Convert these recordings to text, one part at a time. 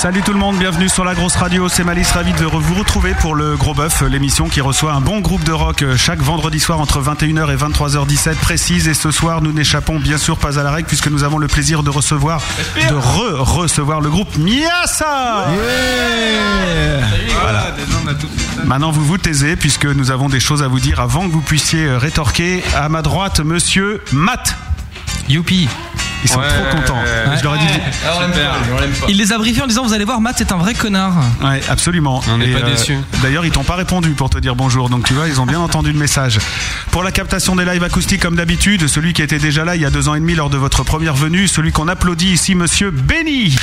Salut tout le monde, bienvenue sur la grosse radio, c'est Malice, ravi de vous retrouver pour le Gros Bœuf, l'émission qui reçoit un bon groupe de rock euh, chaque vendredi soir entre 21h et 23h17 précise et ce soir nous n'échappons bien sûr pas à la règle puisque nous avons le plaisir de recevoir, de re-recevoir le groupe Miasa Voilà. Maintenant vous vous taisez puisque nous avons des choses à vous dire avant que vous puissiez euh, rétorquer. À ma droite, monsieur Matt. Youpi Ils sont trop contents. Je leur ai dit... Il les a briefés en disant Vous allez voir, Matt est un vrai connard. Ouais, absolument. On n'est pas déçus. D'ailleurs, ils t'ont pas répondu pour te dire bonjour, donc tu vois, ils ont bien entendu le message. Pour la captation des lives acoustiques, comme d'habitude, celui qui était déjà là il y a deux ans et demi lors de votre première venue, celui qu'on applaudit ici, Monsieur Benny.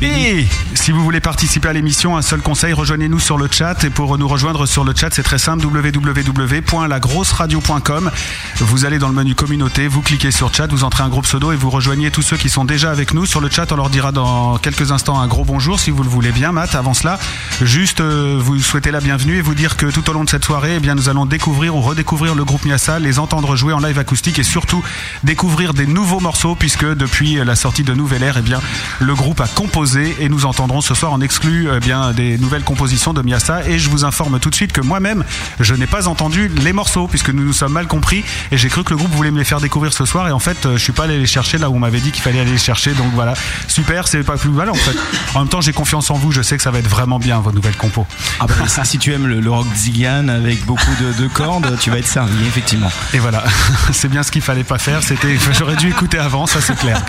Et si vous voulez participer à l'émission, un seul conseil, rejoignez-nous sur le chat. Et pour nous rejoindre sur le chat, c'est très simple, www.lagrosseradio.com. Vous allez dans le menu communauté, vous cliquez sur chat, vous entrez un groupe pseudo et vous rejoignez tous ceux qui sont déjà avec nous. Sur le chat, on leur dira dans quelques instants un gros bonjour si vous le voulez bien, Matt. Avant cela, juste euh, vous souhaiter la bienvenue et vous dire que tout au long de cette soirée, eh bien, nous allons découvrir ou redécouvrir le groupe Miasa, les entendre jouer en live acoustique et surtout découvrir des nouveaux morceaux puisque depuis la sortie de Nouvelle Air, eh bien, le groupe a composé et nous entendrons ce soir en exclu eh bien, des nouvelles compositions de Miasa et je vous informe tout de suite que moi-même, je n'ai pas entendu les morceaux puisque nous nous sommes mal compris et j'ai cru que le groupe voulait me les faire découvrir ce soir et en fait, euh, je suis pas allé les chercher là où on m'avait dit qu'il fallait aller les chercher donc voilà, super, c'est pas plus mal en fait. En même temps, j'ai confiance en vous, je sais que ça va être vraiment bien vos nouvelles compos. Ah bah, si- si tu aimes le, le rock zigane avec beaucoup de, de cordes, tu vas être servi, effectivement. Et voilà, c'est bien ce qu'il fallait pas faire. C'était, j'aurais dû écouter avant, ça c'est clair.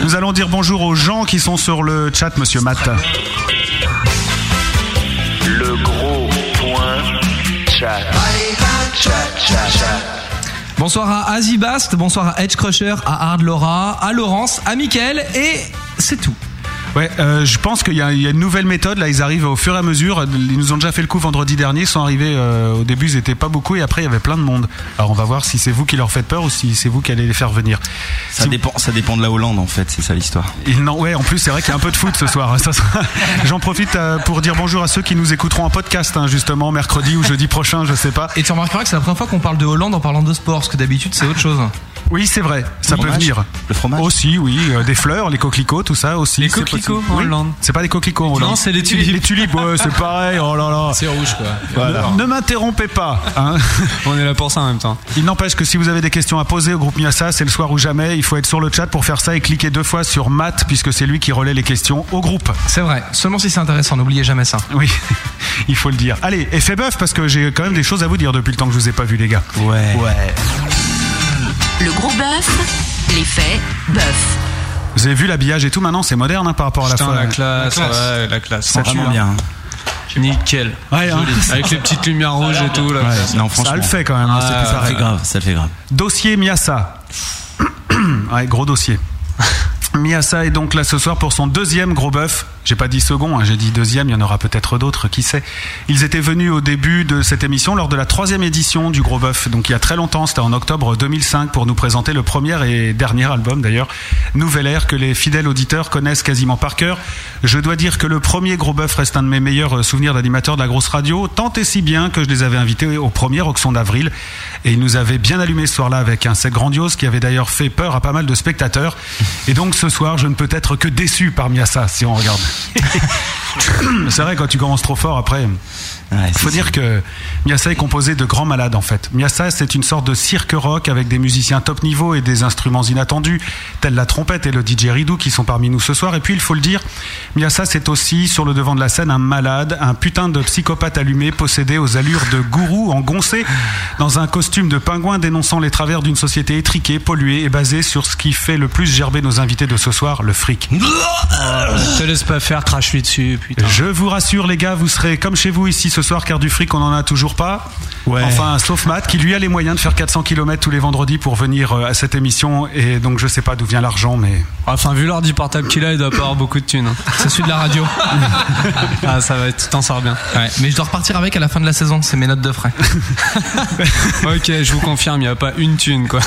Nous allons dire bonjour aux gens qui sont sur le chat, Monsieur Matt. Le gros point chat. Chat, chat, chat. Bonsoir à Azibast, bonsoir à Edge Crusher, à Hard Laura, à Laurence, à Mickaël, et c'est tout. Ouais, euh, je pense qu'il y, a il y a une nouvelle méthode. Là, ils arrivent au fur et à mesure. Ils nous ont déjà fait le coup vendredi dernier. Ils sont arrivés euh, au début, ils étaient pas beaucoup, et après, il y avait plein de monde. Alors, on va voir si c'est vous qui leur faites peur ou si c'est vous qui allez les faire venir. Ça Si- dépend, ça dépend de la Hollande en fait, c'est ça l'histoire. N'en- ouais, en plus, c'est vrai qu'il y a un peu de foot ce soir. Ça sera- J'en profite euh, pour dire bonjour à ceux qui nous écouteront en podcast, hein, justement, mercredi ou jeudi prochain, je sais pas. Et tu remarqueras que c'est la première fois qu'on parle de Hollande en parlant de sport, parce que d'habitude c'est autre chose. Oui, c'est vrai, ça Le peut fromage venir. Le fromage Aussi, oui, euh, des fleurs, les coquelicots, tout ça aussi. Les c'est coquelicots possible. en Oui, Hollande. C'est pas des coquelicots en Hollande. Non, c'est les tulipes. Les tulipes, ouais, c'est pareil. Oh là là. C'est rouge quoi. Voilà. Ne m'interrompez pas. hein. On est là pour ça en même temps. Il n'empêche que si vous avez des questions à poser au groupe Miasa, c'est le soir ou jamais. Il faut être sur le chat pour faire ça et cliquer deux fois sur Matt, puisque c'est lui qui relaie les questions au groupe. C'est vrai, seulement si c'est intéressant, n'oubliez jamais ça. Oui, il faut le dire. Allez, effet bœuf, parce que j'ai quand même des choses à vous dire depuis le temps que je vous ai pas vu, les gars. Ouais. Le gros bœuf, l'effet bœuf. Vous avez vu l'habillage et tout maintenant, c'est moderne hein, par rapport à la Putain, fois. la classe, La classe. ouais, la classe. Ça tue, Vraiment hein. bien. Nickel. Ouais, hein. Avec les petites lumières rouges et tout. Là. Non, Ça le fait quand même, hein, Ah, Ça fait grave, ça fait grave. Dossier Miasa. ouais, gros dossier. Miasa est donc là ce soir pour son deuxième gros bœuf. J'ai pas dit second, hein, j'ai dit deuxième, il y en aura peut-être d'autres, qui sait. Ils étaient venus au début de cette émission lors de la troisième édition du gros bœuf, donc il y a très longtemps, c'était en octobre 2005, pour nous présenter le premier et dernier album d'ailleurs, Nouvelle Ère, que les fidèles auditeurs connaissent quasiment par cœur. Je dois dire que le premier gros bœuf reste un de mes meilleurs euh, souvenirs d'animateur de la grosse radio, tant et si bien que je les avais invités au premier Auxon d'avril, et ils nous avaient bien allumé ce soir-là avec un set grandiose qui avait d'ailleurs fait peur à pas mal de spectateurs. Et donc ce soir, je ne peux être que déçu par Miasa, si on regarde. C'est vrai, quand tu commences trop fort, après. Il faut dire que Miasa est composé de grands malades en fait. Miasa c'est une sorte de cirque rock avec des musiciens top niveau et des instruments inattendus tels la trompette et le DJ Ridou qui sont parmi nous ce soir. Et puis il faut le dire, Miasa c'est aussi sur le devant de la scène un malade, un putain de psychopathe allumé possédé aux allures de gourou engoncé dans un costume de pingouin dénonçant les travers d'une société étriquée, polluée et basée sur ce qui fait le plus gerber nos invités de ce soir, le fric. Te laisse pas faire, crache-lui dessus, putain. Je vous rassure les gars, vous serez comme chez vous ici ce soir car du fric on n'en a toujours pas. Ouais. Enfin, sauf Matt qui lui a les moyens de faire 400 km tous les vendredis pour venir euh, à cette émission et donc je sais pas d'où vient l'argent mais Enfin, vu l'ordi portable qu'il a, il doit pas avoir beaucoup de thunes. hein. C'est celui de la radio. Ah, ça va être, tu t'en sors bien. Ouais, mais je dois repartir avec à la fin de la saison, c'est mes notes de frais. Ok, je vous confirme, il n'y a pas une thune, quoi.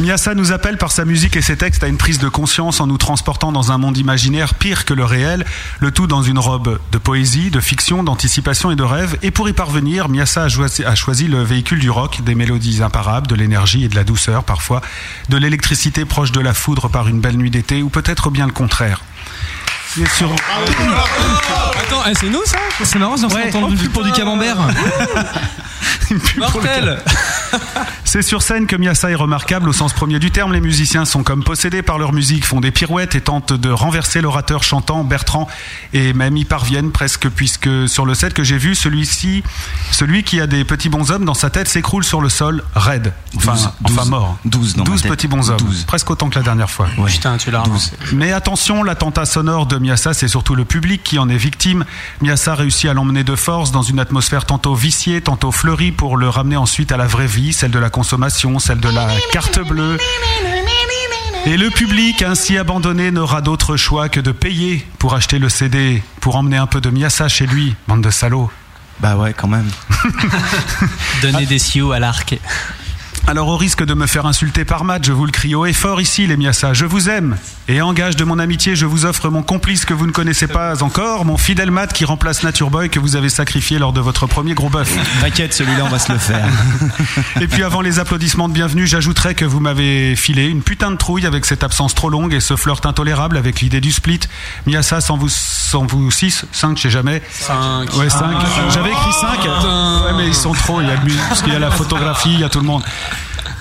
Miasa nous appelle par sa musique et ses textes à une prise de conscience en nous transportant dans un monde imaginaire pire que le réel, le tout dans une robe de poésie, de fiction, d'anticipation et de rêve. Et pour y parvenir, Miasa a choisi, a choisi le véhicule du rock, des mélodies imparables, de l'énergie et de la douceur parfois, de l'électricité proche de la foudre par une belle nuit d'été, ou peut-être bien le contraire. Sur- Attends, eh, c'est nous, ça C'est marrant, une pub pour du camembert. Mortel C'est sur scène que Miasa est remarquable au sens premier du terme. Les musiciens sont comme possédés par leur musique, font des pirouettes et tentent de renverser l'orateur chantant Bertrand et même y parviennent presque puisque sur le set que j'ai vu, celui-ci, celui qui a des petits bonshommes dans sa tête s'écroule sur le sol raide. Enfin, mort. douze dans ma 12 tête. petits bonshommes. Douze. Presque autant que la dernière fois. Putain, tu l'as ramassé. Mais attention, l'attentat sonore de Miasa, c'est surtout le public qui en est victime. Miasa réussit à l'emmener de force dans une atmosphère tantôt viciée, tantôt fleurie pour le ramener ensuite à la vraie vie, celle de la consommation, celle de la carte bleue. Et le public ainsi abandonné n'aura d'autre choix que de payer pour acheter le CD, pour emmener un peu de Miasa chez lui, bande de salauds. Bah ouais, quand même. Donner des sioux à l'arc. Alors au risque de me faire insulter par Matt, je vous le crie haut et fort ici, les Miasa, je vous aime. Et en gage de mon amitié, je vous offre mon complice que vous ne connaissez pas encore, mon fidèle Matt qui remplace Nature Boy que vous avez sacrifié lors de votre premier gros bœuf. T'inquiète, celui-là, on va se le faire. Et puis avant les applaudissements de bienvenue, j'ajouterai que vous m'avez filé une putain de trouille avec cette absence trop longue et ce flirt intolérable avec l'idée du split. Miasa, sans vous, sans vous 6, 5, je sais jamais. 5. Ouais, 5. J'avais écrit 5. Ouais, mais ils sont trop. Il y a parce qu'il y a la photographie, il y a tout le monde.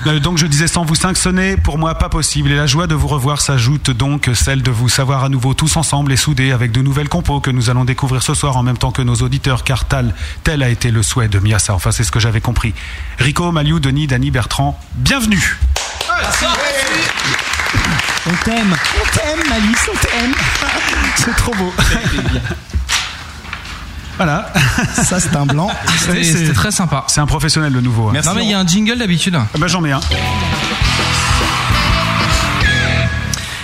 Euh, Donc je disais sans vous 5 ce n'est pour moi pas possible et la joie de vous revoir s'ajoute donc celle de vous savoir à nouveau tous ensemble et soudés avec de nouvelles compos que nous allons découvrir ce soir en même temps que nos auditeurs car tal, tel a été le souhait de Miasa, enfin c'est ce que j'avais compris. Rico, Maliou, Denis, Dany, Bertrand, bienvenue On t'aime. On t'aime, Malice, on t'aime. C'est trop beau Voilà, Ça, c'est un blanc. C'était très sympa. c'est un professionnel le nouveau. Merci. Non mais il y a un jingle d'habitude. Ah ben, j'en mets un.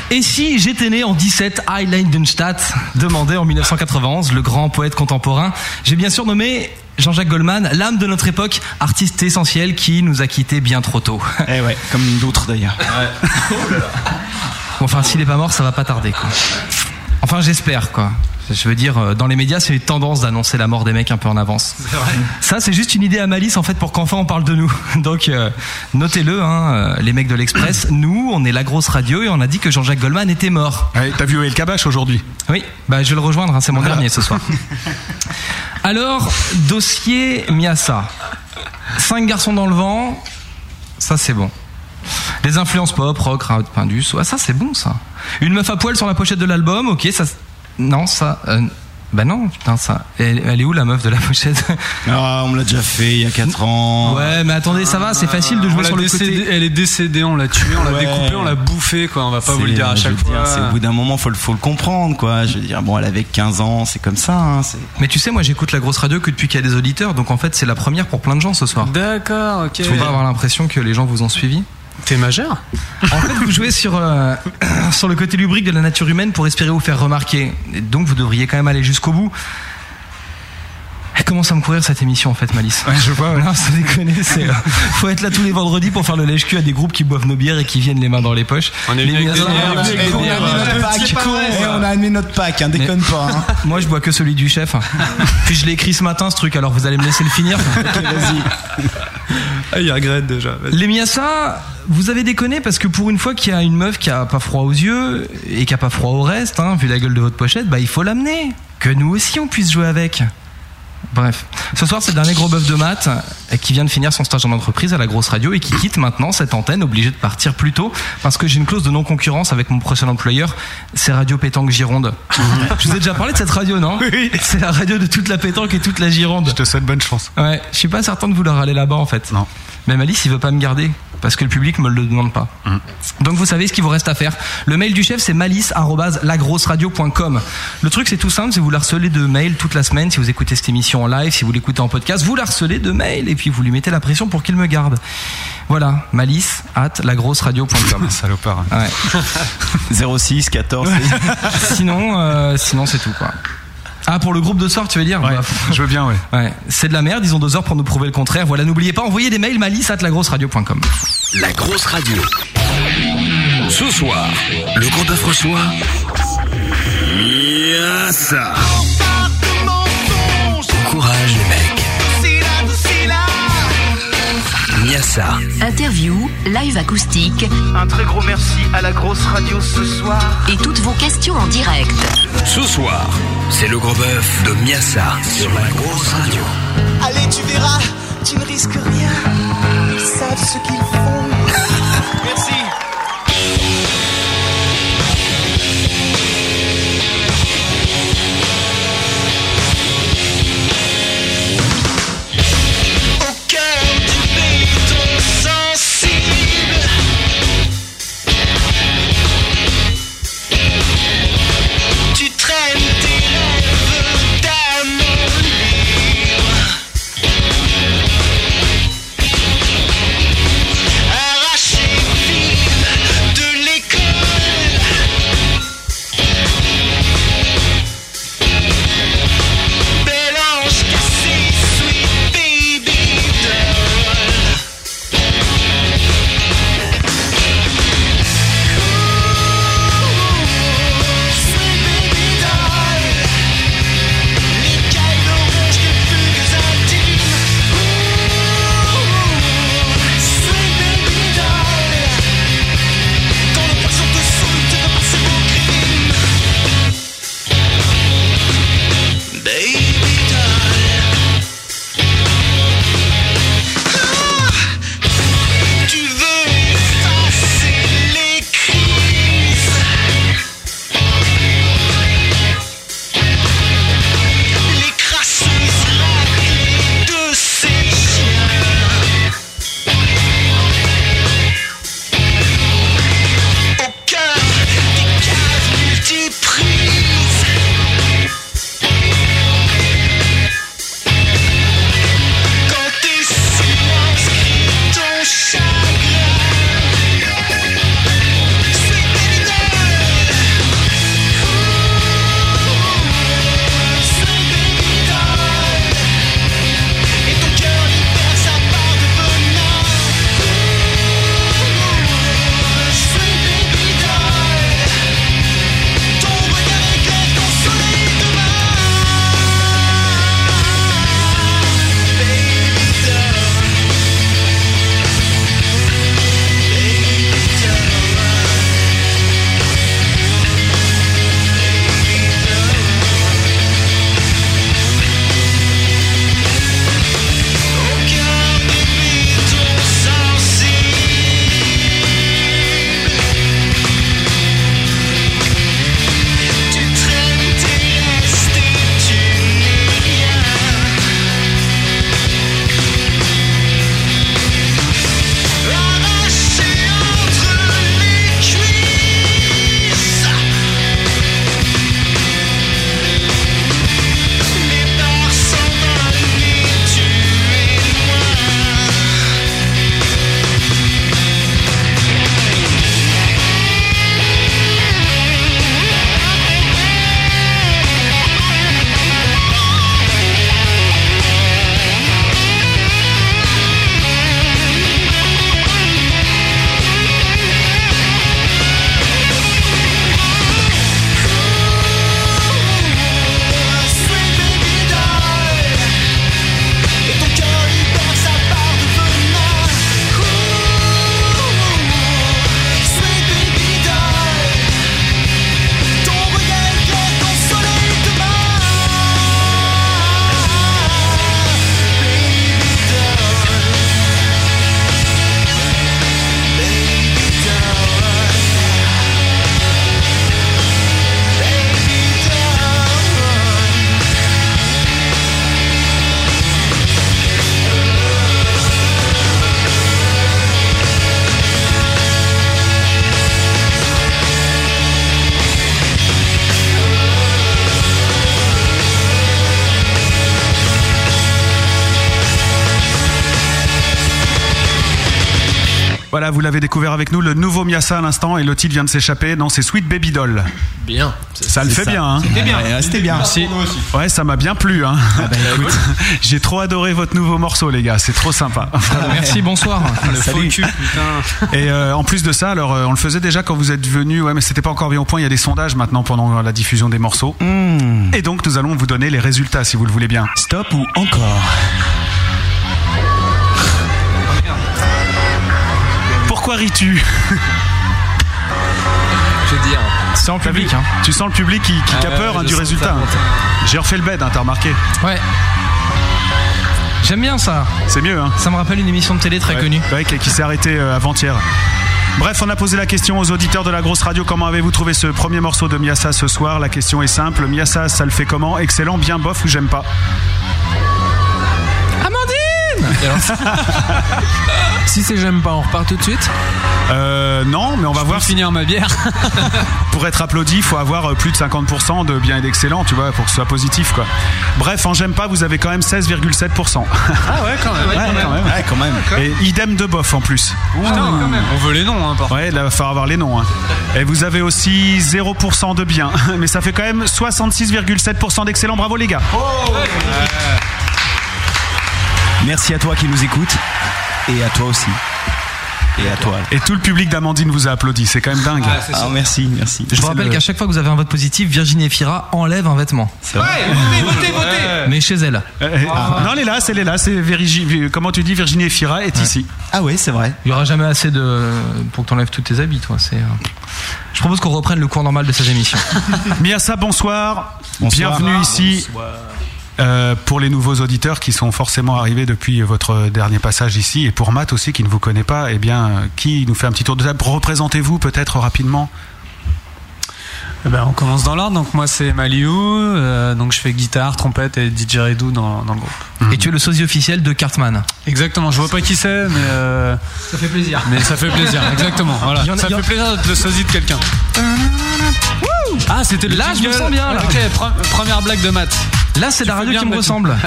Et si j'étais né en 17 à Heilendenstadt, demandait en 1991 le grand poète contemporain, j'ai bien sûr nommé Jean-Jacques Goldman, l'âme de notre époque, artiste essentiel qui nous a quittés bien trop tôt. Eh ouais, comme d'autres d'ailleurs. Bon, Enfin, s'il est pas mort, ça va pas tarder, quoi. Enfin, j'espère, quoi. Je veux dire, euh, dans les médias, c'est une tendance d'annoncer la mort des mecs un peu en avance. Ça, c'est juste une idée à malice, en fait, pour qu'enfin on parle de nous. Donc, euh, notez-le, hein, euh, les mecs de l'Express. Nous, on est la grosse radio et on a dit que Jean-Jacques Goldman était mort. Ouais, T'as vu El Kabash aujourd'hui? Oui, bah, je vais le rejoindre, hein, c'est mon dernier ce soir. Alors, dossier Miasa. Cinq garçons dans le vent, ça c'est bon. Les influences pop, rock, rap, Pindus, ouais, ça c'est bon ça. Une meuf à poil sur la pochette de l'album, ok, ça. Non, ça. euh, bah non, putain, ça. Elle, elle est où la meuf de la pochette Ah, on me l'a déjà fait il y a 4 ans. Ouais, mais attendez, ça va, c'est facile de On jouer l'a sur le décédé- côté. Elle est décédée, on l'a tuée, on l'a Ouais. découpée, on l'a bouffée, quoi. On va pas vous le dire à je chaque fois. c'est au bout d'un moment, faut le, faut le comprendre, quoi. Je veux dire, bon, elle avait 15 ans, c'est comme ça. Hein, Mais tu sais, moi j'écoute la grosse radio que depuis qu'il y a des auditeurs, donc en fait c'est la première pour plein de gens ce soir. D'accord, ok. Faut pas avoir l'impression que les gens vous ont suivi. T'es majeur En fait, vous jouez sur, euh, sur le côté lubrique de la nature humaine pour espérer vous faire remarquer. Donc, vous devriez quand même aller jusqu'au bout. Et commence à me courir cette émission en fait, Malice. Ouais, je vois, ouais. Non, ça déconne, c'est. euh, faut être là tous les vendredis pour faire le lèche-cul à des groupes qui boivent nos bières et qui viennent les mains dans les poches. On est Les bières, On a amené notre pack. Et on a amené notre pack, hein, déconne pas. hein. Moi, je bois que celui du chef. Puis je l'ai écrit ce matin, ce truc, alors vous allez me laisser le finir. Ah, il regrette déjà. Vas-y. Les Miasa, vous avez déconné parce que pour une fois qu'il y a une meuf qui a pas froid aux yeux et qui a pas froid au reste, hein, vu la gueule de votre pochette, bah il faut l'amener. Que nous aussi on puisse jouer avec. Bref, ce soir c'est le dernier gros bœuf de maths euh, qui vient de finir son stage en entreprise à la grosse radio et qui quitte maintenant cette antenne, obligé de partir plus tôt parce que j'ai une clause de non-concurrence avec mon prochain employeur, c'est Radio Pétanque Gironde. Je vous ai déjà parlé de cette radio, non Oui. C'est la radio de toute la pétanque et toute la Gironde. Je te souhaite bonne chance. Ouais, je suis pas certain de vouloir aller là-bas en fait. Non. Mais Malice, il veut pas me garder parce que le public me le demande pas. Donc vous savez ce qu'il vous reste à faire. Le mail du chef c'est malice@lagrosseradio.com. Le truc c'est tout simple, c'est vous la harcelez de mails toute la semaine si vous écoutez cette émission en live, si vous l'écoutez en podcast, vous la harcelez de mails et puis vous lui mettez la pression pour qu'il me garde. Voilà, malice at lagrosseradio.com. Salopard. Ouais. 06 14. sinon euh, sinon c'est tout quoi. Ah pour le groupe de soir tu veux dire Ouais, Bah, je veux bien, ouais. Ouais, c'est de la merde, ils ont deux heures pour nous prouver le contraire. Voilà, n'oubliez pas, envoyez des mails malice at lagrosseradio.com. La grosse radio. Ce soir, le gros bœuf reçoit. Miasa. Courage Interview, live acoustique Un très gros merci à la grosse radio ce soir. et toutes vos questions en direct. Ce soir, c'est le gros bœuf de Miasa sur la grosse radio. Allez, tu verras, tu ne risques rien. Ils savent ce qu'ils font. Merci. Vous l'avez découvert avec nous, le nouveau Miasa à l'instant, et le titre vient de s'échapper. Non, c'est Sweet Baby Doll. Bien. Ça le fait bien, hein C'était bien. Ouais, c'était bien. Merci. Ouais, ça m'a bien plu. Hein. J'ai trop adoré votre nouveau morceau, les gars. C'est trop sympa. Merci, bonsoir. Le Salut. cul, putain. Et euh, en plus de ça, alors euh, on le faisait déjà quand vous êtes venu. Ouais, mais c'était pas encore bien au point. Il y a des sondages maintenant pendant la diffusion des morceaux. Hmm. Et donc nous allons vous donner les résultats, si vous le voulez bien. Stop ou encore? Ris-tu Je veux dire. C'est en public, hein. Tu sens le public qui, qui Ah a ouais, peur hein, du résultat. hein. J'ai refait le bed, hein, t'as remarqué. Ouais. J'aime bien ça. C'est mieux, hein Ça me rappelle une émission de télé très Ouais. connue. Ouais, qui, qui s'est arrêté euh, avant-hier. Bref, on a posé la question aux auditeurs de la grosse radio. Comment avez-vous trouvé ce premier morceau de Miasa ce soir? La question est simple. Miasa, ça le fait comment? Excellent, bien bof ou j'aime pas? Et alors, si c'est j'aime pas, on repart tout de suite euh, Non, mais on va voir. si- finir ma bière. Pour être applaudi, il faut avoir euh, plus de 50% de bien et d'excellent, tu vois, pour que ce soit positif, quoi. Bref, en j'aime pas, vous avez quand même 16,7%. Ah ouais, quand même. Ouais, quand même. Ouais, quand même. Et idem de bof en plus. Putain, on veut les noms, hein, par Ouais, là, il va falloir avoir les noms. hein. Et vous avez aussi 0% de bien. Mais ça fait quand même 66,7% d'excellent. Bravo les gars. Merci à toi qui nous écoute. Et à toi aussi. Et à toi. Et tout le public d'Amandine vous a applaudi. C'est quand même dingue. Ah, merci, merci. Je vous rappelle le- qu'à chaque fois que vous avez un vote positif, Virginie Efira enlève un vêtement. C'est vrai. votez, votez, votez Mais chez elle. Euh, euh, Non, elle est là, c'est elle est là. C'est Virgi- Comment tu dis Virginie Efira est ici. Ah ouais, c'est vrai. Il y aura jamais assez de pour que t'enlèves tous tes habits, toi. C'est. euh, Je propose qu'on reprenne le cours normal de ces émissions. Miasa, bonsoir. Bonsoir. Bienvenue ici. Euh, pour les nouveaux auditeurs qui sont forcément arrivés depuis votre dernier passage ici, et pour Matt aussi qui ne vous connaît pas, eh bien, euh, qui nous fait un petit tour de table Représentez-vous peut-être rapidement. Eh ben, on commence dans l'ordre. Donc moi c'est Maliou, euh, donc je fais guitare, trompette et DJ Redou dans, dans le groupe. Et tu es le sosie officiel de Cartman. Exactement. Je vois pas qui c'est, mais euh, Ça fait plaisir. mais ça fait plaisir. Exactement. Voilà. A- ça fait plaisir d'être le sosie de quelqu'un. Ah, c'était le Là, je me sens bien, là. Ok, pre- première blague de maths. Là, c'est la fais radio bien qui me mettre- ressemble.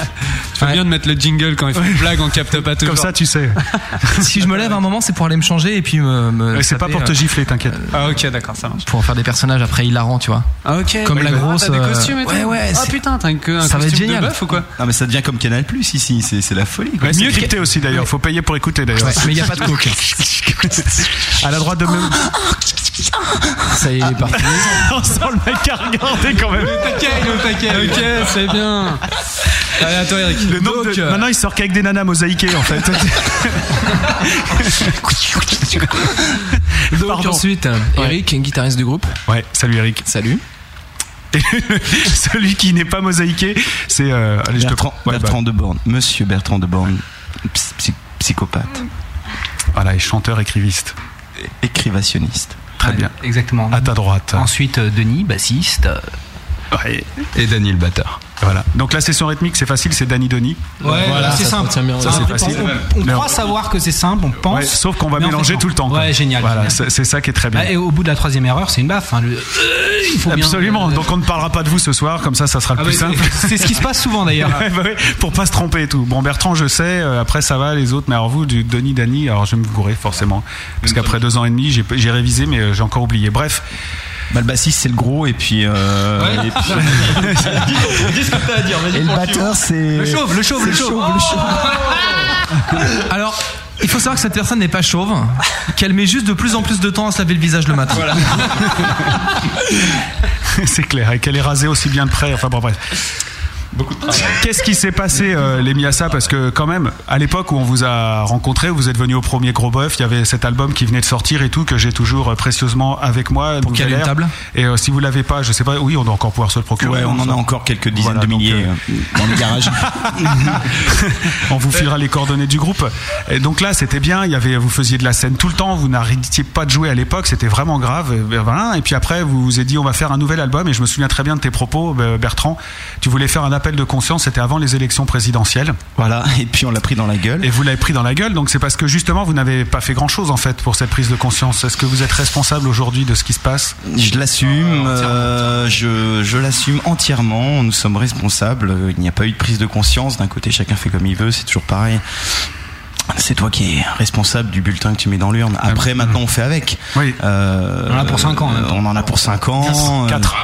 Tu fais Ouais. bien de mettre le jingle quand il fait une blague, on capte pas toujours. Comme ça, tu sais. si je me lève un moment, c'est pour aller me changer et puis me. me Ouais, C'est pas taper, pour te euh, gifler, t'inquiète. Ah ok, d'accord, ça marche. Pour faire des personnages après hilarants, tu vois. Ah ok. Comme la Ah, grosse, t'as des euh, costumes et tout. ouais, ouais, Ah c'est- putain, t'as un, un Ça va être costume génial. de bœuf ou quoi Non, mais ça devient comme Canal Plus ici. C'est c'est la folie. quoi. Ouais, c'est Mieux crypté aussi d'ailleurs, faut payer pour écouter d'ailleurs. Ouais, mais il n'y a pas de coke. À la droite de même. Ça y est, il est parti. Le mec à regarder quand même. Ok, c'est bien. Allez, à toi Eric. Le Donc, de- euh, Maintenant, il sort qu'avec des nanas mosaïquées en fait. Donc Pardon. ensuite, Eric, guitariste du groupe. Ouais, salut Eric. Salut. Et celui qui n'est pas mosaïqué, c'est. euh, allez, je te Bertrand, Ouais, bah, Bertrand de Borne. Monsieur Bertrand de Borne. psy- psy- psychopathe. Voilà, et chanteur, écriviste. é- Écrivationniste. Très bien. Exactement. À ta droite. Ensuite, euh, Denis, bassiste. Ouais. Et Daniel Batard. Voilà. Donc la session rythmique, c'est facile, c'est Danny Donny. Ouais, Voilà, c'est simple. Ça, Ça, on- facile. On, on croit savoir que c'est simple, on pense. Ouais, sauf qu'on va fait mélanger tout le temps. quoi. Ouais, génial. Voilà, génial. c'est ça qui est très bien. Bah, et au bout de la troisième erreur, c'est une baffe. hein, le- Euh, il faut bien- Absolument. Donc on ne parlera pas de vous ce soir, comme ça, ça sera le Ah plus simple. c'est- ce qui se passe souvent d'ailleurs. Ouais, bah ouais, pour pas se tromper et tout. Bon, Bertrand, je sais. euh, après, ça va, les autres. Mais alors vous, du Denis, Dany, alors je vais me gourer forcément, parce qu'après deux ans et demi, j'ai j'ai révisé, mais euh, j'ai encore oublié. Bref. Bah, le bassiste, c'est le gros, et puis. euh, et puis- Et le batteur, c'est. Le chauve, le chauve, le c'est chauve. le chauve. Alors, il faut savoir que cette personne n'est pas chauve, qu'elle met juste de plus en plus de temps à se laver le visage le matin. c'est clair. Et qu'elle est rasée aussi bien de près. Enfin bon, bref. Qu'est-ce qui s'est passé, euh, les Miasa? Parce que quand même, à l'époque où on vous a rencontré, vous êtes venu au premier Gros Bœuf, il y avait cet album qui venait de sortir et tout, que j'ai toujours euh, précieusement avec moi. Pour Nouvelle caler une table? Et euh, si vous l'avez pas, je sais pas, oui, on doit encore pouvoir se le procurer. Ouais, on en ça. a encore quelques dizaines Voilà, de milliers euh, euh, dans les garages. on vous filera les coordonnées du groupe. Et donc là, c'était bien. Il y avait, vous faisiez de la scène tout le temps. Vous n'arrêtiez pas de jouer à l'époque. C'était vraiment grave. Et, voilà. Et puis après, vous vous êtes dit, on va faire un nouvel album. Et je me souviens très bien de tes propos, Bertrand. Tu voulais faire un appel de conscience. C'était avant les élections présidentielles. Voilà, et puis on l'a pris dans la gueule. Et vous l'avez pris dans la gueule. Donc c'est parce que justement, vous n'avez pas fait grand chose en fait pour cette prise de conscience. Est-ce que vous êtes responsable aujourd'hui de ce qui se passe? Je l'assume, euh, je, je l'assume entièrement. Nous sommes responsables. Il n'y a pas eu de prise de conscience. D'un côté, chacun fait comme il veut. C'est toujours pareil. c'est toi qui es responsable du bulletin que tu mets dans l'urne. Après, maintenant, on fait avec. Oui. Euh, On en a pour cinq ans. On en a pour 5 ans. Quatre.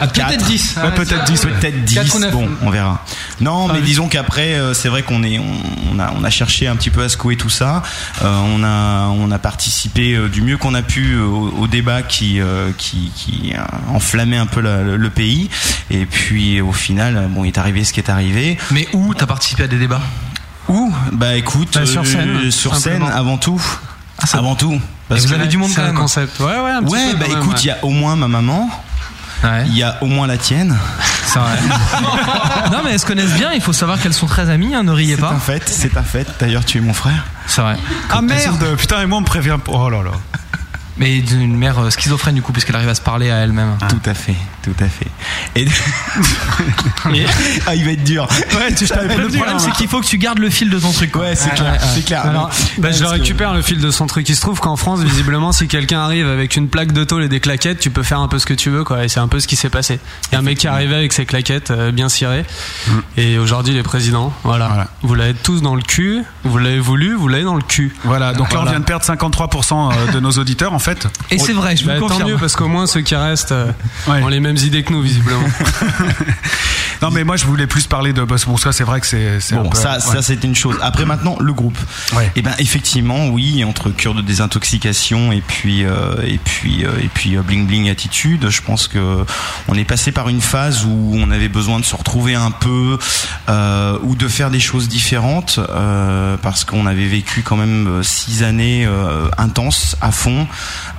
Ah, peut-être 10. Ouais, peut-être 10, oui. Peut-être 10. Quatre ou neuf. Bon, on verra. Non, mais disons qu'après, euh, c'est vrai qu'on est, on, a, on a cherché un petit peu à secouer tout ça. Euh, on a, on a participé euh, du mieux qu'on a pu au, au débat qui, euh, qui, qui a enflammé un peu la- le, le pays. Et puis, au final, bon, il est arrivé ce qui est arrivé. Mais où t'as participé à des débats? Où? Bah, écoute, Bah, sur scène, euh, sur scène, avant tout. avant tout. Et vous avez du monde quand un même. concept. Ouais, ouais, un petit Ouais, peu bah écoute, il ouais. y a au moins ma maman. Ouais. Il y a au moins la tienne. C'est vrai. non, mais elles se connaissent bien. Il faut savoir qu'elles sont très amies. Hein, ne riez C'est pas. un fait, c'est un fait. D'ailleurs, tu es mon frère. C'est vrai. Ah merde Putain, et moi on me prévient. Oh là là. Mais d'une mère euh, schizophrène du coup, puisqu'elle arrive à se parler à elle-même. Tout à fait, tout à fait. Et... ah, il va être dur. Ouais, tu Le problème, hein. c'est qu'il faut que tu gardes le fil de ton truc. quoi. Ouais, c'est clair, Ouais, ouais. c'est clair. Alors, Mais- bah, je le que- récupère le fil de son truc. Il se trouve qu'en France, visiblement, si quelqu'un arrive avec une plaque de tôle et des claquettes, tu peux faire un peu ce que tu veux, quoi. Et c'est un peu ce qui s'est passé. Il y a un mec qui est arrivé avec ses claquettes euh, bien cirées. Et aujourd'hui, il est président. Voilà. Voilà. Vous l'avez tous dans le cul. Vous l'avez voulu, vous l'avez dans le cul. Voilà, donc là on vient de perdre 53% de nos auditeurs en fait. Et c'est vrai, je vous Bah, le tant confirme. mieux parce qu'au moins ceux qui restent euh, Ouais. ont les mêmes idées que nous, visiblement. Non mais moi je voulais plus parler de Boss. Bon ça c'est vrai que c'est un Bon, peu- ça, ouais. ça c'est une chose. Après maintenant, le groupe. Ouais. Et ben effectivement, oui, entre cure de désintoxication et puis euh, et puis euh, et puis euh, bling bling attitude, je pense que on est passé par une phase où on avait besoin de se retrouver un peu euh, ou de faire des choses différentes euh, parce qu'on avait vécu quand même six années euh, intenses à fond.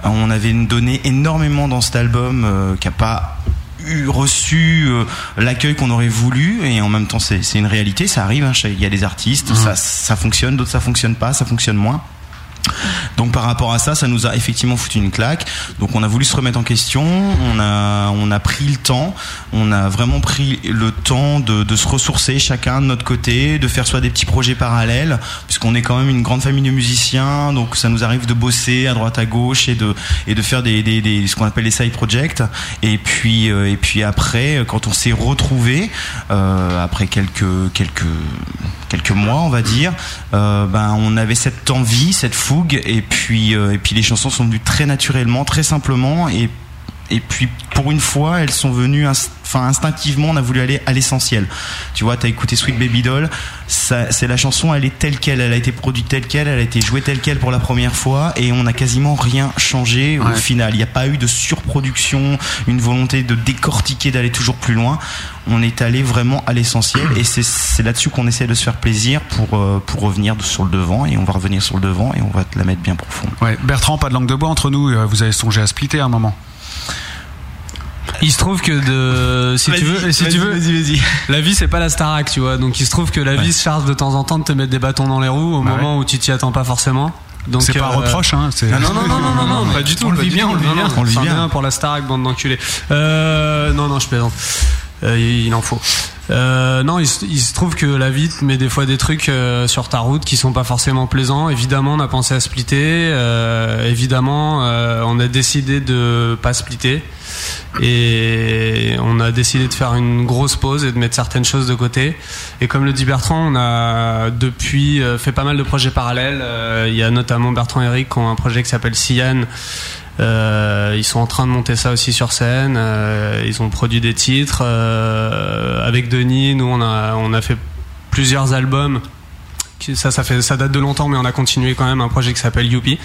On avait donné énormément dans cet album euh, qui a pas eu reçu euh, l'accueil qu'on aurait voulu et en même temps c'est c'est une réalité ça arrive hein, il y a des artistes ça, ça fonctionne d'autres ça fonctionne pas ça fonctionne moins donc par rapport à ça, ça nous a effectivement foutu une claque. Donc on a voulu se remettre en question, on a on a pris le temps, on a vraiment pris le temps de, de se ressourcer chacun de notre côté, de faire soit des petits projets parallèles, puisqu'on est quand même une grande famille de musiciens, donc ça nous arrive de bosser à droite à gauche et de et de faire des, des, des ce qu'on appelle les side projects. Et puis euh, et puis après, quand on s'est retrouvé euh, après quelques quelques quelques mois, on va dire, euh, ben on avait cette envie, cette et puis euh, et puis les chansons sont venues très naturellement, très simplement, et et puis pour une fois, elles sont venues, enfin instinctivement, on a voulu aller à l'essentiel. Tu vois, t'as écouté Sweet Baby Doll, c'est la chanson, elle est telle quelle, elle a été produite telle quelle, elle a été jouée telle quelle pour la première fois, et on n'a quasiment rien changé au Ouais. final. Il n'y a pas eu de surproduction, une volonté de décortiquer, d'aller toujours plus loin. On est allé vraiment à l'essentiel, et c'est, là-dessus qu'on essaie de se faire plaisir pour euh, pour revenir sur le devant, et on va revenir sur le devant, et on va te la mettre bien profonde. Ouais, Bertrand, pas de langue de bois entre nous. euh, Vous avez songé à splitter à un moment. Il se trouve que de, si tu veux, si tu veux, la vie c'est pas la Starac, tu vois. Donc il se trouve que la vie se charge de temps en temps de te mettre des bâtons dans les roues au Bah moment où tu t'y attends pas forcément. Donc C'est pas un euh, reproche, hein. c'est- Non non non non non, non, non, pas du tout. On le vit bien, on le vit bien. On le vit bien. pour la Starac, bande d'enculés. Euh, non non, je plaisante. Euh, il en faut. Euh, non, il, se- trouve que la vie te met des fois des trucs euh, sur ta route qui sont pas forcément plaisants. Évidemment, on a pensé à splitter. Euh, évidemment, euh, on a décidé de pas splitter. Et on a décidé de faire une grosse pause et de mettre certaines choses de côté. Et comme le dit Bertrand, on a depuis fait pas mal de projets parallèles. Il y a notamment Bertrand et Eric qui ont un projet qui s'appelle Cyan. Euh, ils sont en train de monter ça aussi sur scène. Euh, ils ont produit des titres euh, avec Denis. Nous, on a fait plusieurs albums. Ça, ça date de longtemps, mais on a continué quand même un projet qui s'appelle Youpi.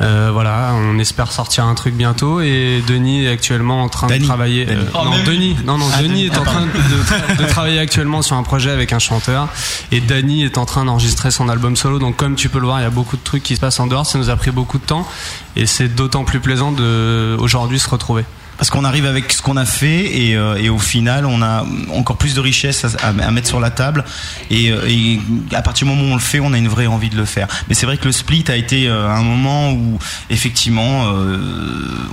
Euh, voilà, on espère sortir un truc bientôt et Denis est actuellement en train de travailler. Dany. euh, Oh, non. Denis, non, non, Ah, Denis Denis. est en Ah, train de, de- de travailler actuellement sur un projet avec un chanteur et Dany est en train d'enregistrer son album solo. Donc, comme tu peux le voir, il y a beaucoup de trucs qui se passent en dehors. Ça nous a pris beaucoup de temps et c'est d'autant plus plaisant de aujourd'hui se retrouver. Parce qu'on arrive avec ce qu'on a fait et, euh, et au final on a encore plus de richesse à, à- à mettre sur la table et, euh, et à partir du moment où on le fait on a une vraie envie de le faire. Mais c'est vrai que le split a été euh, un moment où effectivement euh,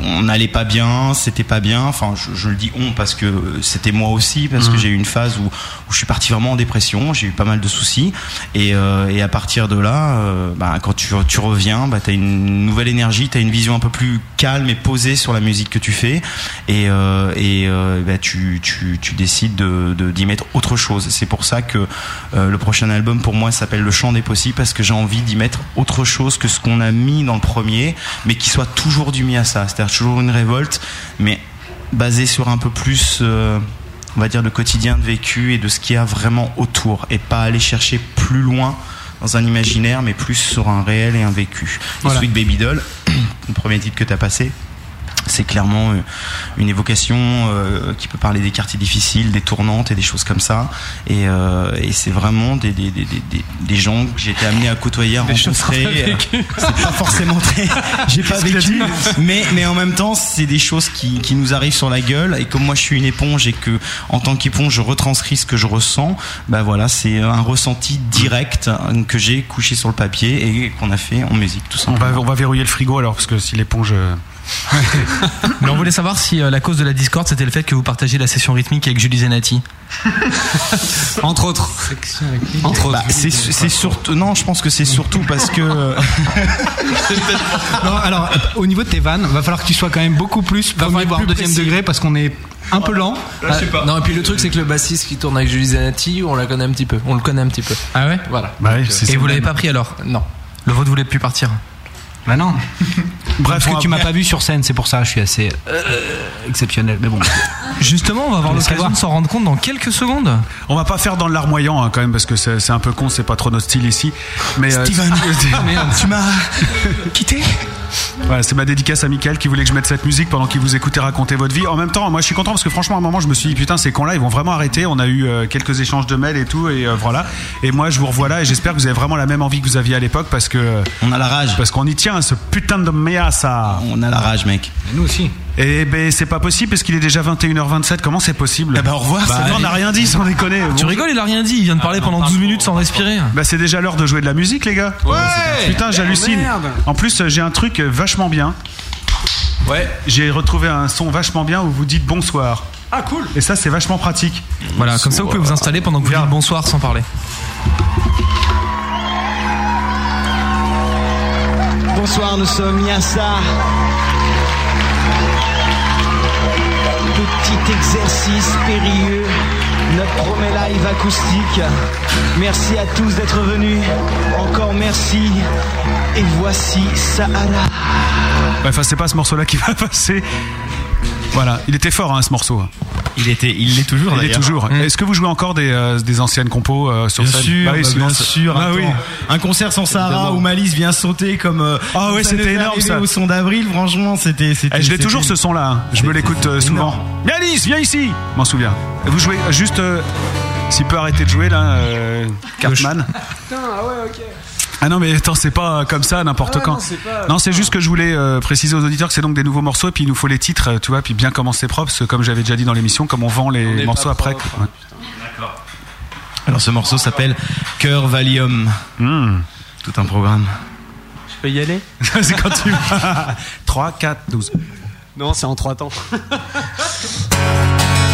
on n'allait pas bien, c'était pas bien. Enfin je, je le dis on parce que c'était moi aussi parce que Mhm. j'ai eu une phase où, où je suis parti vraiment en dépression, j'ai eu pas mal de soucis et, euh, et à partir de là, euh, bah, quand tu, tu reviens, bah, tu as une nouvelle énergie, tu as une vision un peu plus calme et posée sur la musique que tu fais et, euh, et euh, bah, tu, tu, tu décides de de- d'y mettre autre chose. C'est pour ça que euh, le prochain album pour moi s'appelle Le Chant des possibles parce que j'ai envie d'y mettre autre chose que ce qu'on a mis dans le premier, mais qui soit toujours du Miasa, c'est-à-dire toujours une révolte, mais basée sur un peu plus. on va dire le quotidien de vécu et de ce qu'il y a vraiment autour et pas aller chercher plus loin dans un imaginaire mais plus sur un réel et un vécu. Et. Sweet Baby Doll, le premier titre que tu as passé, c'est clairement euh, une évocation euh, qui peut parler des quartiers difficiles, des tournantes et des choses comme ça. Et, euh, et c'est vraiment des, des, des, des, des- des gens que j'ai été amené à côtoyer, à rencontrer. C'est pas forcément très. J'ai pas vécu. Mais, mais en même temps, c'est des choses qui, qui nous arrivent sur la gueule. Et comme moi, je suis une éponge et que, en tant qu'éponge, je retranscris ce que je ressens, bah voilà, c'est un ressenti direct euh, que j'ai couché sur le papier et qu'on a fait en musique, tout On simplement. va, on va verrouiller le frigo alors, parce que si l'éponge. Euh, Mais on voulait savoir si euh, la cause de la discorde c'était le fait que vous partagiez la session rythmique avec Julie Zenati. Entre autres. Entre autres. Bah, c'est c'est surtout non, je pense que c'est surtout parce que Non, alors, euh, au niveau de tes vannes, va falloir que tu sois quand même beaucoup plus premier voire plus deuxième précis. degré parce qu'on est un peu lent. Ah, Non, et puis le truc, c'est que le bassiste qui tourne avec Julie Zanatti, on la connaît un petit peu. On le connaît un petit peu. Ah ouais? Voilà. Bah c'est Et ça. vous l'avez pas pris alors? Non. Le vôtre voulait plus partir. Bah non. Bref, que tu m'as pas vu sur scène, c'est pour ça, je suis assez euh, exceptionnel. Mais bon. Justement, on va avoir l'occasion de s'en rendre compte dans quelques secondes. On va pas faire dans le larmoyant hein, quand même parce que c'est c'est un peu con, c'est pas trop notre style ici. Mais euh, Steven, tu m'as quitté? Voilà, c'est ma dédicace à Mickaël qui voulait que je mette cette musique pendant qu'il vous écoutait raconter votre vie. En même temps, moi je suis content parce que franchement, à un moment, je me suis dit putain, ces cons-là, ils vont vraiment arrêter. On a eu euh, quelques échanges de mails et tout, et euh, voilà. Et moi, je vous revois là et j'espère que vous avez vraiment la même envie que vous aviez à l'époque parce que. On a la rage. Parce qu'on y tient, à ce putain de ça. On a la rage, mec. Nous aussi. Et ben c'est pas possible parce qu'il est déjà 21h27. Comment c'est possible Eh ben, au revoir, Bah, c'est on n'a rien dit sans déconner. Tu Bon. rigoles, il a rien dit. Il vient de parler pendant 12 minutes sans respirer. Bah c'est déjà l'heure de jouer de la musique les gars. Putain j'hallucine. merde. En plus euh, j'ai un truc euh, vachement bien. Ouais. J'ai retrouvé un son vachement bien où vous dites bonsoir. Ah, cool. Et ça c'est vachement pratique. Voilà, comme ça vous pouvez vous installer pendant que vous dites bonsoir sans parler. Bonsoir, nous sommes Yassa. Petit exercice périlleux, notre premier live acoustique. Merci à tous d'être venus. Encore merci. Et voici Sahara. Enfin c'est pas ce morceau là qui va passer. Voilà, il était fort hein, ce morceau. Il était, il l'est toujours. Il est d'ailleurs. toujours. Est-ce que vous jouez encore des, euh, des anciennes compos euh, sur Bien scène sûr, Bah oui, bah, bien c'est- sûr. Bah oui. Un concert sans Sahara Évidemment. où Malice vient sauter comme. euh, Ah comme ouais, ça c'était énorme, ça. Au son d'avril, franchement, c'était. Eh, je l'ai toujours ce son là. Je me l'écoute euh, souvent. Mais Alice, viens ici. Je m'en souviens. Vous jouez juste. euh, S'il peut arrêter de jouer là, euh, Cartman. Putain, ah ouais, ok. Ah non mais attends c'est pas comme ça n'importe Ah quand. non, c'est pas- Non c'est juste que je voulais euh, préciser aux auditeurs que c'est donc des nouveaux morceaux et puis il nous faut les titres euh, tu vois puis bien commencer propre parce que comme j'avais déjà dit dans l'émission comme on vend les On morceaux après. propre, ouais. Alors ce morceau s'appelle Cœur Valium. Hmm. Tout un programme. Je peux y aller? C'est quand tu 3 4 12. Non, c'est en trois temps.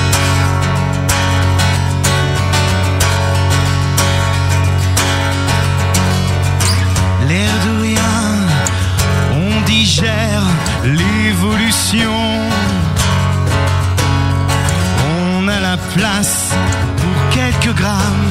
place pour quelques grammes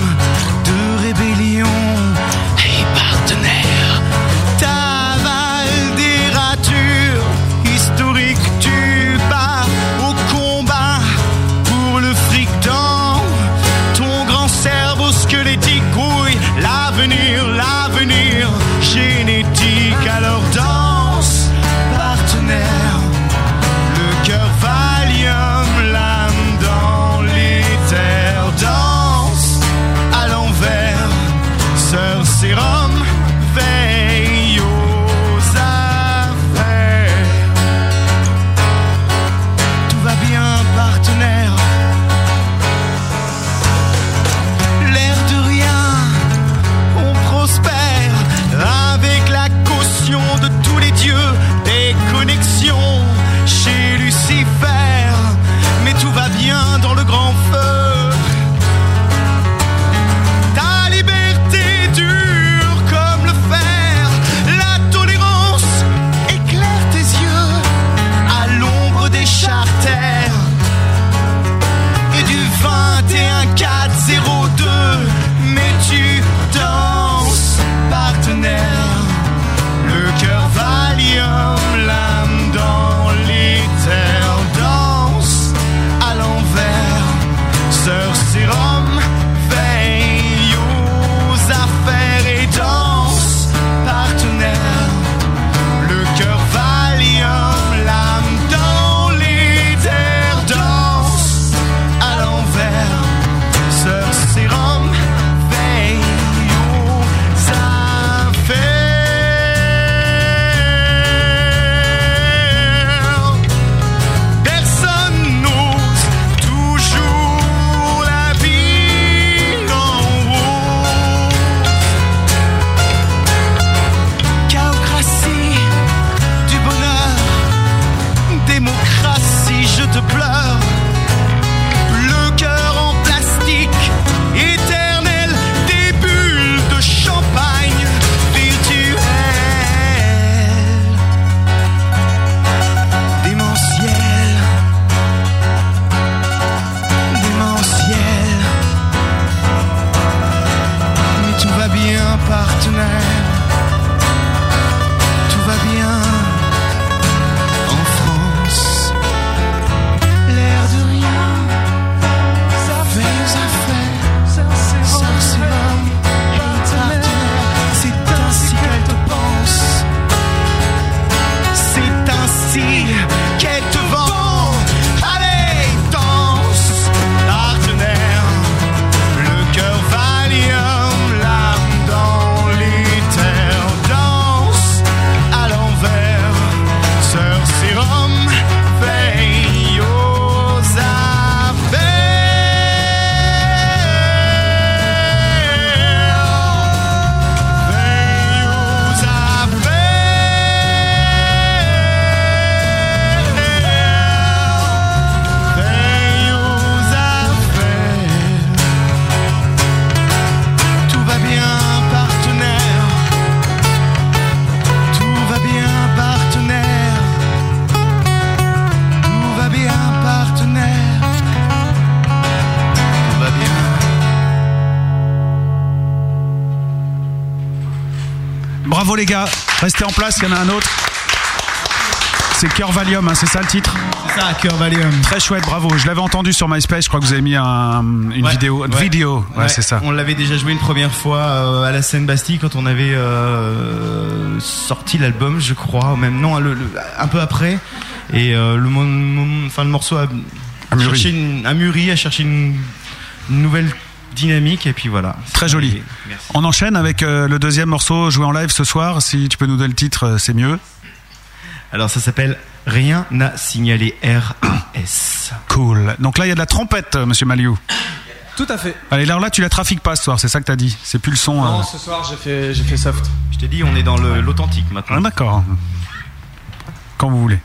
en place, il y en a un autre. C'est Cœur Valium, hein, c'est ça le titre C'est ça, Cœur Valium. Très chouette, bravo. Je l'avais entendu sur MySpace, je crois que vous avez mis un- une Ouais, vidéo. Une ouais. vidéo, ouais, Ouais, c'est ça. On l'avait déjà joué une première fois euh, à la scène Bastille quand on avait euh, sorti l'album, je crois, même non, le- le- un peu après. Et euh, le, enfin, le morceau a, cherché une, a mûri, a cherché une nouvelle dynamique, et puis voilà. Très joli. On enchaîne avec euh, le deuxième morceau joué en live ce soir. Si tu peux nous donner le titre, euh, c'est mieux. Alors ça s'appelle Rien n'a signalé RAS. Cool. Donc là, il y a de la trompette, euh, monsieur Maliou. Tout à fait. Allez, là, là, tu la trafiques pas ce soir, c'est ça que t'as dit. C'est plus le son. Non, euh. ce soir j'ai fait, j'ai fait soft. Je t'ai dit, on est dans le- l'authentique maintenant. Ah, d'accord. Quand vous voulez.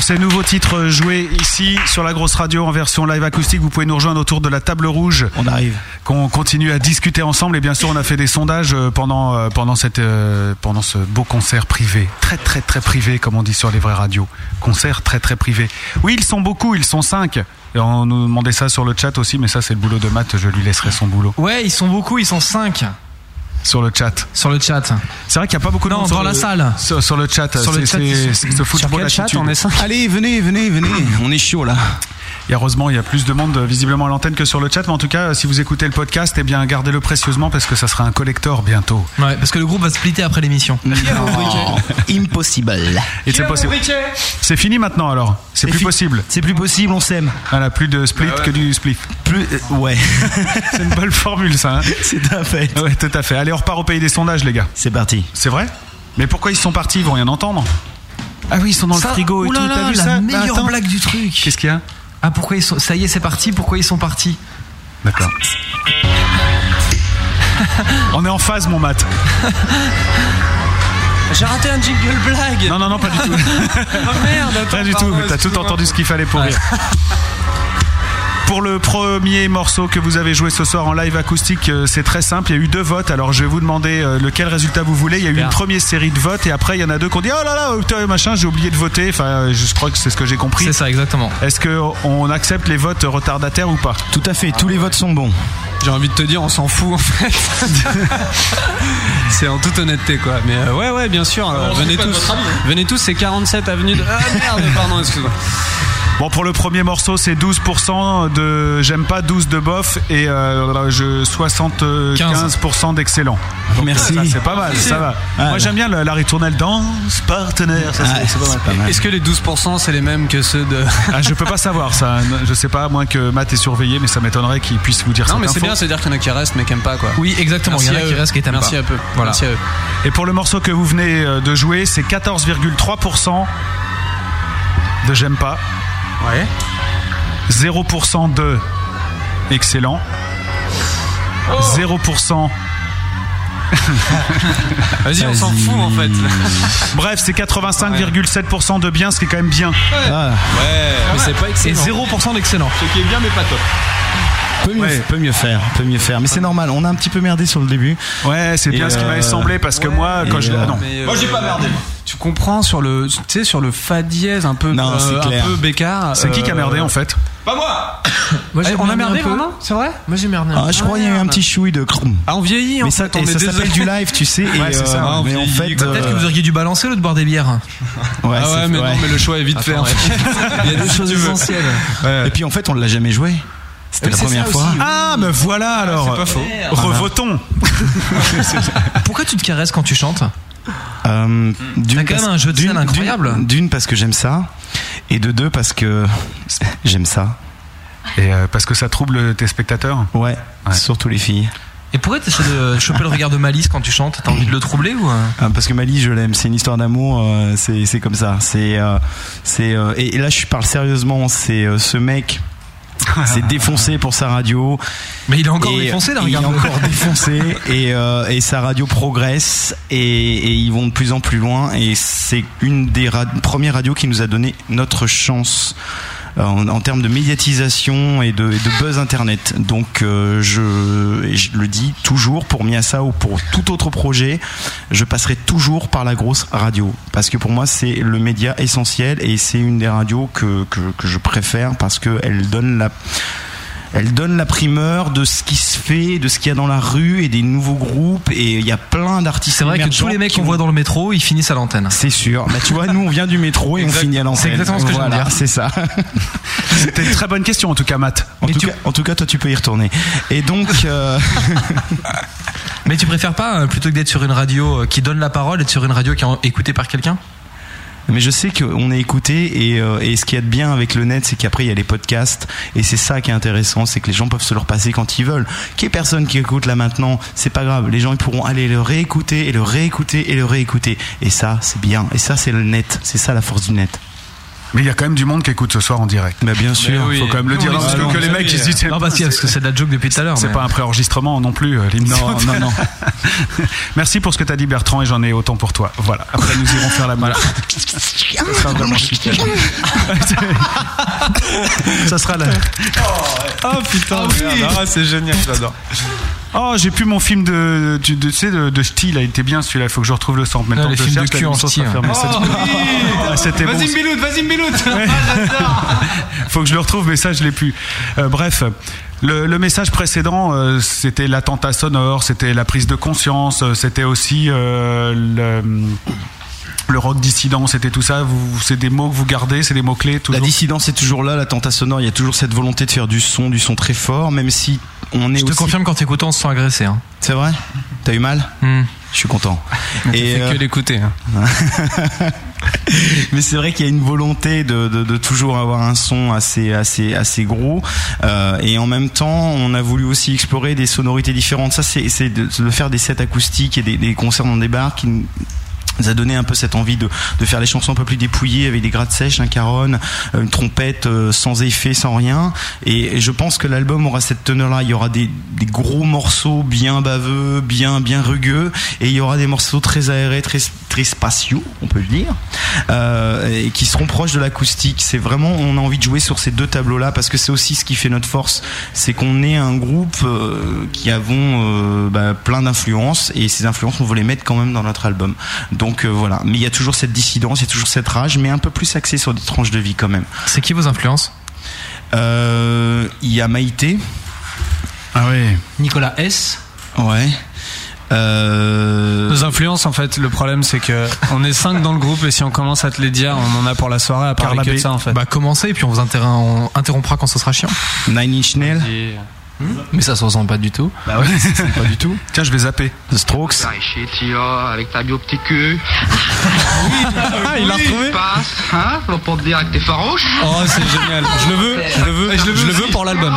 Pour ces nouveaux titres joués ici sur la grosse radio en version live acoustique. Vous pouvez nous rejoindre autour de la table rouge. On arrive. Qu'on continue à discuter ensemble et bien sûr on a fait des sondages euh, pendant euh, pendant cette euh, pendant ce beau concert privé, très très très privé comme on dit sur les vraies radios. Concert très très privé. Oui, ils sont beaucoup, ils sont cinq. Et on nous demandait ça sur le chat aussi, mais ça c'est le boulot de Matt. Je lui laisserai son boulot. Ouais, ils sont beaucoup, ils sont 5 sur le chat. Sur le chat. C'est vrai qu'il n'y a pas beaucoup de Non, monde dans sur la le- salle. Sur, sur le chat. Sur le C'est- chat, c'est- c'est ce Sur football quel chat attitude. on est cinq Allez, venez, venez, venez. On est chaud là. Et heureusement, il y a plus de monde euh, visiblement à l'antenne que sur le chat. Mais en tout cas, si vous écoutez le podcast, eh bien, gardez-le précieusement parce que ça sera un collector bientôt. Ouais, parce que le groupe va splitter après l'émission. Impossible. C'est possible. C'est fini maintenant alors. C'est plus possible. C'est plus possible, on s'aime. Voilà, plus de split que du split. Plus, euh, ouais. c'est une bonne formule ça. hein. C'est tout à fait. Ouais, tout à fait. Allez, on repart au pays des sondages, les gars. C'est parti. C'est vrai? Mais pourquoi ils sont partis? Ils vont rien entendre. Ah oui, ils sont dans Ça- le frigo et oulala, tout. T'as vu la ça? meilleure Bah, blague du truc. Qu'est-ce qu'il y a? Ah pourquoi ils sont ça y est c'est parti pourquoi ils sont partis D'accord. On est en phase, mon mat. J'ai raté un jingle blague. Non, non, non, pas du tout. Oh merde, attends, Pas du tout, mais t'as tout entendu ce qu'il fallait pour rire. Pour le premier morceau que vous avez joué ce soir en live acoustique, euh, c'est très simple. Il y a eu deux votes. Alors je vais vous demander euh, lequel résultat vous voulez. Il y a eu une première série de votes et après il y en a deux qui ont dit oh là là, putain, machin, j'ai oublié de voter. Enfin, euh, je crois que c'est ce que j'ai compris. C'est ça exactement. Est-ce que on accepte les votes retardataires ou pas? Tout à fait, tous les votes sont bons. J'ai envie de te dire, on s'en fout en fait. c'est en toute honnêteté quoi. Mais euh, ouais, ouais, bien sûr. euh, venez tous. Venez tous, c'est 47 avenue de. Ah merde, pardon, excuse-moi. Bon, pour le premier morceau, c'est 12% de j'aime pas, 12 de bof et euh, je 75% d'excellent. Merci. ça, C'est pas mal, ça va. Ah, Moi j'aime bien la, la ritournelle danse partenaire, ça, c'est- Ah, c'est pas mal. Est-ce que les 12% c'est les mêmes que ceux de. Ah, je peux pas savoir ça. Je sais pas, à moins que Matt est surveillé, mais ça m'étonnerait qu'il puisse vous dire Non, cette mais c'est info. bien, c'est-à-dire qu'il y en a qui restent mais qui aiment pas quoi. Oui exactement. Merci il y en a qui restent qui t'aiment Merci pas. à peu. Voilà. Merci à eux. Et pour le morceau que vous venez euh, de jouer, c'est 14,3% de j'aime pas. Ouais. 0% de excellent. 0% Vas-y, on s'en fout en fait. Bref, c'est 85,7% de bien, ce qui est quand même bien. Ah, Mais c'est pas Et excellent. 0% d'excellent. Ce qui est bien, mais pas top. Peut mieux, Ouais. peut mieux faire, peut mieux faire. Mais c'est normal, on a un petit peu merdé sur le début. Ouais, c'est bien ce qui euh, m'avait semblé parce que moi, quand je. euh, ah non. Euh, Tu comprends sur le, tu sais, sur le fa dièse un peu, Non, euh, un peu bécard. C'est qui qui a euh, merdé en fait? Pas moi. Moi, j'ai Eh, on a merdé merdé vraiment C'est vrai? Moi j'ai merdé Ah, peu. je crois qu'il y a eu un petit chouille de crum. Ah, on vieillit. en Mais ça, fait, on ça s'appelle du live, tu sais. et, Ouais, c'est ça, euh, on mais en vieillit, fait. Peut-être que euh, vous auriez dû balancer le de boire des bières. ouais, Ah ouais, mais ouais. non, mais le choix est vite fait. Il y a des choses essentielles. Et puis en fait, on l'a jamais joué. C'était la première fois. aussi. Ah, mais voilà alors. c'est pas faux. Revotons. Pourquoi tu te caresses quand tu chantes Euh, d'une T'as quand même parce- un jeu de d'une- scène incroyable. d'une- parce que j'aime ça, et de deux parce que j'aime ça. Et euh, parce que ça trouble tes spectateurs? Ouais, Ouais. surtout les filles. Et pourquoi t'essaies de choper le regard de Malice quand tu chantes? T'as envie de le troubler ou euh Ah, parce que Mali, je l'aime. C'est une histoire d'amour. euh, c'est c'est comme ça. C'est euh, c'est euh, et, là, je parle sérieusement. C'est euh, ce mec. s'est défoncé pour sa radio. Mais il est encore Et, défoncé là, il est encore défoncé. Et, euh, et sa radio progresse et, et ils vont de plus en plus loin. Et c'est une des ra- premières radios qui nous a donné notre chance en, en termes de médiatisation et de, buzz internet. Donc euh, je le dis toujours pour Miasa ou pour tout autre projet, je passerai toujours par la grosse radio parce que pour moi c'est le média essentiel et c'est une des radios que, que, que je préfère parce qu'elle donne la elle donne la primeur de ce qui se fait, de ce qu'il y a dans la rue et des nouveaux groupes. Et il y a plein d'artistes. C'est vrai que tous les mecs qu'on voit dans le métro, ils finissent à l'antenne. C'est sûr. Bah, tu vois, nous, on vient du métro et on finit à l'antenne. C'est exactement ce que je Voilà, dire. C'est ça. C'était une très bonne question en tout cas, Matt. En tout, cas, en tout cas, toi, tu peux y retourner. Et donc, euh, Mais tu préfères pas, euh, plutôt que d'être sur une radio euh, qui donne la parole, être sur une radio qui est écoutée par quelqu'un? Mais je sais qu'on est écouté et, euh, et ce qu'il y a de bien avec le net, c'est qu'après il y a les podcasts et c'est ça qui est intéressant, c'est que les gens peuvent se le repasser quand ils veulent. Qu'il y ait personne qui écoute là maintenant, c'est pas grave. Les gens ils pourront aller le réécouter et le réécouter et le réécouter. Et ça, c'est bien. Et ça, c'est le net. C'est ça la force du net. Mais il y a quand même du monde qui écoute ce soir en direct. Bah bien sûr. Faut quand même le dire. Non, parce mais que, non, que les mais mecs oui. ils se disent. Non, parce que- parce que c'est de la joke depuis tout à l'heure. C'est mais- pas un préenregistrement non plus, euh. Non, non, non. Merci pour ce que t'as dit Bertrand et j'en ai autant pour toi. Voilà. Après nous irons faire la voilà. Ça sera vraiment super. Ça sera la. Oh putain, merde. Ah, c'est génial, j'adore. Oh, j'ai plus mon film de, tu de- sais, de, de Ch'ti, là, il était bien celui-là, il faut que je retrouve le centre. Mais Ah, les films de cherche, cul en Ch'ti, hein. Oh, Ah, C'était bon. Vas-y, Miloud, vas-y, Miloud. Faut que je le retrouve, mais ça, je l'ai plus. Euh, bref. Le, le message précédent, euh, c'était l'attentat sonore, c'était la prise de conscience, euh, c'était aussi euh, le, le rock dissident, c'était tout ça. C'est des mots que vous gardez, c'est des mots clés. La dissidence est toujours là, l'attentat sonore, il y a toujours cette volonté de faire du son, du son très fort, même si on est Je te aussi... confirme quand t'écoutes, on se sent agressé. Hein. C'est vrai? T'as eu mal? Hmm. Je suis content. Et fait euh, que l'écouter. hein. Mais c'est vrai qu'il y a une volonté de, de, de toujours avoir un son assez assez assez gros euh, et en même temps on a voulu aussi explorer des sonorités différentes. Ça c'est c'est de, de faire des sets acoustiques et des, des concerts dans des bars qui nous a donné un peu cette envie de, de faire les chansons un peu plus dépouillées avec des grattes sèches, un caron, euh, une trompette euh, sans effet, sans rien. Et, je pense que l'album aura cette teneur-là. Il y aura des, des gros morceaux bien baveux, bien bien rugueux, et il y aura des morceaux très aérés, très très spatiaux, on peut le dire, euh, et qui seront proches de l'acoustique. C'est vraiment, on a envie de jouer sur ces deux tableaux-là parce que c'est aussi ce qui fait notre force, c'est qu'on est un groupe qui avons bah, plein d'influences et ces influences on veut les mettre quand même dans notre album. Donc euh, voilà, mais il y a toujours cette dissidence, il y a toujours cette rage, mais un peu plus axé sur des tranches de vie quand même. C'est qui vos influences Euh, Il y a Maïté. Ah oui. Nicolas S. Ouais. Euh... Nos influences, en fait, le problème, c'est que on est cinq dans le groupe et si on commence à te les dire, on en a pour la soirée à parler que de B. ça, en fait. Bah commencez et puis on vous interrompra quand ce sera chiant. Nine Inch Nails. Mais ça se ressemble pas du tout. Bah ouais, c'est pas du tout. Tiens, je vais zapper. The Strokes. avec ta bio petit cul. Ah, il l'a retrouvé Passe, hein, pour te dire que t'es farouche. Oh, c'est génial. Je le veux, je le veux, je le veux pour l'album.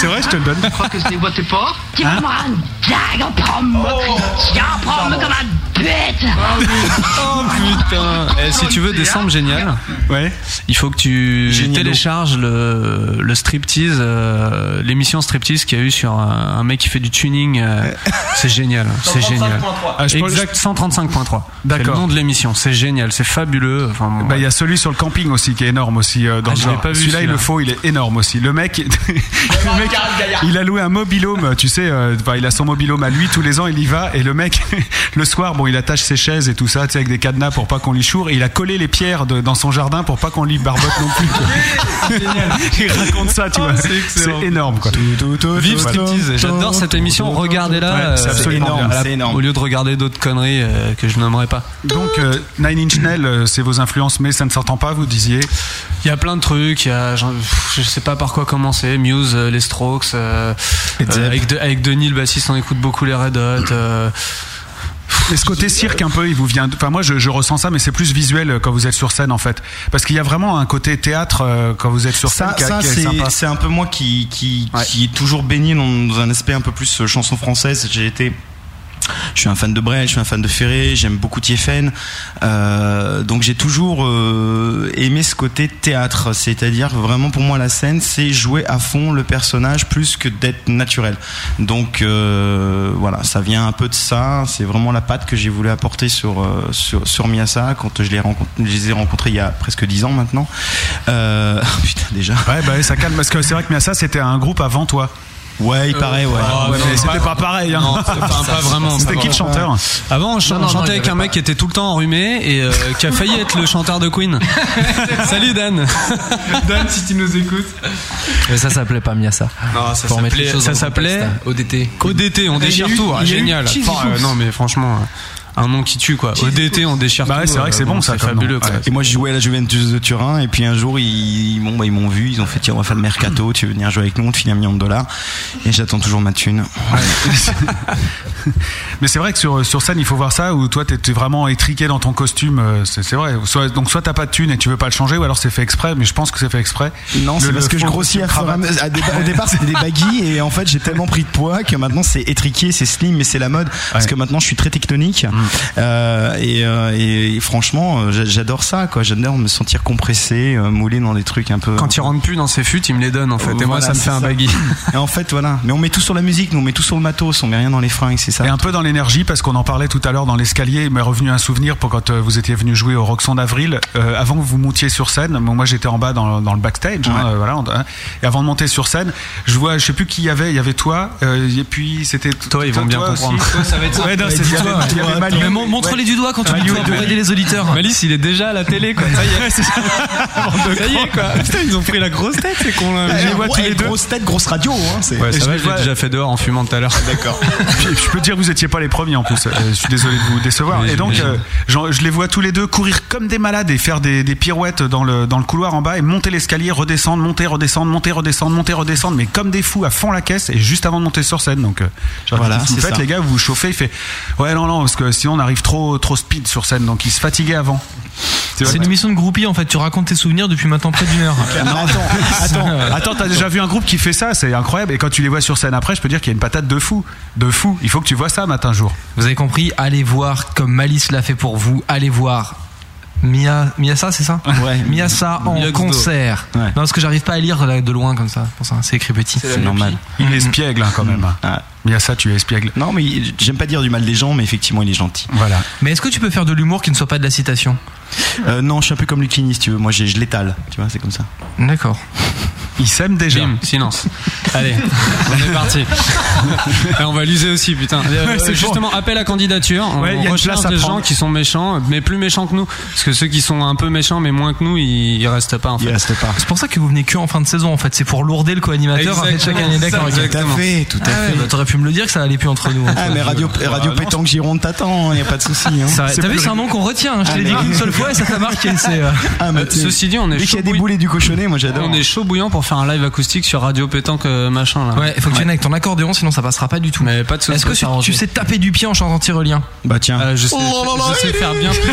C'est vrai, je te le donne. Tu crois que je les votais pas Tu Hein prends une dague, prends-moi. Tiens, prends-moi comme un bête. Oh putain. Eh, si tu veux décembre génial, ouais. il faut que tu Génialo. télécharges le, le striptease, euh, l'émission striptease qu'il y a eu sur un, un mec qui fait du tuning. euh, c'est génial, c'est génial. Ah, je pense- exact, 135.3. C'est le nom de l'émission, c'est génial, c'est fabuleux. Enfin, bon, Bah, il y a celui sur le camping aussi qui est énorme aussi euh, dans Ah, le je l'ai genre. pas vu, Celui-là, il celui-là. le faut, il est énorme aussi. Le mec, le mec, il a loué un mobilhome, tu sais, euh, enfin, il a son mobilhome à lui tous les ans, il y va et le mec, le soir, bon, il attache ses chaises et tout ça, tu sais, avec des cadenas pour pas qu'on lui choure. Et il a collé les pierres de- dans son jardin pour pas qu'on lui barbote non plus. quoi. il raconte ça, tu Oh, vois. c'est énorme, quoi. Vive Striptease, j'adore cette émission, regardez-la. Ouais, c'est euh, absolument énorme, Au lieu de regarder d'autres conneries euh, que je nommerai pas. Donc, euh, Nine Inch Nails, c'est vos influences, mais ça ne s'entend pas, vous disiez. Il y a plein de trucs, il y a, je sais pas par quoi commencer, Muse, euh, les Strokes, euh, euh, avec, de- avec Denis le bassiste on écoute beaucoup les Red Hot. Et ce côté cirque un peu, il vous vient. Enfin moi je, je ressens ça, mais c'est plus visuel euh, quand vous êtes sur scène en fait, parce qu'il y a vraiment un côté théâtre euh, quand vous êtes sur scène Ça, ça, c'est c'est un peu moi qui, qui, qui est toujours baigné dans, dans un aspect un peu plus euh, chanson française. J'ai été. Je suis un fan de Brel, je suis un fan de Ferré, j'aime beaucoup Tiefen. Euh, donc j'ai toujours euh, aimé ce côté théâtre, c'est-à-dire vraiment pour moi la scène, c'est jouer à fond le personnage plus que d'être naturel. Donc euh, voilà, ça vient un peu de ça. C'est vraiment la patte que j'ai voulu apporter sur euh, sur, sur Miasa quand je les, je les ai rencontrés il y a presque dix ans maintenant. Euh, putain déjà. Ouais bah ça calme parce que c'est vrai que Miasa c'était un groupe avant toi. Ouais, il paraît, ouais. Ah, Ouais, non, mais c'était pas pareil. Hein. Non, enfin, pas vraiment. C'était qui le chanteur Avant, on, ch- Non, on non, non, chantait avec un pas. mec qui était tout le temps enrhumé et euh, qui a failli être le chanteur de Queen. Salut Dan. Dan, si tu nous écoutes. Mais ça s'appelait pas Miasa. Non, ça s'appelait, choses ça s'appelait hein. ODT. ODT, on déchire tout. Eu génial. Euh, non, mais franchement, euh, un nom qui tue quoi. ODT, on déchire Bah ouais, c'est vrai que c'est euh, bon, ça, C'est fabuleux quoi. Et moi, je jouais à la Juventus de Turin, et puis un jour, ils, bon, bah, ils m'ont vu, ils ont fait, tiens, on va faire le mercato, tu veux venir jouer avec nous, on te file un million de dollars. Et j'attends toujours ma thune. Mais c'est vrai que sur, sur scène il faut voir ça où toi t'es vraiment étriqué dans ton costume. euh, C'est c'est vrai. Soit, donc soit t'as pas de thune et tu veux pas le changer, ou alors c'est fait exprès. Mais je pense que c'est fait exprès. Non, c'est le parce que je grossis à à Au départ, c'était des baggy, et en fait, j'ai tellement pris de poids que maintenant, c'est étriqué, c'est slim, mais c'est la mode. Parce que maintenant, je suis très tectonique. Mmh. Euh, et, euh, et- et franchement, euh, j'a- j'adore ça, quoi. J'adore me sentir compressé, moulé dans des trucs un peu. Quand il rentre plus dans ses fûts, il me les donne en fait. Et moi, ça me fait un baggy. Et en fait, voilà. Mais on met tout sur la musique, nous on met tout sur le matos, on met rien dans les fringues, c'est ça. Et un peu dans l'énergie, parce qu'on en parlait tout à l'heure dans l'escalier, il m'est revenu un souvenir pour quand vous étiez venu jouer au Roxon d'avril. Euh, avant que vous montiez sur scène, bon, moi j'étais en bas dans, dans le backstage, hein, voilà, on- hein. et avant de monter sur scène, je vois, je sais plus qui y avait, il y avait toi, euh, et puis c'était Toi, ils vont bien aussi. comprendre. Toi, ça va être ça. Ouais, non, c'est- il y Manu. Mais mon- montre-les du doigt quand tu toi pour aider les auditeurs. Malice, il est déjà à la télé, quoi. Ça y est, ça. Ça y est, quoi. Putain, ils ont pris la grosse tête, c'est con. là. Je les vois tous les deux. grosse tête, grosse radio, hein. c'est- Ouais, ça je va, les je l'ai vois- déjà fait dehors en fumant tout à l'heure. D'accord. Je peux te dire, vous étiez pas les premiers en plus. Euh, je suis désolé de vous décevoir. Et donc, euh, genre, je les vois tous les deux courir comme des malades et faire des, des pirouettes dans le, dans le couloir en bas et monter l'escalier, redescendre, monter, redescendre, monter, redescendre, monter, redescendre, mais comme des fous à fond la caisse et juste avant de monter sur scène. Donc, euh, Voilà, vous faites, les gars, vous vous chauffez. Il fait, ouais, non, non, parce que sinon on arrive trop, trop speed sur scène. Donc, il se fatiguait avant. C'est une émission de groupie en fait. Tu racontes tes souvenirs depuis maintenant près d'une heure. Non, attends, attends, attends, t'as déjà vu un groupe qui fait ça, c'est incroyable. Et quand tu les vois sur scène après, je peux dire qu'il y a une patate de fou, de fou. Il faut que tu vois ça matin jour. Vous avez compris Allez voir comme Malice l'a fait pour vous. Allez voir. Mia, Miasa, c'est ça Ouais. Miasa en concert. Ouais. Non, parce que j'arrive pas à lire de loin comme ça. Pour ça, c'est écrit petit. C'est normal. Il espiègle hein, quand même. Ah. Miasa, tu es espiègle. Non, mais il- j'aime pas dire du mal des gens, mais effectivement, il est gentil. Voilà. Mais est-ce que tu peux faire de l'humour qui ne soit pas de la citation? Euh, non, je suis un peu comme Lucini, si tu veux. Moi, j'ai- je l'étale, tu vois, c'est comme ça. D'accord. Il s'aime déjà. Bim, silence. Allez, on est parti. Et on va l'user aussi, putain. Euh, Ouais, c'est justement, appel à candidature. On, Ouais, il y a une recherche place à des prendre. gens qui sont méchants, mais plus méchants que nous. Parce que ceux qui sont un peu méchants, mais moins que nous, ils, ils restent pas, en fait. Il reste pas. C'est pour ça que vous venez que en fin de saison en fait. C'est pour lourder le co-animateur en fait, chaque Exactement, année. D'accord. ça. Tout à fait, tout à Ah ouais, fait. bah, pu me le dire que ça allait plus entre nous. Ah, mais Radio, radio Pétanque Gironde t'attend, il n'y a pas de souci. Hein. T'as vu, c'est un nom qu'on retient. hein. Je Ah, te l'ai dit mais- qu'une seule fois et ça t'a marqué. C'est. euh, Ah, tu- ceci dit, on est Dès qu'il y chaud a des boulets du cochonnet, moi j'adore. On est chaud bouillant pour faire un live acoustique sur Radio Pétanque euh, machin là. Ouais, faut que tu viennes avec ton accordéon, sinon ça passera pas du tout. Mais pas de soucis, Est-ce que tu, sais taper du pied en chantant tyrolien Bah tiens. Euh, je sais, sais faire bien plus.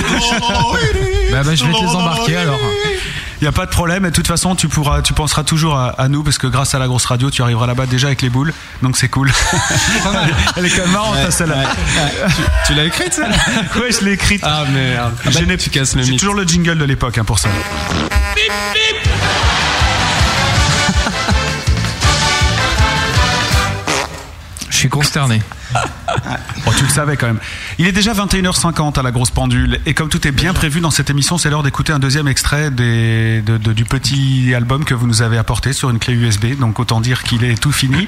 Bah, bah, je vais te les embarquer alors. Il n'y a pas de problème. Et de toute façon, tu pourras, tu penseras toujours à, à nous parce que grâce à la grosse radio, tu arriveras là-bas déjà avec les boules. Donc c'est cool. Elle est quand même marrante, celle-là. Tu l'as écrite ça Ouais, je l'ai écrite. Ah merde. J'ai bah, tu casses le j'ai toujours le jingle de l'époque hein, pour ça. Je suis consterné. Bon, tu le savais quand même. Il est déjà 21h50 à la grosse pendule. Et comme tout est bien prévu dans cette émission, c'est l'heure d'écouter un deuxième extrait des- de- de- du petit album que vous nous avez apporté sur une clé USB. Donc autant dire qu'il est tout fini.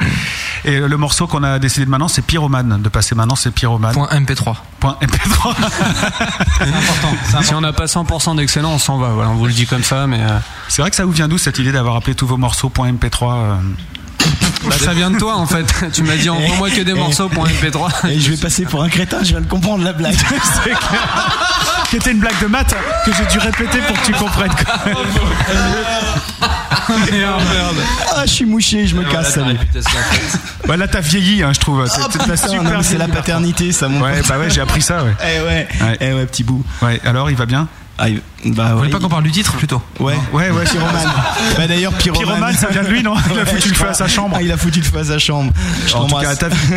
Et le morceau qu'on a décidé de maintenant, c'est Pyromane. De passer maintenant, c'est Pyromane. Point MP3. Point MP3. Si on n'a pas 100% d'excellent, on s'en va. Voilà, on vous le dit comme ça, mais. euh, C'est vrai que ça vous vient d'où cette idée d'avoir appelé tous vos morceaux point MP3 euh Bah, ça vient de toi en fait. Tu m'as dit envoie-moi que des morceaux pour MP3. Et je vais passer pour un crétin, je viens de comprendre la blague. C'est clair. Qui était une blague de maths que j'ai dû répéter pour que tu comprennes. quoi. Merde, merde. Ah, je suis mouché, je me casse. salut. Bah là, t'as vieilli, hein, je trouve. Ah, c'est la paternité, ça, mon Ouais, bah ouais, j'ai appris ça, ouais. Eh ouais, Ouais. eh ouais, petit bout. Ouais, alors il va bien? Bah Vous voulez pas qu'on parle du titre plutôt Ouais, Ouais, ouais, Pyromane. bah d'ailleurs, Pyromane. Pyromane, ça vient de lui, non Il a foutu le feu à sa chambre. Ah, il a foutu le feu à sa chambre. Je En tout cas, à ta vie.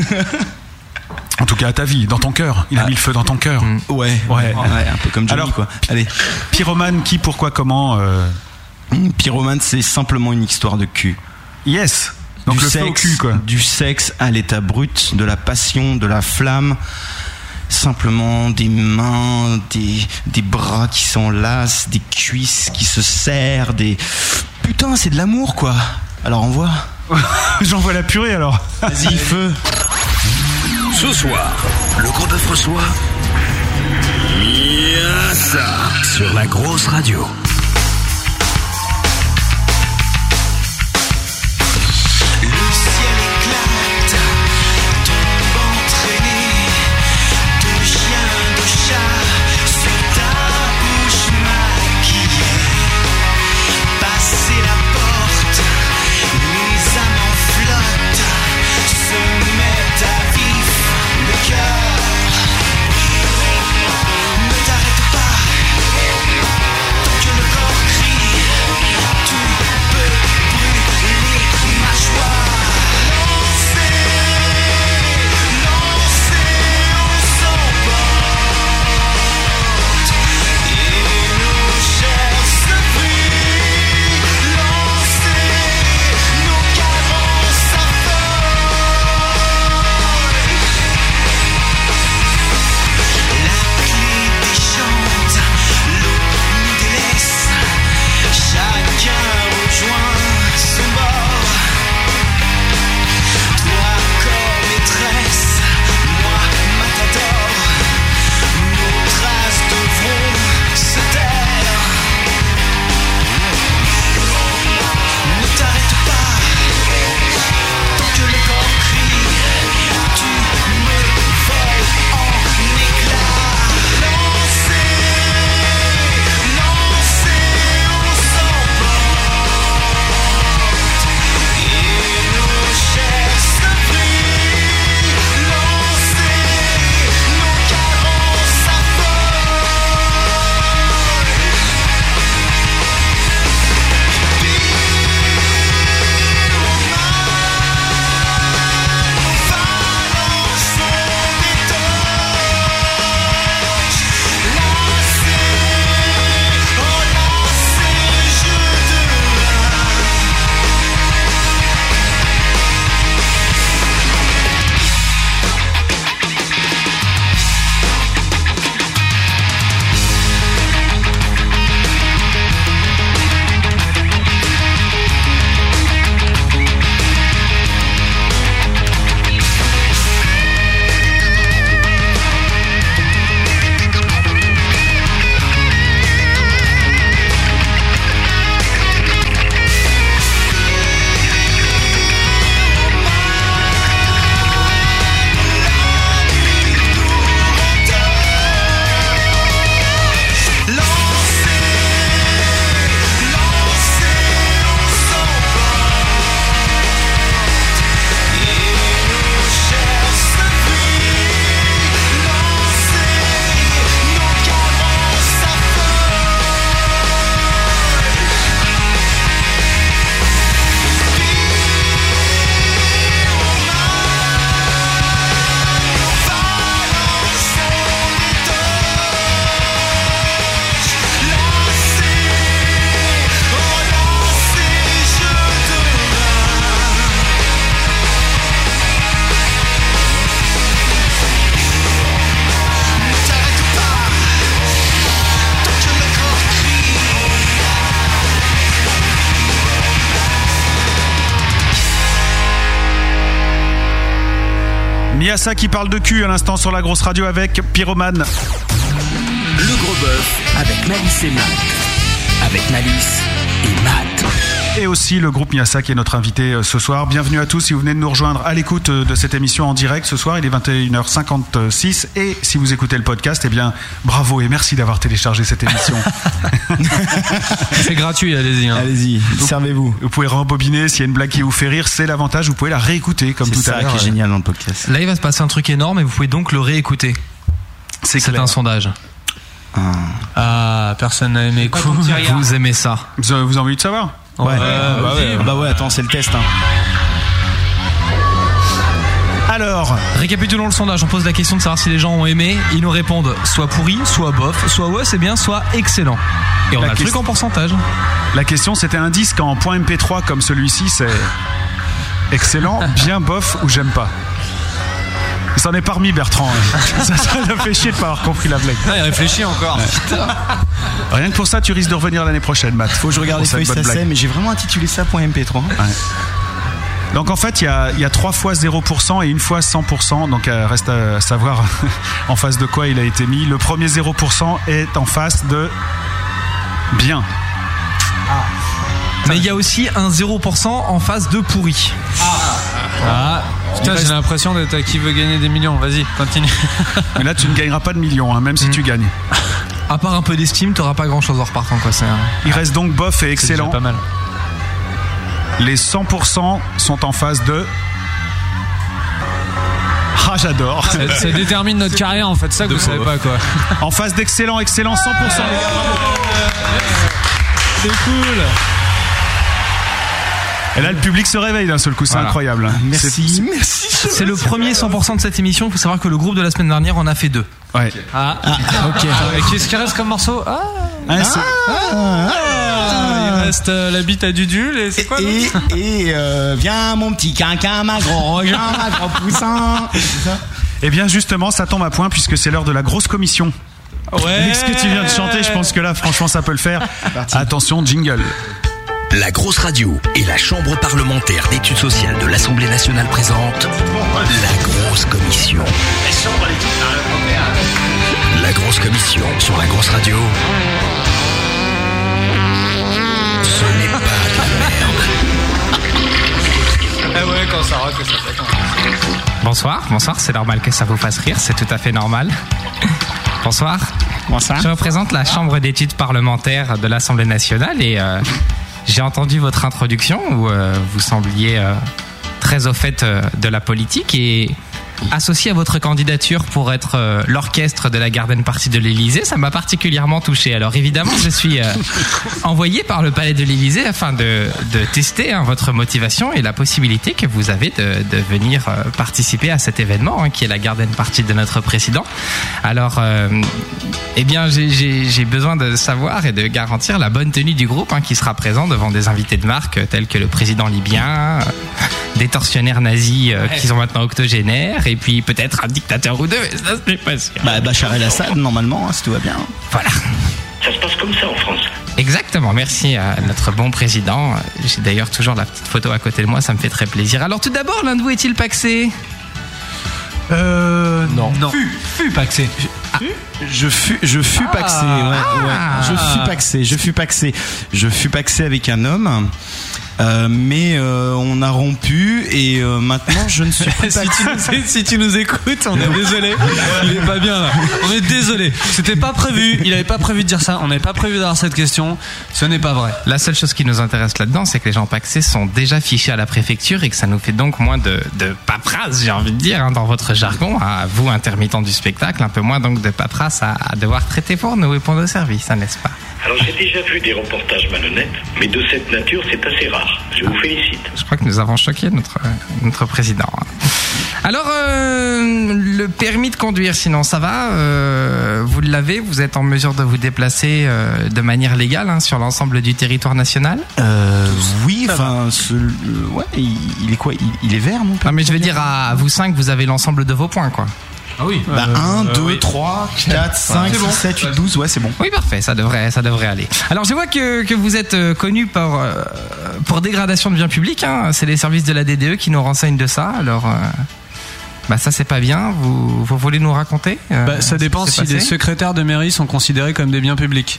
En tout cas, à ta vie, dans ton cœur. Il a mis le feu dans ton cœur. Ouais, Ouais. ouais, un peu comme Johnny, Alors- quoi. Allez. Pyromane, qui, pourquoi, comment euh, Hum, Pyromane, c'est simplement une histoire de cul. Yes Donc du le feu au sexe, cul, quoi. Du sexe à l'état brut, de la passion, de la flamme. Simplement des mains, des, des bras qui s'enlacent, des cuisses qui se serrent, des. Putain, c'est de l'amour, quoi. Alors, on voit. J'envoie la purée alors. Vas-y, feu. Ce soir, le gros bœuf reçoit Miasa sur la grosse radio. Miasa qui parle de cul à l'instant sur la grosse radio avec Pyromane. Le gros bœuf avec Malice et Matt. Avec Malice et Matt. Et aussi le groupe Miasa qui est notre invité euh, ce soir. Bienvenue à tous si vous venez de nous rejoindre à l'écoute euh, de cette émission en direct ce soir. Il est 21h56 et si vous écoutez le podcast, eh bien bravo et merci d'avoir téléchargé cette émission. C'est gratuit, allez-y. hein. Allez-y, servez-vous. Vous pouvez rembobiner s'il y a une blague qui vous fait rire, c'est l'avantage. Vous pouvez la réécouter comme C'est tout ça à l'heure. qui est génial dans le podcast. Là, il va se passer un truc énorme et vous pouvez donc le réécouter. C'est C'est un sondage. Ah, personne n'a aimé. Vous aimez ça vous avez envie de savoir? Ouais. bah ouais. Bah ouais, attends, c'est le test. Hein. Alors, Récapitulons le sondage. On pose la question de savoir si les gens ont aimé. Ils nous répondent soit pourri, soit bof, soit ouais, c'est bien, soit excellent. Et on La a le truc en pourcentage. la question c'était un disque en point MP3 comme celui-ci, c'est excellent, bien bof ou j'aime pas? Il s'en est parmi Bertrand. hein. ça, ça l'a fait chier de pas avoir compris la blague. Ah, il réfléchit encore. Rien que pour ça, tu risques de revenir l'année prochaine, Matt. Faut que je regarde les feuilles. SACEM, mais j'ai vraiment intitulé ça point .mp3. Donc en fait, il y a, y a 3 fois 0% et une fois 100%. Donc euh, reste à savoir en face de quoi il a été mis. Le premier 0% est en face de bien. Mais il y a aussi un 0% en face de pourri. Ah, putain, j'ai l'impression d'être à qui veut gagner des millions. Vas-y, continue. Mais là, tu ne gagneras pas de millions, hein, même si tu gagnes. À part un peu d'estime, t'auras pas grand chose en repartant quoi. Un- Il reste donc bof et excellent. pas mal. Les 100% sont en face de. Ah, j'adore. Ça, ça détermine notre carrière en fait, ça que vous savez pas quoi. En face d'excellent, excellent, 100%. C'est cool. Et là, le public se réveille d'un seul coup, c'est Voilà. incroyable. Merci, merci. C'est le premier 100% de cette émission. Il faut savoir que le groupe de la semaine dernière en a fait deux. Ouais. Ah, ok. Et qu'est-ce qui reste comme morceau Ah, Ouais, c'est- il reste euh, la bite à Dudule et c'est quoi Et, et euh, viens mon petit quinquin, ma gros rejoint, ma gros poussin. Eh bien, justement, ça tombe à point puisque c'est l'heure de la grosse commission. Ouais. Avec ce que tu viens de chanter, je pense que là, franchement, ça peut le faire. Attention, jingle. La grosse radio et la chambre parlementaire d'études sociales de l'Assemblée nationale présente la grosse commission. La grosse commission sur la grosse radio. Ce n'est pas de la merde. Ah ouais, quand ça rock, ça fait Bonsoir, bonsoir, c'est normal que ça vous fasse rire, c'est tout à fait normal. Bonsoir. Bonsoir. Je représente la Chambre d'études parlementaires de l'Assemblée nationale et euh, j'ai entendu votre introduction où euh, vous sembliez euh, très au fait euh, de la politique et associé à votre candidature pour être euh, l'orchestre de la Garden Party de l'Élysée, ça m'a particulièrement touché. Alors évidemment, je suis euh, envoyé par le Palais de l'Élysée afin de, de tester hein, votre motivation et la possibilité que vous avez de, de venir euh, participer à cet événement hein, qui est la Garden Party de notre président. Alors, eh bien, j'ai- besoin de savoir et de garantir la bonne tenue du groupe hein, qui sera présent devant des invités de marque tels que le président libyen, des tortionnaires nazis qui sont maintenant octogénaires, et puis peut-être un dictateur ou deux. mais Ça, c'est pas sûr. Bah, Bachar el-Assad, normalement, hein, si tout va bien. Voilà. Ça se passe comme ça en France. Exactement, merci à notre bon président. J'ai d'ailleurs toujours la petite photo à côté de moi, ça me fait très plaisir. Alors tout d'abord, l'un de vous est-il paxé? Euh. Non. Non. Fut, fut paxé. Je fus, je fus paxé, ouais, ouais. Ah. Je fus paxé, je fus paxé. Je fus paxé avec un homme. euh, mais euh, on a rompu et euh, maintenant je ne suis plus si, tu paxé. nous, si tu nous écoutes, on est désolé. Il est pas bien là. On est désolé. C'était pas prévu. Il avait pas prévu de dire ça. On n'avait pas prévu d'avoir cette question. Ce n'est pas vrai. La seule chose qui nous intéresse là-dedans, c'est que les gens paxés sont déjà fichés à la préfecture et que ça nous fait donc moins de, de paperasse, j'ai envie de dire, hein, dans votre jargon, à vous, intermittents du spectacle, un peu moins donc de paperasse à, à devoir traiter pour nous et pour nos services, hein, n'est-ce pas Alors j'ai déjà vu des reportages malhonnêtes, mais de cette nature, c'est assez rare. Je vous félicite. Je crois que nous avons choqué notre, notre président. hein. Alors, euh, le permis de conduire, sinon ça va euh, Vous l'avez Vous êtes en mesure de vous déplacer euh, de manière légale hein, sur l'ensemble du territoire national? Euh, oui, enfin, euh, ouais, il, il est quoi? Il, il est vert, non? Non, mais je veux dire, à vous cinq, vous avez l'ensemble de vos points, quoi. Ah oui. Bah, 1, 2, 3, 4, 5, 6, 7, 8, 12, ouais, c'est bon. Oui, parfait, ça devrait, ça devrait aller. Alors, je vois que, que vous êtes euh, connu pour, euh, pour dégradation de biens publics. hein. C'est les services de la DDE qui nous renseignent de ça. Alors, euh, Bah ça c'est pas bien. Vous, vous voulez nous raconter euh, Bah, ça dépend si les secrétaires de mairie sont considérés comme des biens publics.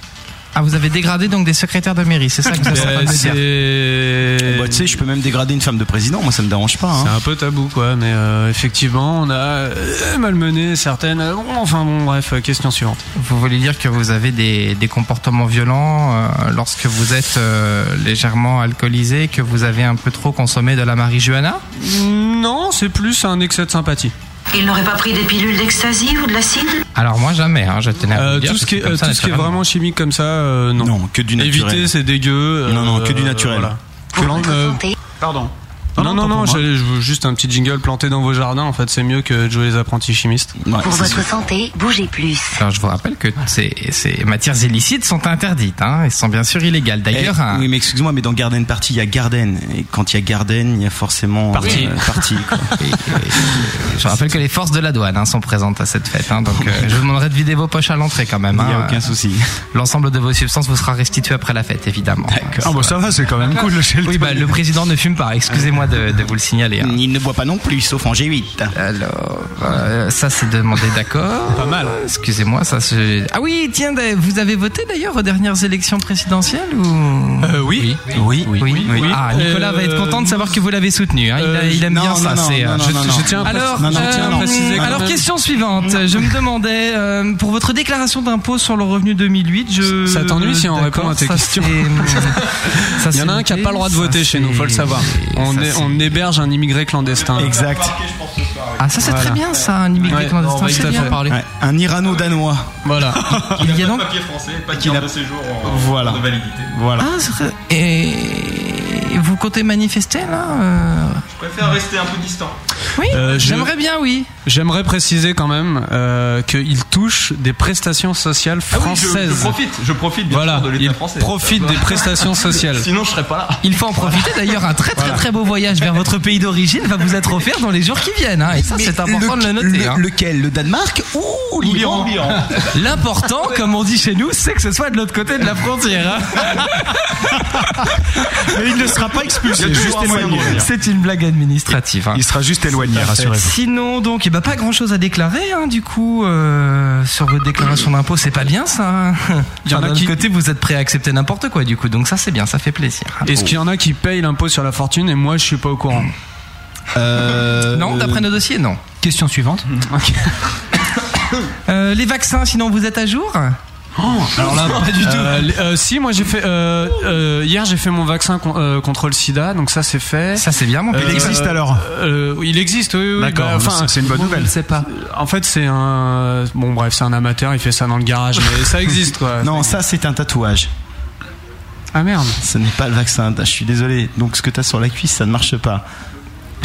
Ah vous avez dégradé donc des secrétaires de mairie, c'est ça que vous êtes en train de me dire Bah, tu sais, je peux même dégrader une femme de président, moi ça me dérange pas. hein. c'est un peu tabou quoi, mais euh, effectivement on a euh, malmené certaines. euh, Enfin bon bref, euh, question suivante. Vous voulez dire que vous avez des, des comportements violents euh, lorsque vous êtes euh, légèrement alcoolisé, que vous avez un peu trop consommé de la marijuana? Non, c'est plus un excès de sympathie. Il n'aurait pas pris des pilules d'ecstasy ou de l'acide Alors moi jamais, hein, je tenais à vous Euh, dire. tout ce parce qui est, euh, ça, tout ce qui est vraiment chimique comme ça, euh, non. Non, que du naturel. Éviter, c'est dégueu. euh, Non, non, que du naturel. voilà. Euh. Pardon. Non, non, non, j'allais- je veux juste un petit jingle planté dans vos jardins. En fait, c'est mieux que de jouer les apprentis chimistes. Pour votre santé, bougez plus. Alors je vous rappelle que ces, ces matières illicites sont interdites, hein, elles sont bien sûr illégales. D'ailleurs, Eh, un- Oui, mais excuse-moi, mais dans Garden Party, il y a Garden. Et quand il y a Garden, il y a forcément. Party. euh, party, quoi. Et- et- je rappelle que les forces de la douane hein, sont présentes à cette fête, hein, donc euh, je vous demanderai de vider vos poches à l'entrée quand même. Il n'y a hein. aucun souci. L'ensemble de vos substances vous sera restitué après la fête, évidemment. Ah bah ça va, c'est quand même cool le Oui, bah, le président ne fume pas, excusez-moi de, de vous le signaler. hein. Il ne boit pas non plus, sauf en G8. Alors, euh, ça c'est demandé, d'accord. Pas mal. Excusez-moi, ça c'est. Ah oui, tiens, vous avez voté d'ailleurs aux dernières élections présidentielles ou? Euh, oui. Oui, oui, oui. Ah, Nicolas va être content de savoir que vous l'avez soutenu. hein. Il, a- euh, il aime non, bien non, ça. non, c'est, non, non, je- je tiens à Alors, préciser. alors, question suivante. Je me demandais, pour votre déclaration d'impôt sur le revenu 2008, je. Ça t'ennuie si on répond à tes questions ça, Il y en a un qui a noté, pas le droit de voter chez nous, faut le savoir. On, est- on héberge un immigré clandestin. Exact. Ah, ça c'est Voilà. très bien, ça, un immigré Ouais, clandestin. c'est bien. Ouais, Un Irano-Danois. Voilà. Il y a donc. français, pas de carte de séjour Voilà. validité. Voilà. Ah. Et vous comptez manifester là euh Je préfère rester un peu distant. Oui, Euh, je- j'aimerais bien, oui. J'aimerais préciser quand même euh, qu'il touche des prestations sociales Ah françaises. je, profite, je profite bien Voilà, sûr de l'État il français. profite des prestations sociales. Sinon, je serais pas là. Il faut en profiter d'ailleurs. Un très très très beau voyage vers votre pays d'origine va vous être offert dans les jours qui viennent. hein. Et ça, c'est important de le noter. le- hein. Lequel Le Danemark ou l'Iran L'important, comme on dit chez nous, c'est que ce soit de l'autre côté de la frontière. hein. Mais il ne sera pas expulsé, juste éloigné. C'est une blague administrative. hein. Il sera juste éloigné, rassurez-vous. Sinon, donc, il n'y a pas grand chose à déclarer, hein, du coup, euh, sur votre déclaration d'impôt, c'est pas bien ça. hein. Il y en a qui- côté, vous êtes prêt à accepter n'importe quoi, du coup, donc ça c'est bien, ça fait plaisir. Est-ce qu'il y en a qui payent l'impôt sur la fortune et moi je suis pas au courant? Euh, Non, d'après nos dossiers, non. Question suivante. Euh, les vaccins, sinon vous êtes à jour? Alors là, pas du tout. si, moi j'ai fait. euh, euh, hier, j'ai fait mon vaccin con- euh, contre le sida, donc ça c'est fait. Ça c'est bien, mon Euh, Il existe alors euh, Il existe, oui, oui. D'accord, bah, enfin, c'est une bonne nouvelle. Je sais pas. En fait, c'est un. Bon, bref, c'est un amateur, il fait ça dans le garage, mais ça existe quoi. Non, ça c'est un tatouage. Ah merde. Ce n'est pas le vaccin. Je suis désolé. Donc ce que tu as sur la cuisse, ça ne marche pas.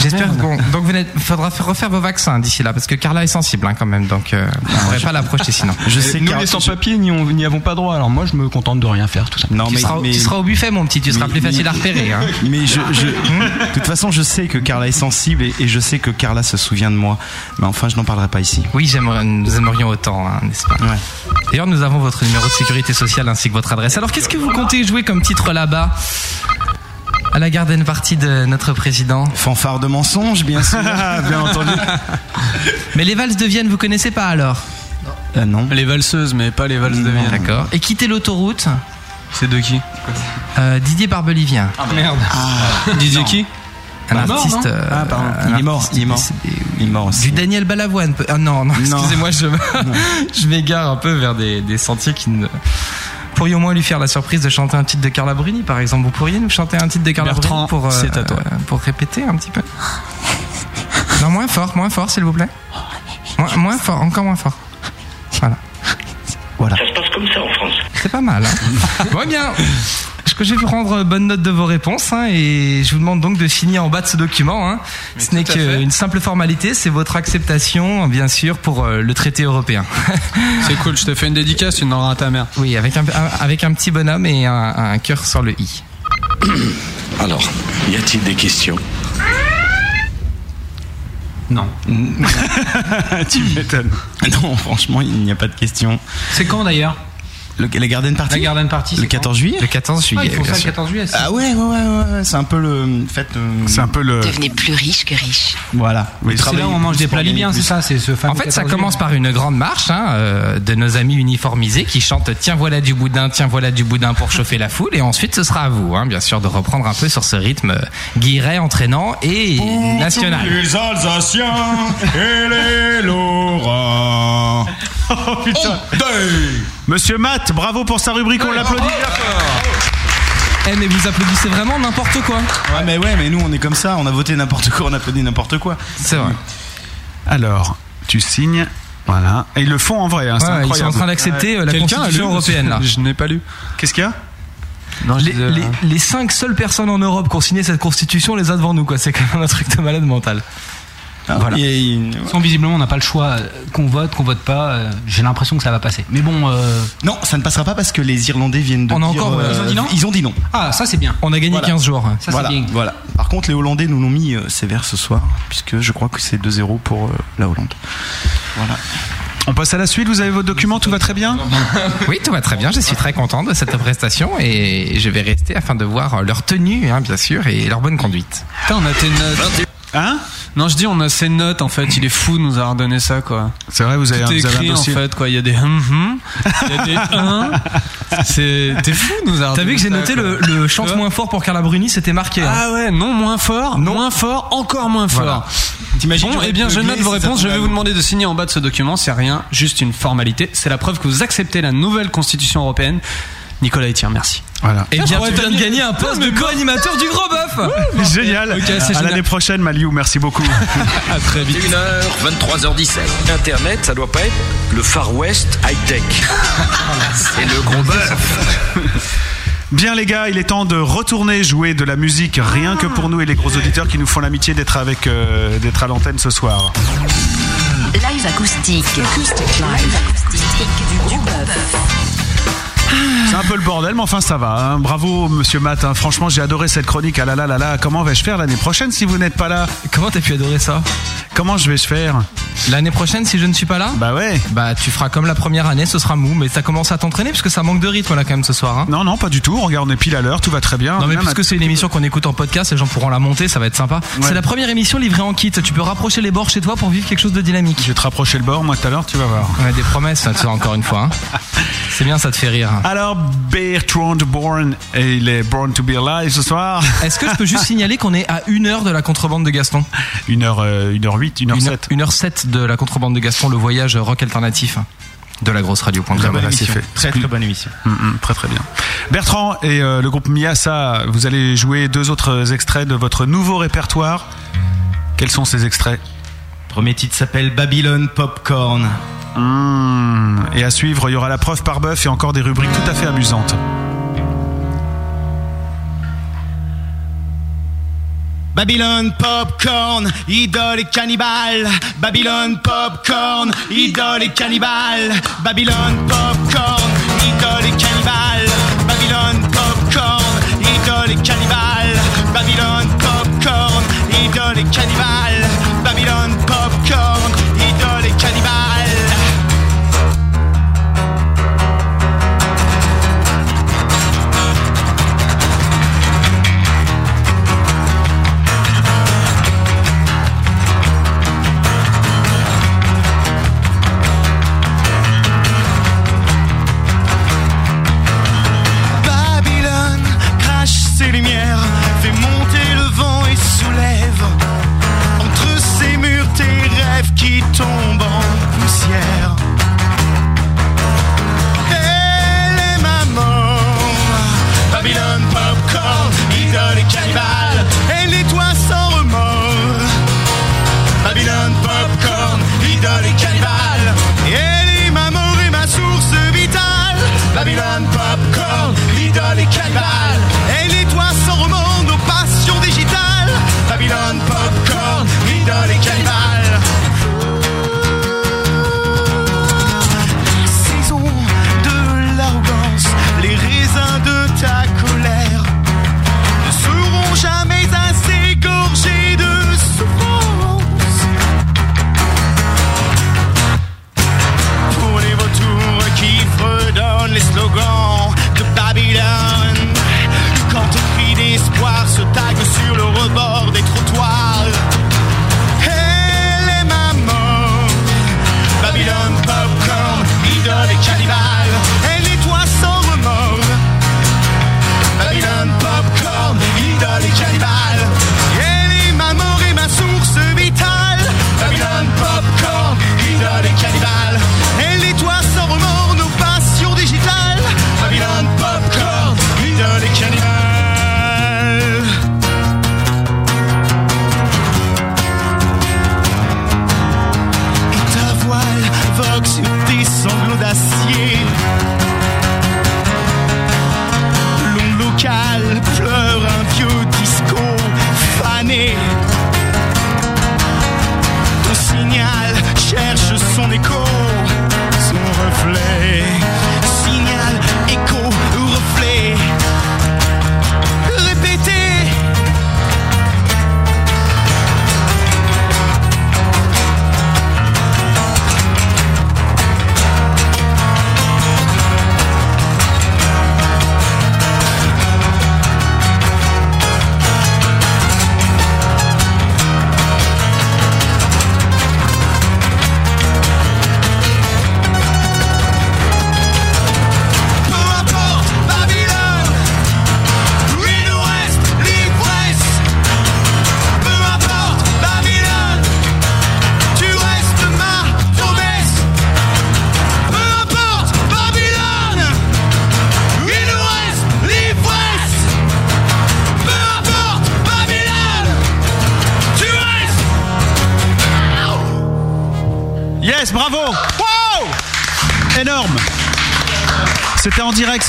J'espère. Bon, donc vous faudra faire- refaire vos vaccins d'ici là, parce que Carla est sensible hein, quand même, donc euh, on ne pourrait pas l'approcher sinon. Je sais Nous, car- les sans-papiers, n'y on- n'y avons pas droit. Alors moi, je me contente de rien faire, tout ça. Non, Tu, mais, seras, mais, tu seras au buffet, mon petit, tu seras plus facile mais- à repérer. Hein. mais je, je- de toute façon, je sais que Carla est sensible et, et je sais que Carla se souvient de moi. Mais enfin, je n'en parlerai pas ici. Oui, j'aimerais, nous aimerions autant, hein, n'est-ce pas Ouais. D'ailleurs, nous avons votre numéro de sécurité sociale ainsi que votre adresse. Alors, qu'est-ce que vous comptez jouer comme titre là-bas? À la garden party de notre président Fanfare de mensonges, bien sûr. Bien entendu. Mais les valses de Vienne, vous connaissez pas alors? Euh, non. Les valseuses, mais pas les valses de Vienne. D'accord. Et quitter l'autoroute? C'est de qui? Euh, Didier Barbelivien. Ah merde. Didier qui? Un Bah, artiste. euh, Ah, pardon. un Il est mort, il est mort. décédé, oui. Il est mort aussi. Du Daniel Balavoine. peut- Ah non, non, excusez-moi, je, je m'égare un peu vers des, des sentiers qui ne. Pourriez au moins lui faire la surprise de chanter un titre de Carla Bruni, par exemple. Vous pourriez nous chanter un titre de Carla Bertrand, Bruni pour, euh, c'est à toi. euh, pour répéter un petit peu Non, moins fort, moins fort, s'il vous plaît. Moins, moins fort, encore moins fort. Voilà. Voilà. Ça se passe comme ça en France. C'est pas mal. Hein bon, eh bien, je je vais prendre bonne note de vos réponses hein, et je vous demande donc de signer en bas de ce document. Hein. Ce n'est qu'une simple formalité, c'est votre acceptation, bien sûr, pour euh, le traité européen. C'est cool, je te fais une dédicace, tu n'auras à ta mère. oui, avec un, un- avec un petit bonhomme et un, un cœur sur le i. Alors, y a-t-il des questions? Non. tu m'étonnes. Non, franchement, il n'y a pas de question. C'est quand d'ailleurs? Le, la Garden Party La Garden Party, Le c'est 14 quand juillet Le 14 Ah, juillet. ils font bien ça le sûr. 14 juillet. Ah ouais, ouais, ouais, ouais, c'est un peu le fait. euh, C'est un peu le. Devenez plus riche que riche. Voilà. Oui, C'est là où on mange des plats libyens, c'est ça C'est ce fameux En fait, ça 14 commence juillet. par une grande marche hein, euh, de nos amis uniformisés qui chantent Tiens voilà du boudin, tiens voilà du boudin pour chauffer la foule. Et ensuite, ce sera à vous, hein, bien sûr, de reprendre un peu sur ce rythme euh, guilleret, entraînant et national. Les Alsaciens et les Lorrains. Oh putain. Monsieur Matt, bravo pour sa rubrique, on l'applaudit. Eh mais vous applaudissez vraiment n'importe quoi. Ouais, mais ouais, mais nous on est comme ça, on a voté n'importe quoi, on a applaudi n'importe quoi. C'est vrai. Alors, tu signes. Voilà. Et ils le font en vrai, hein, c'est Ouais, ils incroyable. sont en train d'accepter euh, la Quelqu'un a constitution lu européenne là. Je n'ai pas lu. Qu'est-ce qu'il y a? Non, je Les, disais, les, euh, les cinq seules personnes en Europe qui ont signé cette constitution les a devant nous quoi. C'est quand même un truc de malade mental. Voilà. Et, et- Sans, visiblement, on n'a pas le choix. Qu'on vote, qu'on vote pas, euh, j'ai l'impression que ça va passer. Mais bon. euh, Non, ça ne passera pas parce que les Irlandais viennent de On a dire, encore- euh, ils ont dit non Ils ont dit non. Ah, ça c'est bien. On a gagné Voilà. 15 jours. Ça voilà, c'est bien. voilà. Par contre, les Hollandais nous l'ont mis euh, sévère ce soir, puisque je crois que c'est 2-0 pour euh, la Hollande. Voilà. On passe à la suite, vous avez vos documents, tout va très bien Oui, tout va très bien. Je suis très content de cette prestation et je vais rester afin de voir leur tenue, hein, bien sûr, et leur bonne conduite. Putain, on a tes notes. Hein Non, je dis, on a ses notes en fait. Il est fou de nous avoir donné ça quoi. C'est vrai, vous avez, Tout un, est vous avez un écrit en dossier. fait quoi. Il y a des hum hum, il y a des hein. C'est t'es fou de nous avoir. T'as vu donné que j'ai ça, noté quoi. le, le chante moins fort pour Carla Bruni, c'était marqué. hein. Ah ouais, non moins fort, moins fort, encore moins fort. T'imagines Bon, j'aurais eh bien, je note vos ça réponses. Je vais vous demander de signer en bas de ce document. C'est rien, juste une formalité. C'est la preuve que vous acceptez la nouvelle constitution européenne. Nicolas Etienne, merci. Voilà. Eh Ça, bien, tu viens de gagner- un poste de co-animateur du Gros Bœuf Génial. À génial. l'année prochaine, Maliou, merci beaucoup. À très vite. 1h, 23h17. Internet, ça doit pas être le Far West high-tech. C'est le gros bœuf. Bien les gars, il est temps de retourner jouer de la musique rien que pour nous et les gros auditeurs qui nous font l'amitié d'être avec euh, d'être à l'antenne ce soir. Live acoustique. Live acoustique du gros bœuf. C'est un peu le bordel, mais enfin ça va. hein. Bravo Monsieur Matt, hein. franchement j'ai adoré cette chronique. Ah là là là là, comment vais-je faire l'année prochaine si vous n'êtes pas là? Comment t'as pu adorer ça? Comment je vais je faire L'année prochaine, si je ne suis pas là Bah ouais. Bah, tu feras comme la première année, ce sera mou, mais t'as commencé à t'entraîner parce que ça manque de rythme là quand même ce soir. Hein. Non non pas du tout. Regarde on est pile à l'heure, tout va très bien. Non mais puisque c'est une émission qu'on écoute en podcast, les gens pourront la monter, ça va être sympa. C'est la première émission livrée en kit. Tu peux rapprocher les bords chez toi pour vivre quelque chose de dynamique. Je vais te rapprocher le bord moi tout à l'heure, tu vas voir. Ouais, des promesses, ça, encore une fois. hein. C'est bien, ça te fait rire. Alors Bertrand Born et il est Born to be Alive ce soir. Est-ce que je peux juste signaler qu'on est à une heure de la contrebande de Gaston? 1h, 1h08, 1h07. 1h07 de la contrebande de Gaston, le voyage rock alternatif de la grosse radio. Très bonne émission. Très très bonne émission. Mm, mm, très très bien. Bertrand et euh, le groupe Miasa, vous allez jouer deux autres extraits de votre nouveau répertoire. Quels sont ces extraits? Premier titre s'appelle Babylon Popcorn. Mm, Et à suivre, il y aura la preuve par bœuf et encore des rubriques tout à fait amusantes. Babylone Popcorn, idole et cannibale. Babylone Popcorn, idole et cannibale. Babylone Popcorn, idole et cannibale. Babylone Popcorn, idole et cannibale.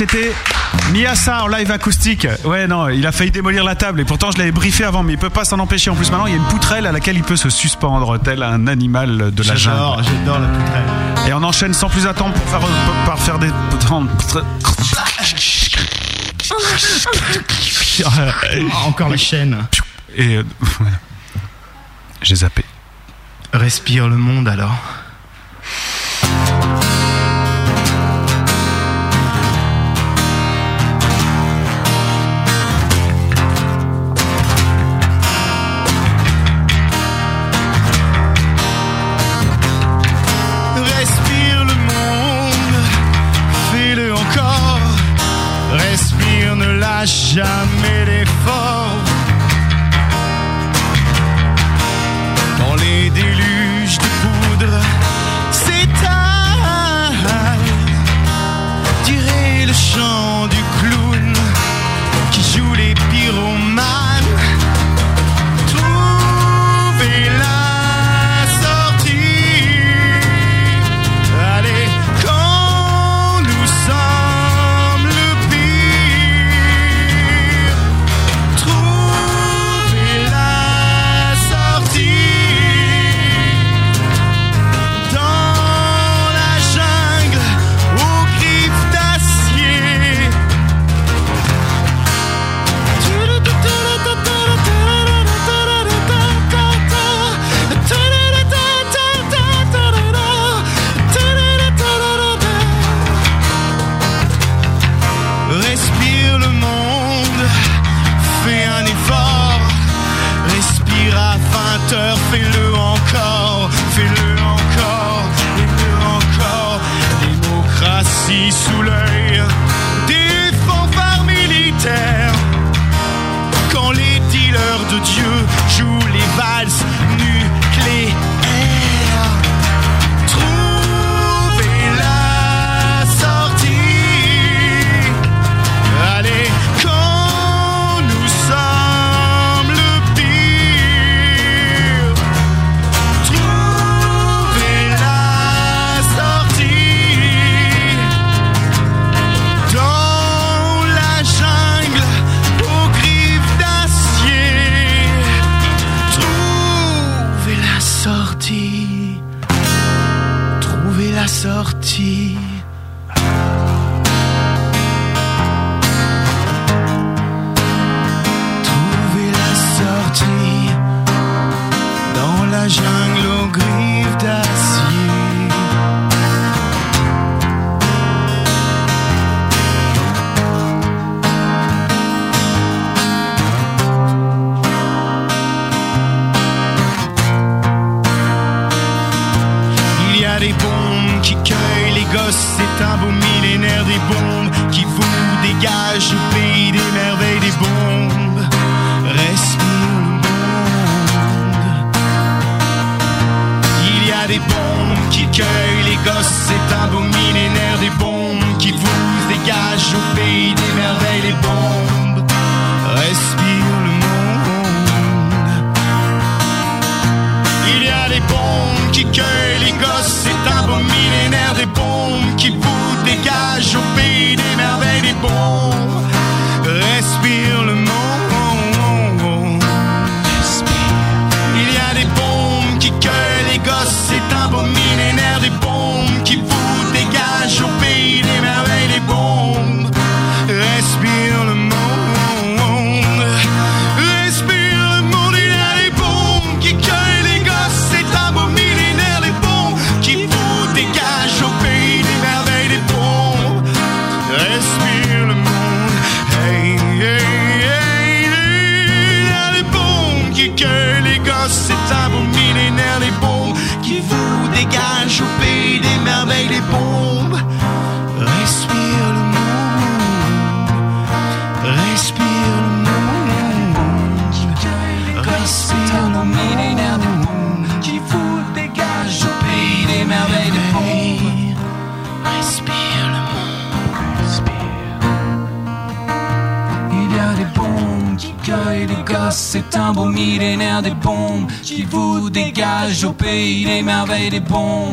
c'était Miyasa en live acoustique. Ouais, non, il a failli démolir la table et pourtant je l'avais briefé avant, mais il peut pas s'en empêcher. En plus, maintenant, il y a une poutrelle à laquelle il peut se suspendre, tel un animal de la jungle. J'adore, j'adore la poutrelle. Et on enchaîne sans plus attendre pour faire, par faire des. Ah, encore la chaîne. Et. Euh, J'ai zappé. Respire le monde alors.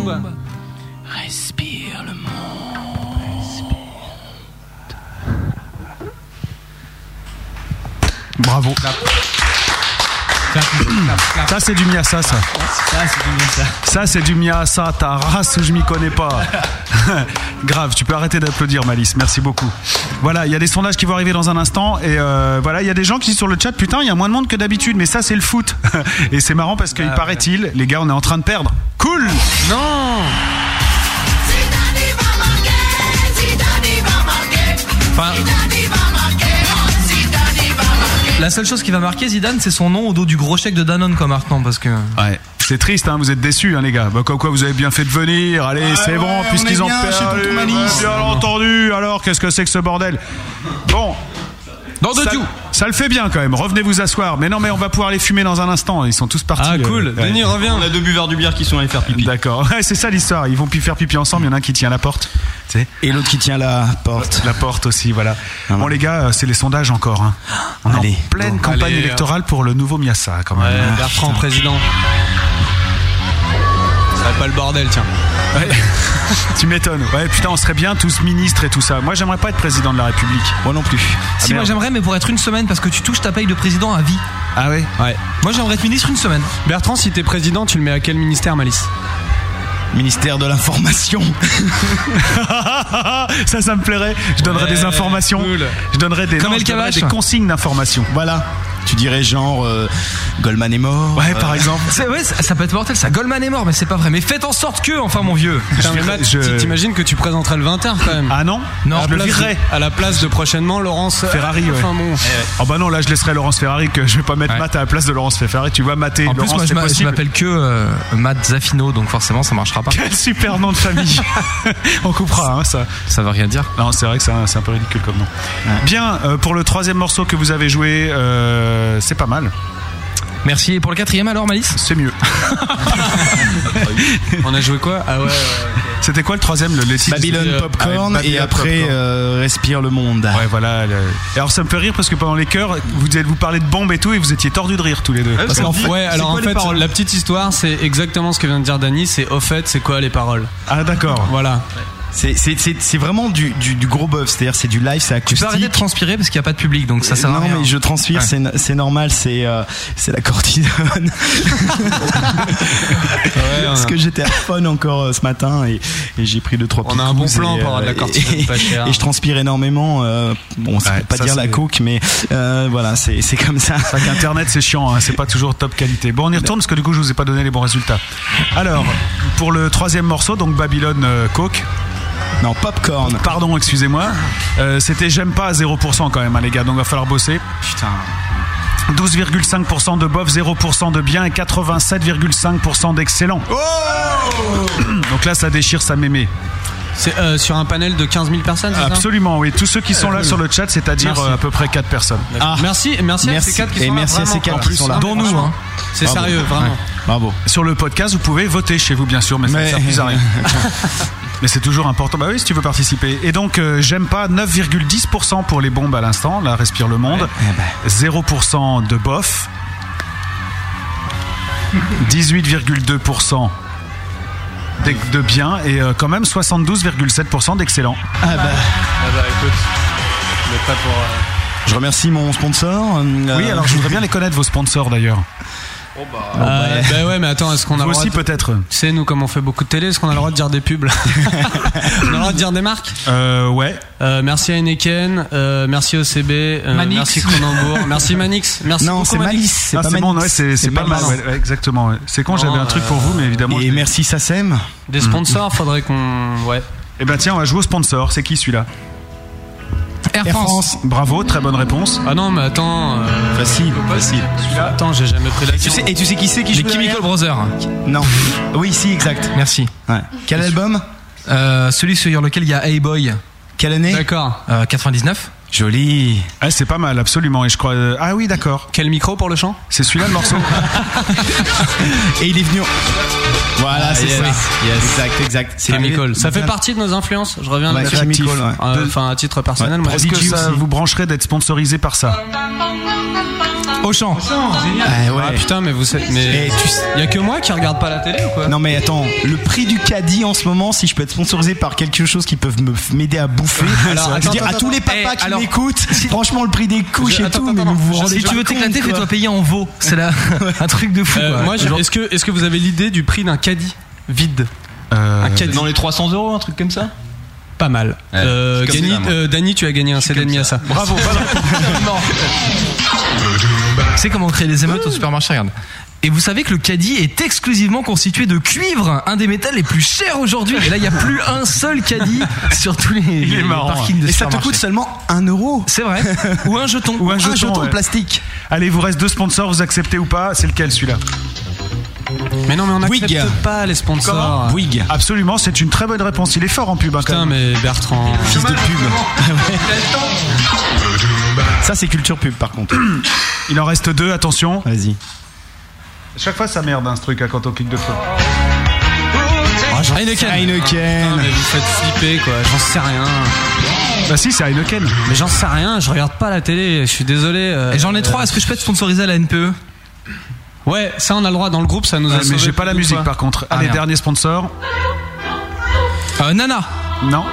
Respire le monde. Respire. Bravo. Ça c'est du Miasa ça. Ça c'est du Miasa. Ça ta race je m'y connais pas. Grave, tu peux arrêter d'applaudir Malice, merci beaucoup. Voilà, il y a des sondages qui vont arriver dans un instant et euh, voilà, il y a des gens qui disent sur le chat putain, il y a moins de monde que d'habitude mais ça c'est le foot. et c'est marrant parce qu'il bah, paraît-il, les gars, on est en train de perdre. Non Enfin, la seule chose qui va marquer Zidane, c'est son nom au dos du gros chèque de Danone quoi maintenant parce que. Ouais. C'est triste, hein, vous êtes déçus, hein, les gars. Bah, comme quoi, vous avez bien fait de venir. Allez, c'est ouais, bon, on puisqu'ils ont perdu. Bien entendu. Alors, qu'est-ce que c'est que ce bordel? Bon. Dans ça, ça le fait bien quand même. Revenez vous asseoir. Mais non, mais on va pouvoir les fumer dans un instant. Ils sont tous partis. Ah, cool. Denis, reviens. On a deux buveurs du bière qui sont allés faire pipi. D'accord. Ouais, c'est ça l'histoire. Ils vont plus faire pipi ensemble. Il y en a un qui tient la porte. Tu sais. Et l'autre qui tient la porte. La porte aussi, voilà. Bon, les gars, euh, c'est les sondages encore. hein. On est en pleine Bon, campagne allez, électorale pour le nouveau Miasa, quand même. Ouais, Ah, Bertrand, putain. président. Pas le bordel, tiens. Ouais. tu m'étonnes. Ouais, putain, on serait bien tous ministres et tout ça. Moi, j'aimerais pas être président de la République. Moi non plus. Si moi j'aimerais, mais pour être une semaine parce que tu touches ta paye de président à vie. Ah ouais. Ouais. Moi j'aimerais être ministre une semaine. Bertrand, si t'es président, tu le mets à quel ministère, Malice? Ministère de l'information. ça, ça me plairait. Je donnerais Ouais, des informations. cool. Je donnerais des, Comme non, El je donnerais des consignes d'information. Voilà. Tu dirais genre euh, Goldman est mort. Ouais, euh, par exemple. C'est- ouais, ça, ça peut être mortel, ça. Goldman est mort, mais c'est pas vrai. Mais faites en sorte que, enfin mon vieux. Je- T'imagines que tu présenterais le 20h quand même? Ah non? Non, je le À la place de prochainement Laurence Ferrari, ouais. Enfin bon. Oh bah non, là je laisserai Laurence Ferrari que je vais pas mettre Ouais. Matt à la place de Laurence Ferrari. Tu vois, Matt et En plus, moi je m'appelle que euh, Matt Zaffino, donc forcément ça marchera pas. Quel super nom de famille. On coupera, hein, ça. Ça veut rien dire. Non, c'est vrai que c'est un, peu ridicule comme nom. Bien, euh, pour le troisième morceau que vous avez joué, euh, c'est pas mal. Merci. Et pour le quatrième alors, Malice? C'est mieux. On a joué quoi? Ah ouais. C'était quoi le troisième le, Babylone Euh, Popcorn ah, et après Popcorn. euh, Respire le monde. Ouais, voilà. le- Et alors ça me fait rire parce que pendant les chœurs, vous êtes vous parlez de bombes et tout et vous étiez tordus de rire tous les deux. Parce qu'en fait, ouais, alors en fait, la petite histoire, c'est exactement ce que vient de dire Dany, c'est au fait, c'est quoi les paroles? Ah d'accord. Voilà. C'est- C'est c'est- c'est vraiment du, du, du gros buzz, c'est-à-dire c'est du live, c'est Tu acoustique. peux arrêter de transpirer parce qu'il n'y a pas de public, donc ça sert à non rien. mais je transpire, Ouais. c'est normal, c'est euh, c'est la cortisone. Parce que j'étais à fun encore euh, ce matin et, et j'ai pris deux trois On a un bon plan et, pour avoir de la euh, cortisone et- pas chère. Et je transpire énormément. euh, bon, Ouais, pour pas ça, dire la coke, mais euh, voilà, c'est c'est comme ça. C'est vrai qu'Internet c'est chiant, hein, c'est pas toujours top qualité. Bon, on y retourne parce que du coup je vous ai pas donné les bons résultats. Alors, pour le troisième morceau, donc Babylone euh, Coke. Non, popcorn. Pardon, excusez-moi. Euh, C'était j'aime pas à 0% quand même, hein, les gars, donc va falloir bosser. Putain. 12,5% de bof, 0% de bien et 87,5% d'excellent. donc là, ça déchire sa mémé. C'est euh, sur un panel de 15 000 personnes, c'est ça? Absolument, oui. Tous ceux qui sont là cool. sur le chat, c'est-à-dire Merci. euh, à peu près 4 personnes. D'accord. Merci, merci, à Merci. ces quatre qui Et sont là. merci à ces quatre qui sont là. Dont nous, hein. C'est Bravo. sérieux, vraiment. Ouais. Bravo. Sur le podcast, vous pouvez voter chez vous, bien sûr, mais, ça ne Mais- sert plus à rien. mais c'est toujours important. Bah oui, si tu veux participer. Et donc, euh, j'aime pas 9,10% pour les bombes à l'instant. Là, respire le monde. Eh ben. 0% de bof. 18,2% d'ex- de bien et euh, quand même 72,7% d'excellent. Ah bah. Ah bah écoute, mais pas pour. euh, Je remercie mon sponsor. euh, Oui, alors je voudrais bien les connaître vos sponsors d'ailleurs. Ah, bah ouais, mais attends, est-ce qu'on a le droit aussi de- peut-être. Tu sais, nous, comme on fait beaucoup de télé, est-ce qu'on a le droit de dire des pubs On a le droit de dire des marques Euh, ouais. Euh, merci à Heineken, euh, merci OCB, euh, Manix. merci Cronenbourg, merci Manix, merci Non, c'est Malice. C'est Ah, pas c'est bon, Manix. ouais, c'est c'est pas mal. Malice. ouais, ouais, exactement. ouais. C'est quand j'avais un truc pour vous, mais évidemment. Et merci Sassem. Des sponsors, faudrait qu'on. Ouais. Eh ben tiens, on va jouer au sponsor. C'est qui celui-là? Air Air France. France. Bravo, très bonne réponse. Ah non, mais attends. euh, Facile, facile. Attends, j'ai jamais pris la Tu sais, et tu sais qui c'est qui Les joue Chemical derrière Brothers. Non. Oui, si, exact. Merci. Ouais. Quel album? Euh, celui sur lequel il y a Hey Boy. Quelle année? D'accord. Euh, 99. Joli. Ah, c'est pas mal, absolument. Et je crois. euh, Ah oui, d'accord. Quel micro pour le chant? C'est celui-là le morceau. Et il est venu. Voilà, c'est yes. ça. Yes. Exact, exact. C'est Chemical. Ça fait partie de nos influences. Je reviens Ouais, de Chemical, ouais. Euh, Enfin, à titre personnel, moi. Est-ce que ça vous brancherait d'être sponsorisé par ça? Auchan. Ah ouais. Ah putain, mais vous savez, mais tu sais- y a que moi qui regarde pas la télé ou quoi? Non mais attends, le prix du caddie en ce moment, si je peux être sponsorisé par quelque chose qui peut me m'aider à bouffer, Alors, je veux attends, dire à attends, tous les papas Eh, qui alors, franchement le prix des couches Je- et attends, tout, attends, mais vous vous Si tu veux t'éclater, fais-toi payer en veau. C'est là un truc de fou. Euh, quoi. Moi, je- Genre- est-ce que, est-ce que vous avez l'idée du prix d'un caddie vide Euh, Un caddie Dans les 300 euros, un truc comme ça? Pas mal. Ouais, Euh, ça, euh, Dany, tu as gagné un CD de Miasa. Bravo, C'est comment créer des émeutes au supermarché, regarde. Et vous savez que le caddie est exclusivement constitué de cuivre, un des métals les plus chers aujourd'hui. Et là, il n'y a plus un seul caddie sur tous les, les parkings de Et ça te coûte seulement 1 euro. C'est vrai. Ou un jeton. Ou un Un jeton, jeton ouais. plastique. Allez, il vous reste deux sponsors, vous acceptez ou pas C'est lequel celui-là Mais non, mais on n'accepte pas les sponsors. Bouygues. Absolument, c'est une très bonne réponse. Il est fort en pub. hein, Putain, mais Bertrand. Fils de pub. Ça c'est culture pub par contre. Il en reste deux, attention. Vas-y. Chaque fois, ça merde hein, ce truc hein, quand on clique de feu. Heineken. Heineken. Mais vous faites flipper quoi, j'en sais rien. Bah si, c'est Heineken. Mais j'en sais rien, je regarde pas la télé, je suis désolé. euh, Et j'en ai trois. Est-ce que je peux être sponsorisé à la NPE Ouais, ça on a le droit dans le groupe, ça nous a Ouais, mais sauvé j'ai pas la musique fois. par contre. Ah, Allez, merde. dernier sponsor. euh, Nana. Non.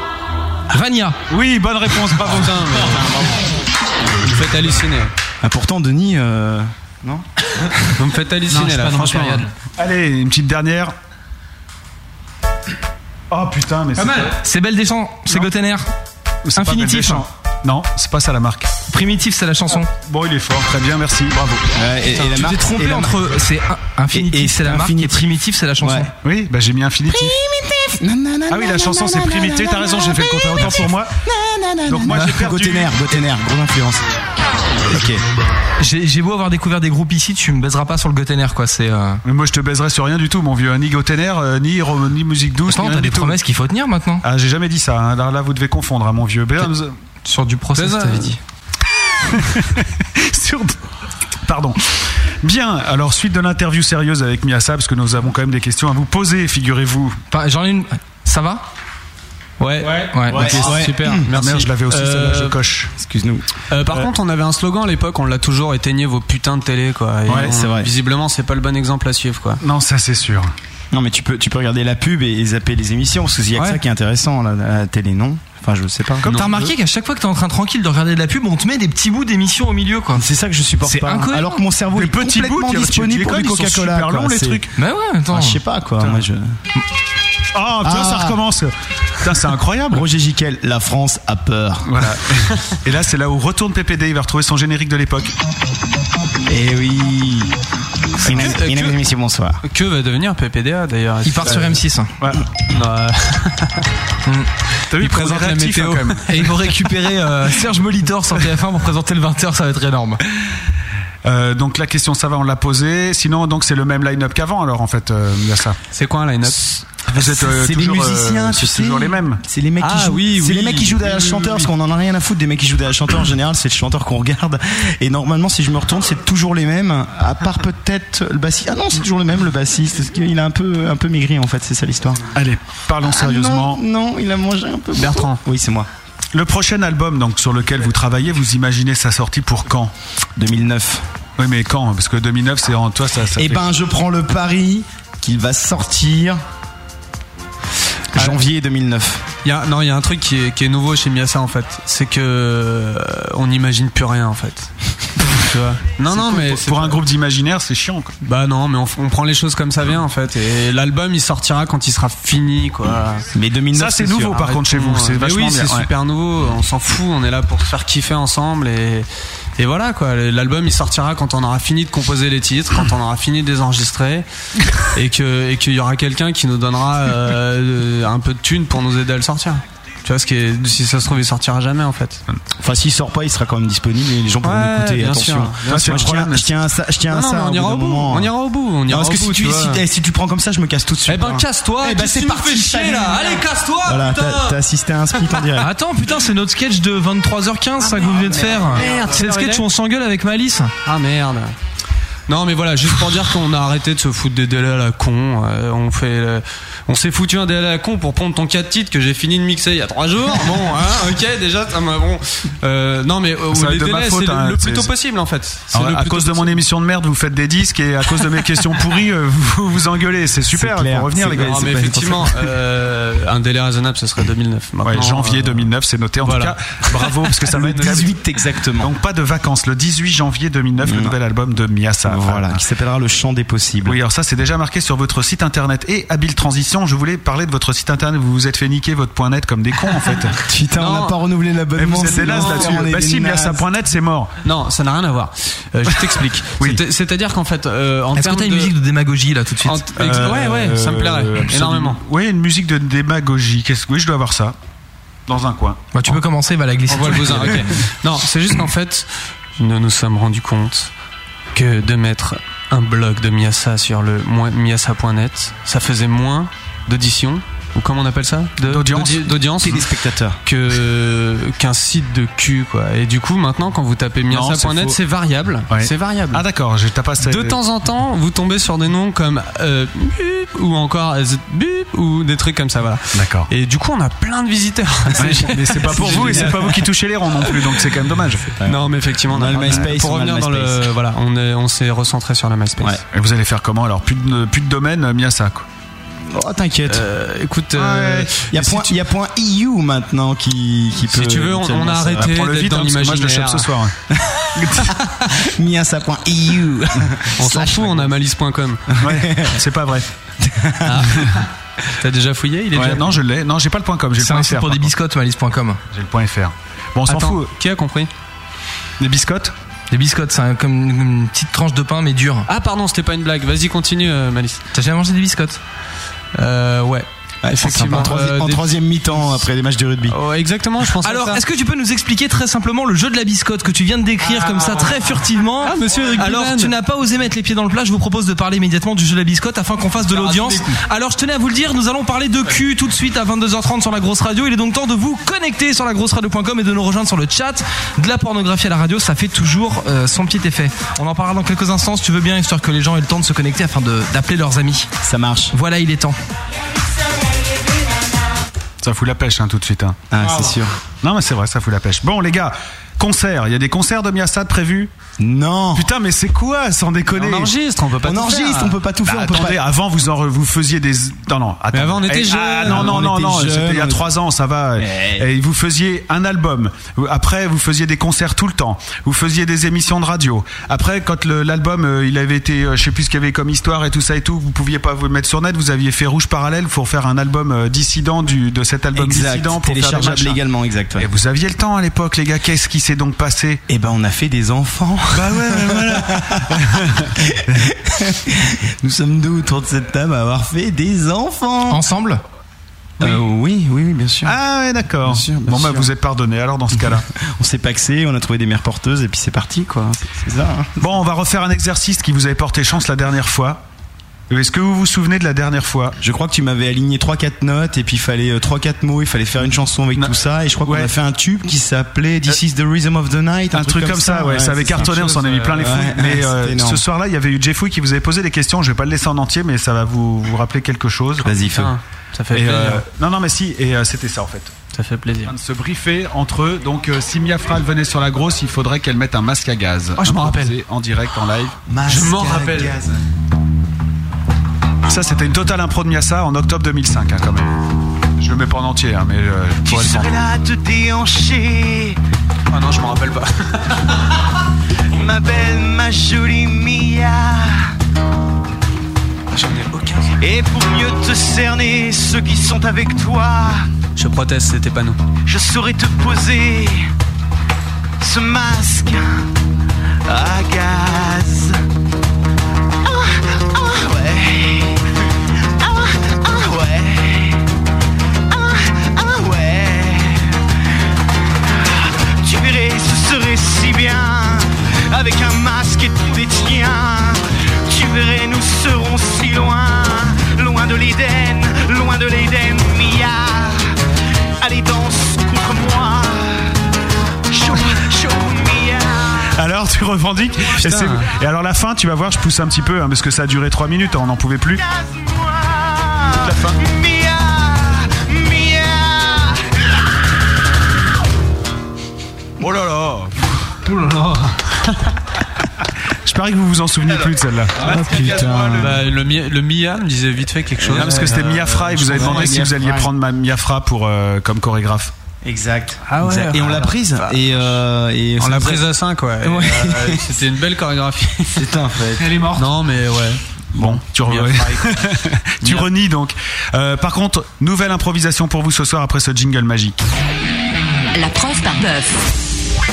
Vania. Oui, bonne réponse, bravo. Putain, mais. Vous faites halluciner. Ah, pourtant Denis euh, non Vous me faites Non, halluciner suis là, pas franchement. Allez, une petite dernière. Oh putain, mais c'est C'est Belle des Champs. C'est Non. Gotener. c'est pas Infinitif. Non, c'est pas ça la marque. Primitif, c'est la chanson. Bon, il est fort, très bien, merci, bravo. Ouais, et, et la tu marque- t'es trompé et la entre. C'est Infinitif, Et- et c'est la marque, et. Primitif, c'est la chanson. Ouais. Oui, bah j'ai mis infinitif. Ah oui, la chanson c'est primitif, t'as raison, j'ai fait le contraire autant pour moi. Donc moi j'ai perdu. Gotener, Gotener, grosse influence. Ok. J'ai beau avoir découvert des groupes ici, tu me baiseras pas sur le Gotener, quoi. C'est. Euh... Mais moi je te baiserai sur rien du tout, mon vieux. Ni Gotener, euh, ni, ni musique douce, Attends, t'as des tout. promesses qu'il faut tenir maintenant. Ah, j'ai jamais dit ça. hein. Là, là, vous devez confondre, hein, mon vieux. Vous- Sur du process, t'avais dit. sur... Pardon. Bien, alors suite de l'interview sérieuse avec Miasa, parce que nous avons quand même des questions à vous poser, figurez-vous. J'en ai une. Ça va? Ouais. Ouais. Ok, super. Ah, Merci. merde, je l'avais aussi, celle-là, je Euh, coche. Excuse-nous. Euh, par Euh, contre, on avait un slogan à l'époque, on l'a toujours éteignez vos putains de télé, quoi. Et Ouais, on- c'est vrai. Visiblement, c'est pas le bon exemple à suivre, quoi. Non, ça c'est sûr. Non mais tu peux tu peux regarder la pub et, et zapper les émissions parce qu'il y a que Ouais. ça qui est intéressant là, à la télé non Enfin je sais pas. Comme t'as remarqué qu'à chaque fois que t'es en train tranquille de regarder de la pub, on te met des petits bouts d'émissions au milieu, quoi. C'est ça que je supporte C'est pas. incohérent. Alors que mon cerveau Des est petits bouts, complètement tu- tu- disponible tu pour du Coca-Cola. super quoi. longs, les C'est- trucs. Mais ouais, attends. Ah, je sais pas quoi. Moi je. Oh, tu vois, ça Ah. recommence. Putain, c'est incroyable. Roger Giquel, la France a peur. Voilà. Et là, c'est là où retourne PPD, il va retrouver son générique de l'époque. Eh oui. Mesdames et messieurs, bonsoir. Que va devenir PPDA d'ailleurs Il part sur M6. hein. Ouais. Ouais. T'as vu, Il présente la météo. hein, quand même. Et ils vont récupérer euh, Serge Molitor sur TF1 pour présenter le 20h, ça va être énorme. Euh, donc la question, ça va, on l'a posée. Sinon, donc c'est le même line-up qu'avant, alors en fait, euh, il y a ça. C'est quoi un line-up? Vous êtes euh, c'est les toujours, euh, musiciens, tu c'est sais. toujours les mêmes. C'est les mecs qui Ah jouent. oui, c'est oui, les mecs qui jouent derrière oui, le chanteur oui. parce qu'on en a rien à foutre des mecs qui jouent derrière le chanteur. En général, c'est le chanteur qu'on regarde. Et normalement, si je me retourne, c'est toujours les mêmes. À part peut-être le bassiste. Ah non, c'est toujours le même le bassiste. Parce qu'il a un peu un peu maigri en fait. C'est ça l'histoire. Allez, parlons sérieusement. Ah non, non, il a mangé un peu. beaucoup. Bertrand. Oui, c'est moi. Le prochain album donc sur lequel vous travaillez, vous imaginez sa sortie pour quand? 2009. Oui, mais quand? Parce que 2009, c'est en toi, ça. ça Eh fait- ben, je prends le pari qu'il va sortir janvier 2009. Il y a, non, il y a un truc qui est, qui est nouveau chez Miasa en fait. C'est que euh, on n'imagine plus rien en fait. tu vois Non, non, cool. mais pour, c'est pour un groupe d'imaginaire, c'est chiant. Quoi. Bah non, mais on, prend les choses comme ça vient en fait. Et l'album il sortira quand il sera fini quoi. Mais 2009, Ça, c'est nouveau sûr. par contre chez vous. C'est mais vachement oui, bien. c'est ouais. super nouveau. On s'en fout. On est là pour se faire kiffer ensemble et et voilà quoi. L'album il sortira quand on aura fini de composer les titres, quand on aura fini de les enregistrer et que et qu'il y aura quelqu'un qui nous donnera euh, un peu de thunes pour nous aider à le sortir. Tu vois, ce qui est, si ça se trouve, il sortira jamais en fait. Enfin, s'il sort pas, il sera quand même disponible et les gens pourront Ouais, l'écouter. bien Attention. sûr. Bien Moi, sûr. je tiens, je tiens à ça. Je tiens à Non, non, ça. mais on ira au bout, on ira au bout, on Non, ira parce au que bout, si tu tu, vois. si, eh, si tu prends comme ça, je me casse tout de suite. Eh ben, hein. casse-toi, Eh ben, c'est parti. chier, là. Allez, casse-toi, Voilà, t'as assisté à un split en direct. Attends, putain, c'est notre sketch de 23h15, ça que vous venez de faire. merde, c'est le sketch où on s'engueule avec Malice. Ah merde. Non mais voilà, juste pour dire qu'on a arrêté de se foutre des délais à la con. euh, on fait, euh, on s'est foutu un délai à la con pour prendre ton 4 titres que j'ai fini de mixer il y a 3 jours. Bon, hein, ok, déjà ça m'a bon. Euh, non mais euh, Ça va les être de ma délais faute, c'est hein, le, le plus c'est- tôt possible en fait. C'est Alors, le à plus cause tôt de mon émission de merde, vous faites des disques et à cause de mes questions pourries, euh, vous vous engueulez. C'est super, il clair, faut revenir c'est les gars. Non, mais effectivement, euh, un délai raisonnable, ce serait 2009. Ouais, Maintenant, janvier euh, 2009, c'est noté. En voilà. tout cas, bravo, parce que ça va Le être 18 exactement. Donc pas de vacances. Le 18 janvier 2009, le nouvel album de Miasa. Voilà, qui s'appellera Le Chant des Possibles. Oui, alors ça c'est déjà marqué sur votre site internet. Et habile transition, je voulais parler de votre site internet. Vous vous êtes fait niquer votre point net comme des cons en fait. Putain, on n'a pas renouvelé l'abonnement. c'est on là-dessus. Bah si, nazes. Miasa.net c'est mort. Non, ça n'a rien à voir. Euh, je t'explique. Oui. C'est- C'est-à-dire qu'en fait, euh, en Est-ce que termes t'as une de- musique de démagogie là tout de suite en- ex- ouais, ouais, ça me plairait Euh, absolument. énormément. Oui, une musique de démagogie. Qu'est-ce Oui, je dois avoir ça. Dans un coin. Bah, tu peux commencer, va la glisser. On voit le bousin, ok. Non, c'est juste qu'en fait, nous nous sommes rendus compte que de mettre un blog de Miasa sur le miasa.net, ça faisait moins d'auditions ou comment on appelle ça D'audience. d'audi- d'audience Téléspectateurs. que qu'un site de cul quoi. Et du coup, maintenant quand vous tapez miasa.net, c'est variable, Ouais. c'est variable. Ah d'accord, j'ai t'as pas de temps en temps, vous tombez sur des noms comme euh, ou encore euh, Bup ou des trucs comme ça, voilà. D'accord. Et du coup, on a plein de visiteurs. Ouais, mais c'est pas pour vous et c'est pas vous qui touchez les ronds non plus, donc c'est quand même dommage. Non, mais effectivement, On a le MySpace, Pour revenir dans le, voilà, on est, on s'est recentré sur le MySpace. Ouais. Et vous allez faire comment alors? Plus de, plus de domaine, Miasa quoi. Oh, t'inquiète. Euh, écoute, euh, Il y a si point, tu- y a point EU maintenant qui, qui peut. Si tu veux, on- on a arrêté d'être vite, dans hein, parce que moi je le chope ce soir. Miasa.eu. on s'en fout, on a malice.com. Ouais, c'est pas vrai. T'as déjà fouillé Il est Ouais, déjà non, je l'ai. Non, j'ai pas le point com, j'ai le C'est point un fr. site pour des biscottes, malice.com. J'ai le point fr. Bon, on s'en fout. Qui a compris? Des biscottes? Des biscottes, c'est un- comme une petite tranche de pain mais dure. Ah pardon, c'était pas une blague. Vas-y, continue, euh, Malice. T'as jamais mangé des biscottes? Euh, ouais. Effectivement. En, euh, des- troisième mi-temps après les matchs de rugby. Oh, exactement, je pense. Alors, ça. est-ce que tu peux nous expliquer très simplement le jeu de la biscotte que tu viens de décrire comme ça très furtivement Ah, monsieur Rugbyman. Alors, tu n'as pas osé mettre les pieds dans le plat. Je vous propose de parler immédiatement du jeu de la biscotte afin qu'on fasse de l'audience. Alors, je tenais à vous le dire, nous allons parler de cul tout de suite à 22h30 sur la grosse radio. Il est donc temps de vous connecter sur la grosse radio.com et de nous rejoindre sur le chat. De la pornographie à la radio, ça fait toujours euh, son petit effet. On en parlera dans quelques instants si tu veux bien, histoire que les gens aient le temps de se connecter afin d'appeler leurs amis. Ça marche. Voilà, il est temps. Ça fout la pêche hein, tout de suite. hein. Ah, c'est sûr. Non, mais c'est vrai, ça fout la pêche. Bon, les gars, concert. Il y a des concerts de Miasa prévus? Non. Putain, mais c'est quoi, sans déconner? On enregistre, on peut pas On tout enregistre, faire. on peut pas tout faire. Bah, peut attendez, pas... avant vous en, vous faisiez des non non attends. Mais avant, on était Eh, ah, jeunes. non non On non non c'était il y a trois ans ça va Mais- et vous faisiez un album après vous faisiez des concerts tout le temps vous faisiez des émissions de radio après quand l'album euh, il avait été euh, je sais plus ce qu'il y avait comme histoire et tout ça et tout vous pouviez pas vous le mettre sur net vous aviez fait rouge parallèle pour faire un album euh, dissident du de cet album Exact. dissident pour faire des Téléchargeable machins. légalement, exact. Et vous aviez le temps à l'époque les gars qu'est-ce qui s'est donc passé? Eh ben, on a fait des enfants. bah ouais mais voilà Nous sommes deux autour de cette table à avoir fait des enfants. Ensemble? Euh, oui, oui, oui, bien sûr. ah ouais d'accord Bien sûr, bien bon bah sûr. vous êtes pardonné alors dans ce cas-là On s'est paxé, on a trouvé des mères porteuses et puis c'est parti, quoi. C'est- C'est ça. hein. Bon, on va refaire un exercice qui vous avait porté chance la dernière fois. Est-ce que vous vous souvenez de la dernière fois Je crois que tu m'avais aligné 3-4 notes et puis il fallait 3-4 mots, il fallait faire une chanson avec tout ça et je crois qu'on Ouais. a fait un tube qui s'appelait This is the Rhythm of the Night. un, truc, comme ça, ouais, ça avait cartonné, on s'en a mis plein les ouais, mais euh, ce soir-là, il y avait eu Jeffouille qui vous avait posé des questions. Je vais pas le laisser en entier, mais ça va vous, vous rappeler quelque chose. Vas-y, feu. Putain, ça fait Et, plaisir. euh, non, non, mais si, et euh, c'était ça en fait. Ça fait plaisir. De se briefer entre eux. Donc, euh, si Mia Fral venait sur la grosse, il faudrait qu'elle mette un masque à gaz. Oh, je m'en rappelle. En direct, en live. Je m'en rappelle. Ça, c'était une totale impro de Miasa en octobre 2005, hein, quand même. Je le mets pas en entier, hein, mais euh, je Qui pourrais le serait prendre. là à te déhancher Ah non, je m'en rappelle pas. Ma belle, ma jolie Mia J'en ai aucun. Et pour mieux te cerner ceux qui sont avec toi Je proteste, c'était pas nous. Je saurais te poser ce masque à gaz. Ah, ah, bien avec un masque et des tiens. Tu verrais, nous serons si loin, loin de l'Éden, loin de l'Éden, Mia. Allez, danse contre moi. Show, show, Mia. Alors tu revendiques et, et, alors la fin tu vas voir je pousse un petit peu hein, parce que ça a duré 3 minutes on n'en pouvait plus la fin. Oh là là Je parie que vous vous en souvenez plus de celle-là. Ah, Bah, le, Mi- le Mia me disait vite fait quelque chose. Non, parce que c'était Mia Fra et vous avez demandé si vous alliez prendre ma Mia Fra pour, euh, comme chorégraphe. Exact. Ah ouais. Exact. Et on l'a prise. Et, euh, et On l'a prise à 5, ouais. Ouais. euh, C'était une belle chorégraphie. C'est un fait. Elle est morte. Non, mais ouais. Bon, tu, re- tu renies donc. Euh, par contre, nouvelle improvisation pour vous ce soir après ce jingle magique. La preuve par bœuf.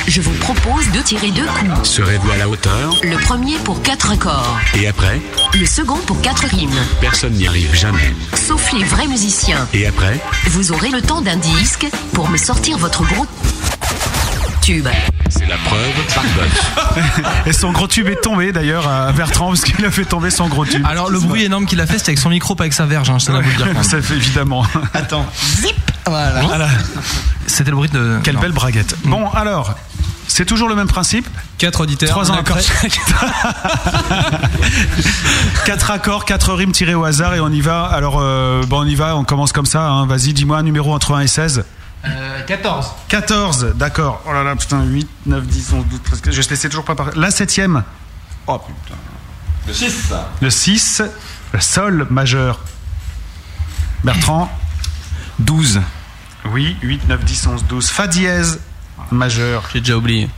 Je vous propose de tirer deux coups. Serez-vous à la hauteur Le premier pour quatre accords. Et après Le second pour quatre rimes. Personne n'y arrive jamais. Sauf les vrais musiciens. Et après Vous aurez le temps d'un disque pour me sortir votre gros tube. C'est la preuve par bœuf. Et son gros tube est tombé d'ailleurs à Bertrand parce qu'il a fait tomber son gros tube. Alors le bruit énorme qu'il a fait, c'était avec son micro, pas avec sa verge. Hein, je à vous le dire. quand. Ça fait évidemment. Attends. Voilà. C'était le bruit de. Quelle non. belle braguette. Bon, alors, c'est toujours le même principe. 4 auditeurs. Trois ans après. quatre accords, quatre rimes tirées au hasard et on y va. Alors, euh, bon, on y va, on commence comme ça. hein. Vas-y, dis-moi un numéro entre 1 et 16. Euh, 14. 14, d'accord. Oh là là, putain, 8, 9, 10, 11, 12, 13, 14. Je sais toujours pas par... La septième. Oh putain. Le 6. Le 6, le sol majeur. Bertrand 12. Oui, 8, 9, 10, 11, 12. Fa dièse majeur. J'ai déjà oublié.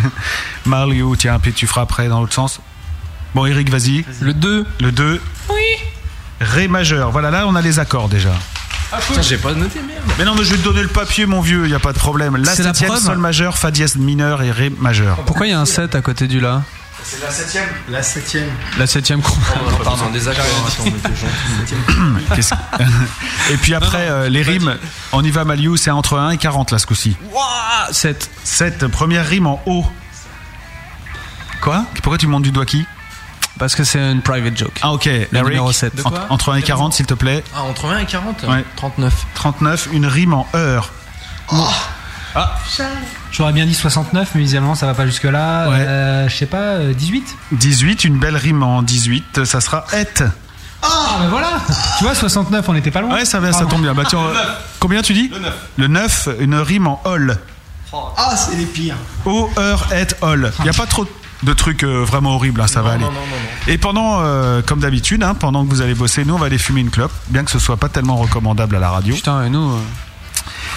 Mario, tiens, puis tu feras après dans l'autre sens. Bon, Eric, vas-y. Le 2. Le 2. Oui. Ré majeur. Voilà, là, on a les accords déjà. Putain, j'ai pas noté, merde. Mais non, mais je vais te donner le papier, mon vieux, il n'y a pas de problème. La C'est la septième, preuve. sol majeur, fa dièse mineur et ré majeur. Pourquoi il y a un 7 à côté du La C'est la septième La 7ème. La 7ème con. Pardon, des accords. Attends, on était gentils. Qu'est-ce- et puis après, euh, les rimes, on y va, Maliou, c'est entre 1 et 40 là ce coup-ci. Wouah 7. 7, première rime en haut. Quoi? Pourquoi tu montes du doigt qui? Parce que c'est une private joke. Ah ok, Le Eric, numéro 7. De quoi entre, entre 1 et 40 s'il te plaît. Ah, entre 1 et 40 Ouais. 39. 39, une rime en heure. J'aurais bien dit 69, mais visiblement ça va pas jusque-là. Ouais. Euh, je sais pas, euh, 18 18, une belle rime en 18, ça sera et. Ah, ben voilà Tu vois, 69, on était pas loin. Ouais, ça, va, ça Pardon. tombe bien. Bah, tiens, combien tu dis Le 9. Le 9, une rime en hall. Ah, c'est les pires. O, heure, et, hall. Il n'y a pas trop de trucs euh, vraiment horribles, hein, ça va aller. Non, non, non, non. Et pendant, euh, comme d'habitude, hein, pendant que vous allez bosser, nous on va aller fumer une clope, bien que ce soit pas tellement recommandable à la radio. Putain, et nous. euh,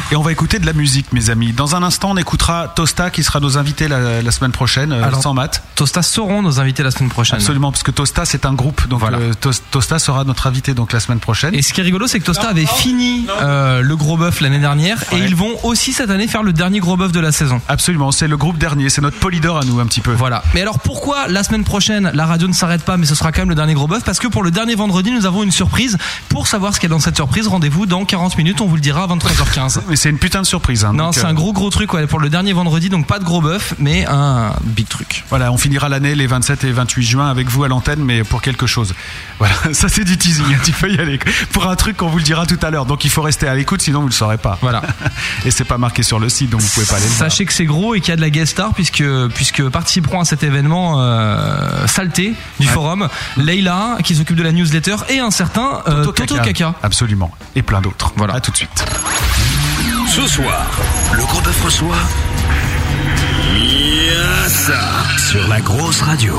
Et on va écouter de la musique, mes amis. Dans un instant, on écoutera Tosta qui sera nos invités la, la semaine prochaine, euh, Alors, sans maths. Tosta seront nos invités la semaine prochaine. Absolument, parce que Tosta c'est un groupe, donc Voilà. euh, Tos- Tosta sera notre invité donc la semaine prochaine. Et ce qui est rigolo, c'est que Tosta avait fini euh, le gros bœuf l'année dernière et ils vont aussi cette année faire le dernier gros bœuf de la saison. Absolument, c'est le groupe dernier, c'est notre polydor à nous un petit peu. Voilà. Mais alors pourquoi la semaine prochaine la radio ne s'arrête pas mais ce sera quand même le dernier gros bœuf? Parce que pour le dernier vendredi nous avons une surprise. Pour savoir ce qu'il y a dans cette surprise, rendez-vous dans 40 minutes, on vous le dira à 23h15. Mais c'est une putain de surprise. hein, Non, c'est euh, un gros gros truc ouais, pour le dernier vendredi, donc pas de gros bœuf, mais un big truc. Voilà, on finira l'année les 27 et 28 juin avec vous à l'antenne, mais pour quelque chose. Voilà, ça c'est du teasing, hein, tu peux y aller. Pour un truc qu'on vous le dira tout à l'heure, donc il faut rester à l'écoute, sinon vous le saurez pas. Voilà. et c'est pas marqué sur le site, donc vous pouvez pas aller le voir. Sachez que c'est gros et qu'il y a de la guest star puisque puisque participeront à cet événement euh, saleté du forum Leila qui s'occupe de la newsletter et un certain euh, Toto, Kaka. Absolument. Et plein d'autres. Voilà. À tout de suite. Ce soir, le gros bœuf reçoit Miasa sur la grosse radio.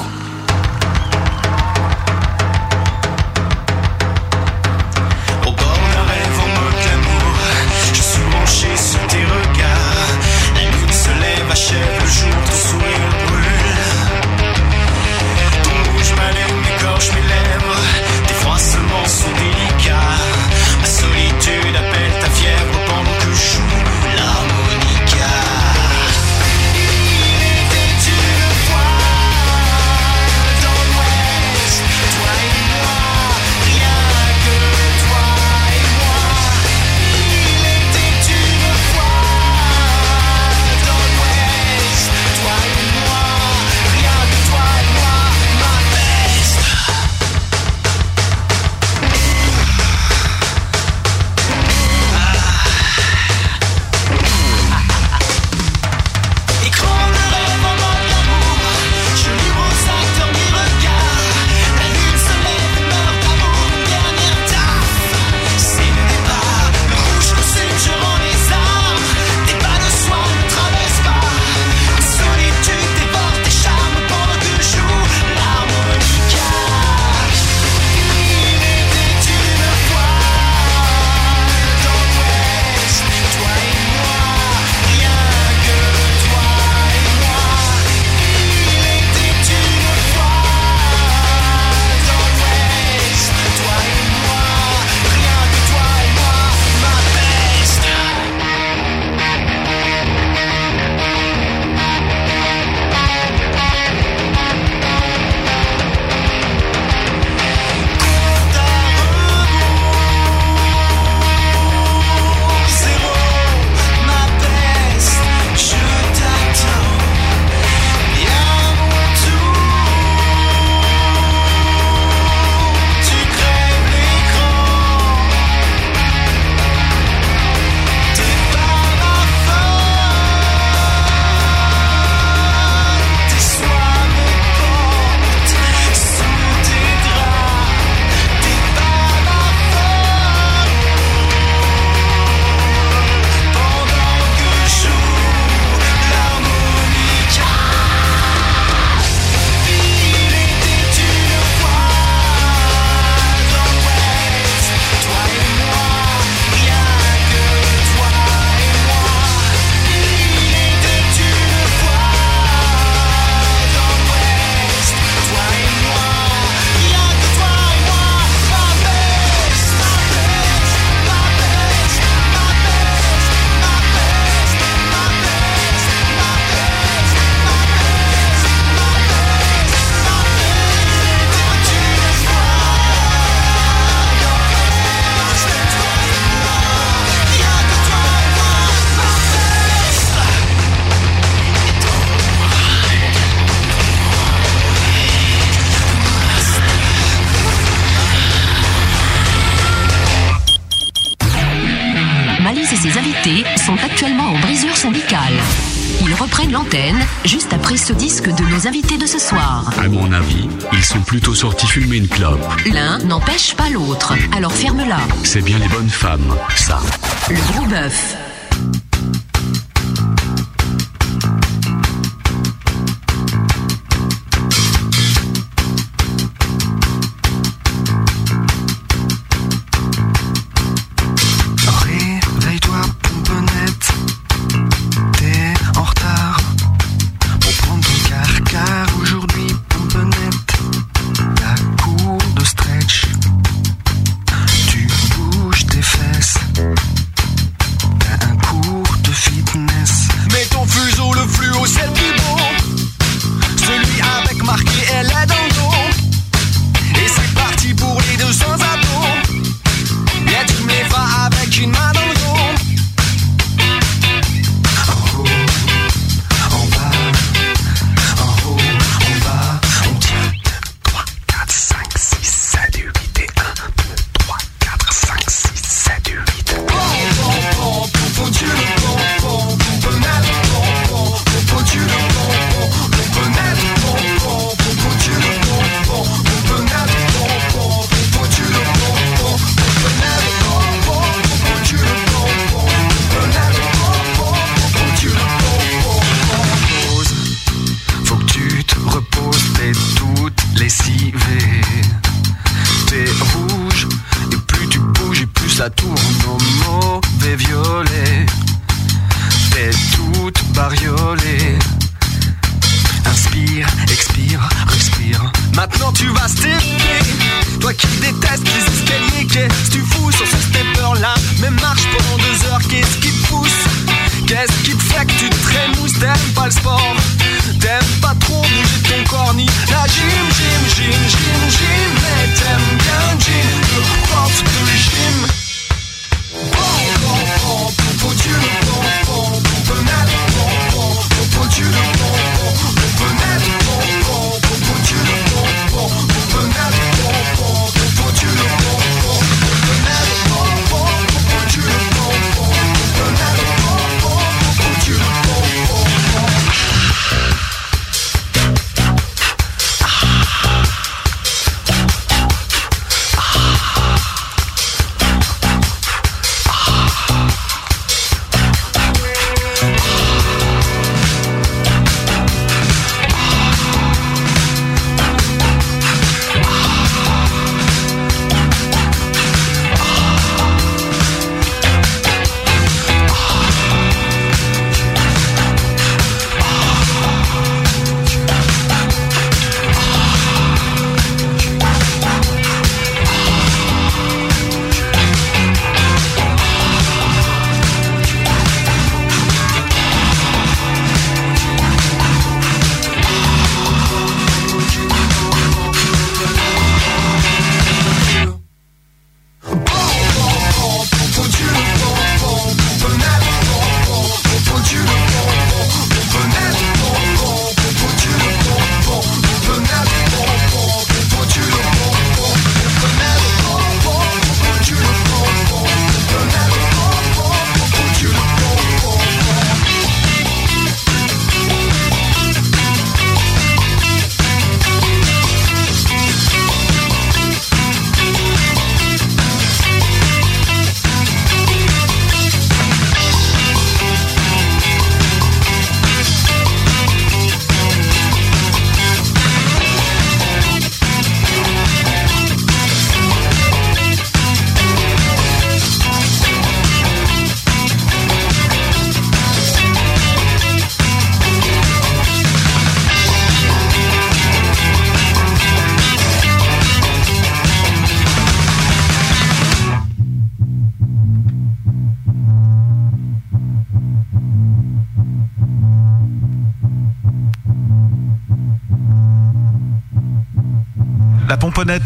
plutôt sorti fumer une clope. L'un n'empêche pas l'autre, alors ferme-la. C'est bien les bonnes femmes, ça. Le gros bœuf.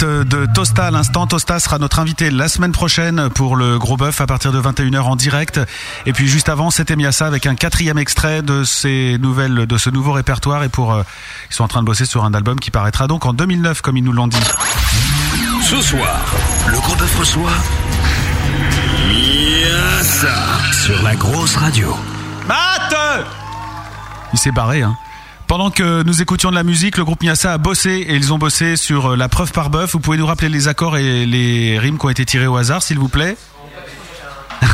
de Tosta à l'instant. Tosta sera notre invité la semaine prochaine pour le gros bœuf à partir de 21h en direct. Et puis juste avant, c'était Miassa avec un quatrième extrait de nouvelles, de ce nouveau répertoire. Et pour, euh, ils sont en train de bosser sur un album qui paraîtra donc en 2009, comme ils nous l'ont dit. Ce soir, le gros bœuf reçoit Miassa sur la grosse radio. Mate Il s'est barré, hein. Pendant que nous écoutions de la musique, le groupe Miassa a bossé et ils ont bossé sur euh, la preuve par bœuf. Vous pouvez nous rappeler les accords et les rimes qui ont été tirés au hasard, s'il vous plaît?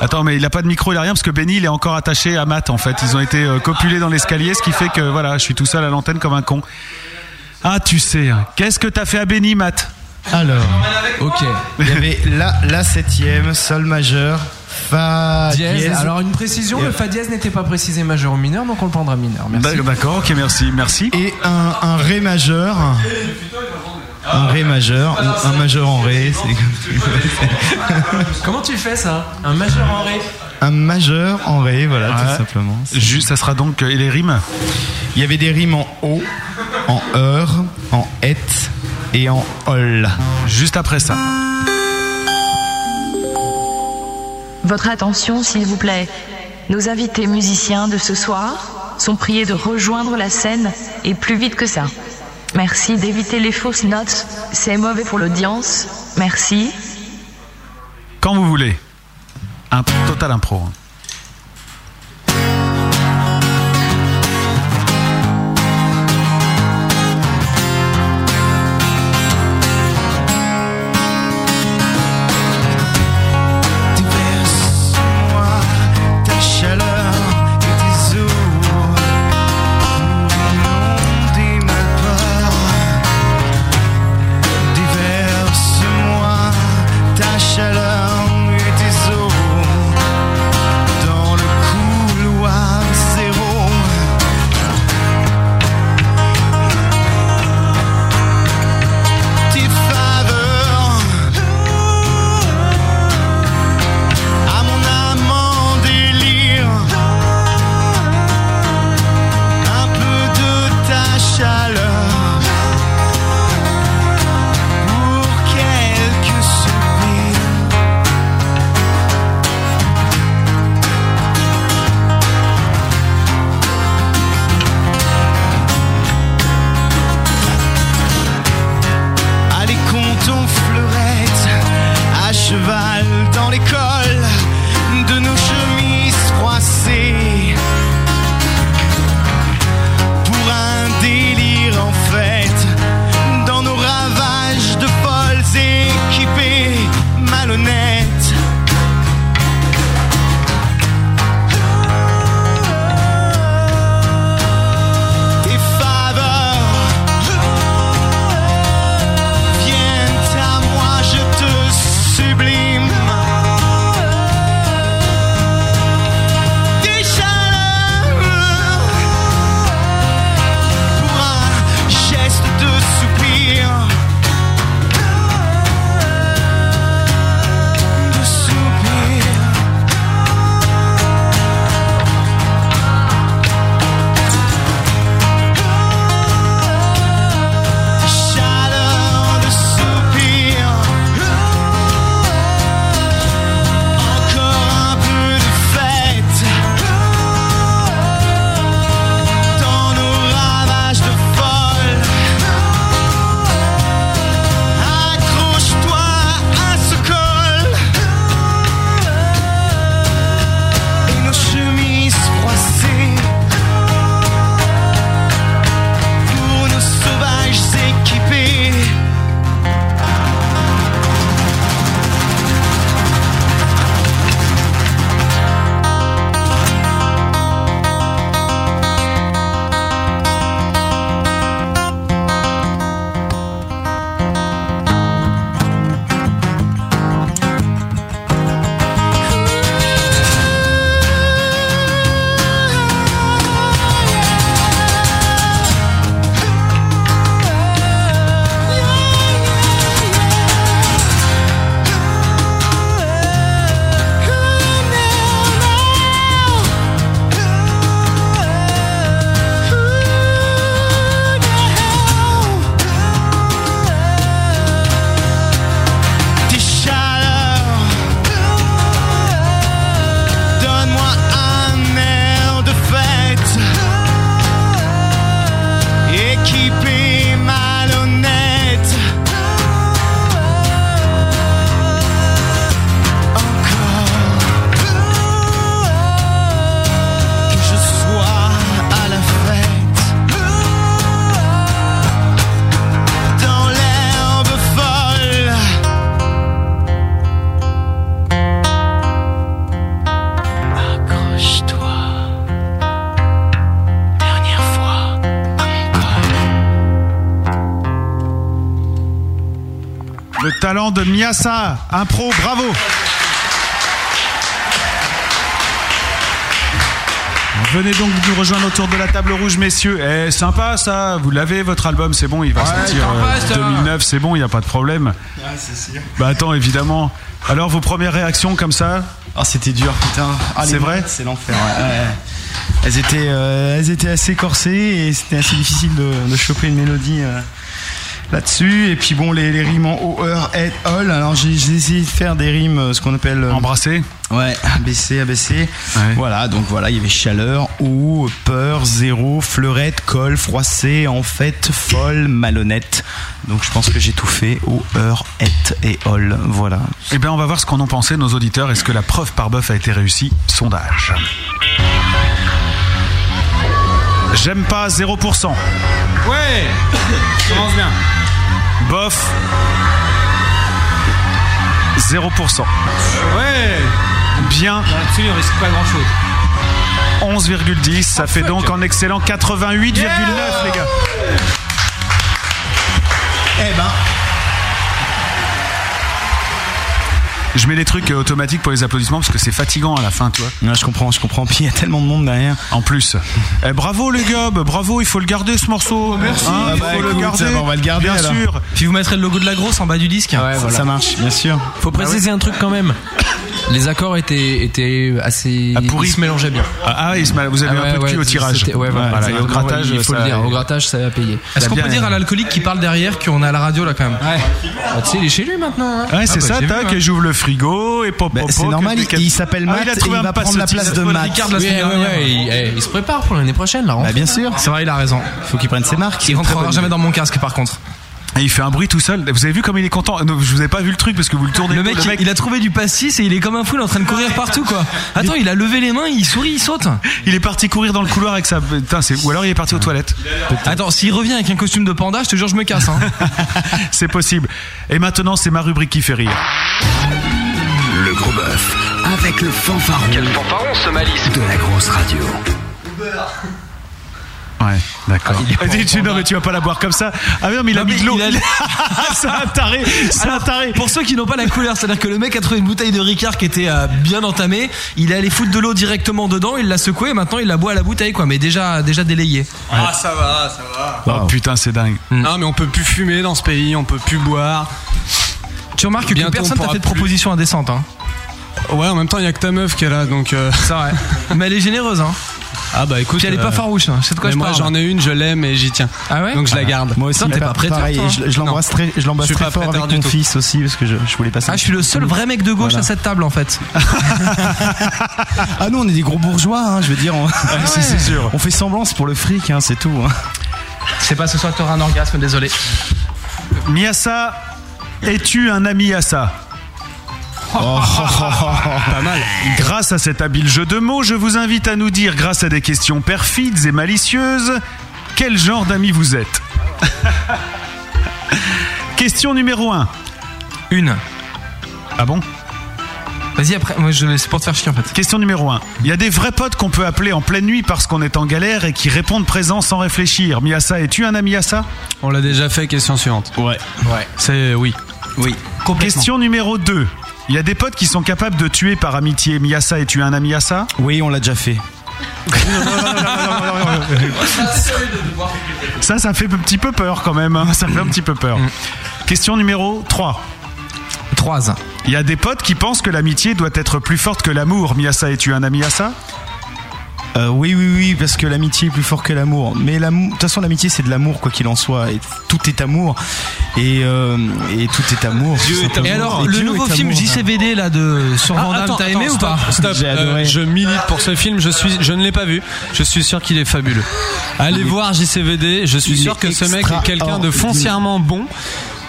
Attends, mais il a pas de micro, il a rien parce que Benny il est encore attaché à Matt en fait. Ils ont été euh, copulés dans l'escalier, ce qui fait que voilà, je suis tout seul à l'antenne comme un con. Ah, tu sais, hein. qu'est-ce que t'as fait à Benny, Matt? Alors, ok. Il y avait la, la septième, sol majeur, fa Dièse. dièse. Alors une précision, Et- le fa dièse n'était pas précisé majeur ou mineur, donc on le prendra mineur. Merci. Bah, D'accord, ok, merci, merci. Et un, un ré majeur. Un ré majeur, ou un majeur en ré, c'est comme Comment tu fais ça? Un majeur en ré Un majeur en ré, voilà, tout simplement. Juste, ça sera donc. euh, Et les rimes? Il y avait des rimes en O, en heure, en et et en ol. Juste après ça. Votre attention, s'il vous plaît. Nos invités musiciens de ce soir sont priés de rejoindre la scène et plus vite que ça. Merci d'éviter les fausses notes, c'est mauvais pour l'audience. Merci. Quand vous voulez. Un total impro. Talent de Miasa, un pro, bravo. Venez donc nous rejoindre autour de la table rouge, messieurs. Eh, sympa ça, vous l'avez votre album, c'est bon, il va Ouais, sortir euh, passes, toi. 2009, c'est bon, il n'y a pas de problème. sûr. Bah attends, évidemment. Alors vos premières réactions comme ça? Ah, c'était dur, putain. Ah, C'est vrai? C'est l'enfer. ouais, ouais. Elles étaient, euh, elles étaient assez corsées et c'était assez difficile de, de choper une mélodie euh, là-dessus. Et puis bon, les, les rimes en O, R, et all. Alors j'ai essayé de faire des rimes, euh, ce qu'on appelle. Embrasser Ouais, ABC, ABC. Voilà, donc voilà, il y avait chaleur, ou peur, zéro, fleurette, colle, froissé, en fait, folle, malhonnête. Donc je pense que j'ai tout fait. O, heure, et et all. Voilà. Eh bien, on va voir ce qu'en ont pensé nos auditeurs. Est-ce que la preuve par bœuf a été réussie? Sondage. J'aime pas 0%. Ouais Commence bien. Bof 0%. Ouais Bien Là-dessus, on risque pas grand-chose. 11,10. Ça fait donc en excellent 88,9 les gars. Eh ben. Je mets les trucs euh, automatiques pour les applaudissements parce que c'est fatigant à la fin, toi. Ouais, je comprends, je comprends. Puis il y a tellement de monde derrière. En plus. Eh, bravo les gars, bah, bravo, il faut le garder ce morceau. Merci. Ah il bah, faut le garder. va, on va le garder, Bien alors. sûr. Puis vous mettrez le logo de la grosse en bas du disque. Ouais, voilà. Ça marche, bien sûr. Faut préciser un truc quand même. Les accords étaient, étaient assez. pourris. Ils se mélangeaient bien. Ah, ah, il se mal- vous avez Ah un peu de ouais, cul au tirage. Ouais, voilà. Et au grattage, il faut ça- le dire. Au grattage, ça a payé. Est-ce qu'on peut dire à l'alcoolique qui parle derrière qu'on est à la radio là quand même Ouais. Ah, tu sais, il est chez lui maintenant. hein. Ouais, c'est Ah bah, ça, tac, hein. et j'ouvre le frigo, et pop, Bah, pop, c'est pop, normal, que- il- il s'appelle Ah, Matt il a et trouvé il un va prendre la place de Matt. Il, eh, il se prépare pour l'année prochaine, la Bah, rentrée. bien sûr. C'est vrai, il a raison. Faut qu'il prenne ses marques. Il rentrera jamais dans mon casque par contre. Et il fait un bruit tout seul. Vous avez vu comme il est content? Non, Je vous ai pas vu le truc parce que vous le tournez. Le mec, il- il a trouvé du pastis et il est comme un fou, il est en train de courir partout quoi. Attends, il a levé les mains, il sourit, il saute. Il est parti courir dans le couloir avec sa. Putain, c'est- Ou alors il est parti aux toilettes. Attends, s'il revient avec un costume de panda, je te jure, je me casse. Hein. C'est possible. Et maintenant, c'est ma rubrique qui fait rire. Le gros bœuf avec le fanfaron. Quel fanfaron ce malice de la grosse radio. Ouais, d'accord. Ah, tu- non, mais tu vas pas la boire comme ça. Ah non, mais il a mis mais de l'eau. a- c'est un taré. C'est un taré. Pour ceux qui n'ont pas la couleur, c'est-à-dire que le mec a trouvé une bouteille de Ricard qui était euh, bien entamée, il est allé foutre de l'eau directement dedans, il l'a secoué et maintenant il la boit à la bouteille quoi, mais déjà déjà délayé. Ah, ça va, ça va. Oh putain, c'est dingue. Non, mais on peut plus fumer dans ce pays, on peut plus boire. Tu remarques que Bientôt, personne on t'a fait de proposition indécente hein. Ouais, en même temps, il y a que ta meuf qui est là, donc. euh, C'est vrai. mais elle est généreuse hein. Ah bah écoute. Puis elle est pas farouche, hein. c'est de quoi mais je moi parle. j'en ai une, je l'aime et j'y tiens. Ah ouais Donc je la garde. Moi aussi, t'es pa- pas prêteur, pareil, toi et je, je l'embrasse très, je l'embrasse très pas fort avec du mon tout. fils aussi parce que je, je voulais passer. Ah, je suis le seul vrai mec de gauche Voilà. à cette table en fait. Ah nous on est des gros bourgeois, hein, je veux dire. On, c'est- c'est sûr. on fait semblant, c'est pour le fric, hein, c'est tout. hein. C'est pas ce soir que t'auras un orgasme, désolé. Miasa, es-tu un ami à ça Pas mal. Grâce à cet habile jeu de mots, je vous invite à nous dire, grâce à des questions perfides et malicieuses, quel genre d'ami vous êtes. Question numéro 1. Une. Ah bon? Vas-y après, moi je c'est pour te faire chier en fait. Question numéro 1. Il y a des vrais potes qu'on peut appeler en pleine nuit parce qu'on est en galère et qui répondent présent sans réfléchir. Miasa, es-tu un ami à ça On l'a déjà fait, question suivante. Ouais. Ouais. C'est oui. Oui. Question numéro 2. Il y a des potes qui sont capables de tuer par amitié. Miasa, es-tu un ami à ça? Oui, on l'a déjà fait. Ça, ça fait un petit peu peur quand même. hein. Ça fait un petit peu peur. Question numéro 3. Trois. Il y a des potes qui pensent que l'amitié doit être plus forte que l'amour. Miasa, es-tu un ami à ça? Euh, oui, oui, oui, parce que l'amitié est plus fort que l'amour. Mais l'amour, de toute façon, l'amitié c'est de l'amour, quoi qu'il en soit. Et tout est amour. Et, euh, et tout est amour. Dieu est. Et alors, Et le Dieu nouveau film amour. JCVD là de sur Ah, Vandame, t'as aimé attends, ou pas stop, euh, adoré. je milite pour ce film. Je suis, je ne l'ai pas vu. Je suis sûr qu'il est fabuleux. Allez voir JCVD. Je suis sûr que ce mec est quelqu'un de foncièrement bon.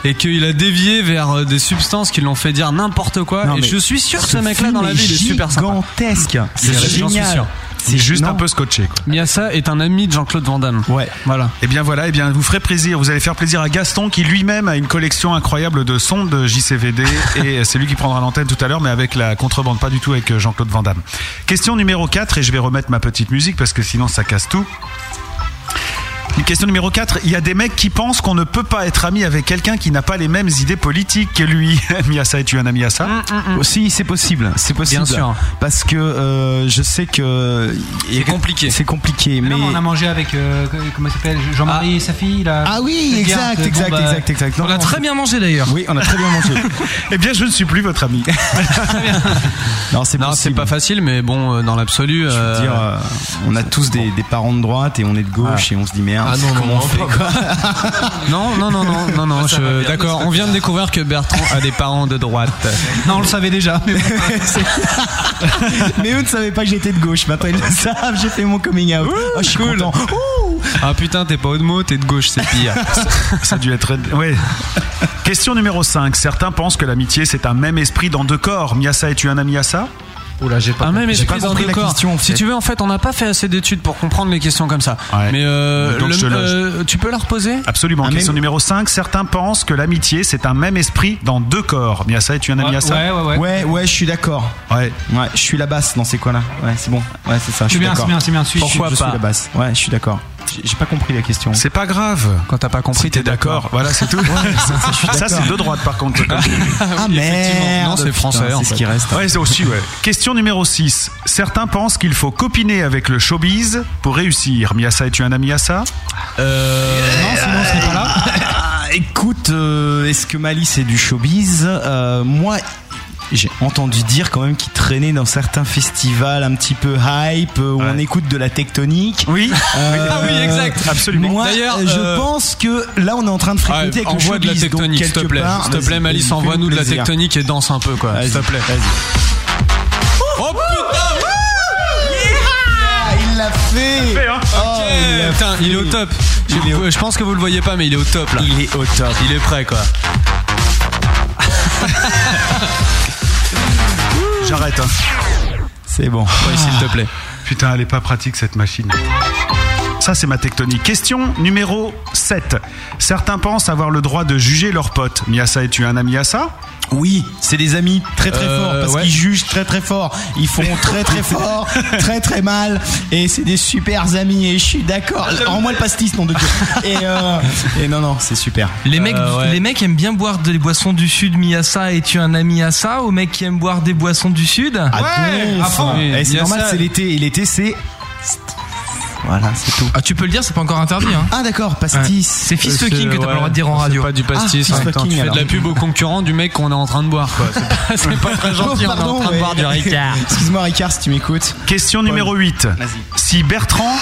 Et qu'il a dévié vers des substances qui l'ont fait dire n'importe quoi. Non, et mais je suis sûr que ce ce mec-là dans la vie, il est super sympa. gigantesque. C'est J'en suis génial. C'est juste non. un peu scotché. Quoi. Miasa est un ami de Jean-Claude Van Damme. Ouais. Voilà. Et bien voilà, et bien vous ferez plaisir. Vous allez faire plaisir à Gaston qui lui-même a une collection incroyable de sons de JCVD et c'est lui qui prendra l'antenne tout à l'heure, mais avec la contrebande, pas du tout avec euh, Jean-Claude Van Damme. Question numéro 4 et je vais remettre ma petite musique parce que sinon ça casse tout. Une question numéro 4. Il y a des mecs qui pensent qu'on ne peut pas être ami avec quelqu'un qui n'a pas les mêmes idées politiques que lui. Miasa, es-tu un ami à ça Si, c'est possible, c'est possible. Bien sûr. Parce que euh, je sais que c'est compliqué. C'est compliqué, mais Non, mais on a mangé avec euh, comment il s'appelle Jean-Marie et sa fille là. Ah oui, Cette exact, garde, exact, bon, bah, exact, exact. Non, On a très bien mangé d'ailleurs. Oui, on a très bien mangé. eh bien, je ne suis plus votre ami. non, c'est Non, c'est possible. pas facile, mais bon, euh, dans l'absolu. Je veux euh, dire, euh, on a tous des, des parents de droite et on est de gauche et on se dit merde. Ah non, non, comment non, on fait quoi Non, non, non, non, non, non. Je- D'accord. On vient de découvrir que Bertrand a des parents de droite. Non, on le savait déjà. mais. Mais eux ne savaient pas que j'étais de gauche. Maintenant ils le savent. J'ai fait mon coming out. Oh, je suis content. Ouh. Ah putain, t'es pas haut de mots, t'es de gauche, c'est pire. Ça a dû être. Ouais. Question numéro 5. Certains pensent que l'amitié, c'est un même esprit dans deux corps. Miasa, es-tu un ami à ça? Oula, j'ai pas. Un même J'ai esprit pas dans compris la corps. question, en Si tu veux, en fait, on n'a pas fait assez d'études pour comprendre les questions comme ça. Ouais. Mais euh, Donc, le- je euh, tu peux la reposer? Absolument. Un Question même- numéro 5. Certains pensent que l'amitié, c'est un même esprit dans deux corps. Miasa, es-tu un ami Ouais, à ça? ouais, ouais, ouais. Ouais, ouais, je suis d'accord. Ouais. Ouais, je suis la basse dans ces coins-là. Ouais, c'est bon. Ouais, c'est ça. Je suis bien, d'accord. c'est bien, c'est bien. Suis, Pourquoi suis- je pas suis la basse Ouais, je suis d'accord. J'ai- pas compris la question. C'est pas grave. Quand t'as pas compris, Si t'es d'accord. Voilà, c'est tout. ça, c'est de droite, par contre. Ah merde. Non, c'est français, C'est ce qui reste. Ouais, c'est aussi, ouais. Question numéro 6. Certains pensent qu'il faut copiner avec le showbiz pour réussir. Miasa, es-tu un ami à ça? Euh, Non, sinon on serait pas là. Ah, écoute, euh, est-ce que Mali c'est du showbiz? Euh, Moi, j'ai entendu dire quand même qu'il traînait dans certains festivals un petit peu hype euh, où Ouais. on écoute de la tectonique. Oui. Euh, Ah oui, exact. Absolument. Moi, D'ailleurs, je euh, pense que là, on est en train de Ah, fréquenter avec le de la tectonique, s'il te plaît. S'il te plaît, Malice, envoie-nous de la tectonique et danse un peu, quoi. S'il te plaît. vas-y. Oh putain il l'a fait. hein. Oh, il l'a Putain, il est au top. Il est au- Je, je pense que vous le voyez pas, mais il est au top là. Il est au top. Il est prêt, quoi. J'arrête. hein. C'est bon. S'il te plaît. Putain, elle est pas pratique cette machine. Ça, c'est ma tectonique. Question numéro 7. Certains pensent avoir le droit de juger leurs potes. Miasa, es-tu un ami à ça? Oui, c'est des amis très très Euh, forts parce ouais. qu'ils jugent très très fort. Ils font très très fort, très très mal et c'est des super amis et je suis d'accord. Rends-moi le pastis, nom de Dieu. Et, euh, et non non, c'est super. Les mecs, ouais. les mecs aiment bien boire des boissons du sud, Miyasa, es-tu un ami à ça? Aux mecs qui aiment boire des boissons du sud? À donf. à fond. Eh, c'est normal, c'est l'été et l'été c'est voilà, c'est tout. Ah, tu peux le dire, c'est pas encore interdit. Hein. Ah d'accord, pastis. C'est fist C'est- fucking que t'as pas le droit de dire en c'est radio. pas du pastis. Ah, Tu fais de la pub au concurrent du mec qu'on est en train de boire, quoi. C'est pas- C'est pas très gentil, Oh, on est en train de boire du Ricard. Excuse-moi Ricard si tu m'écoutes. Question numéro 8. Si Bertrand,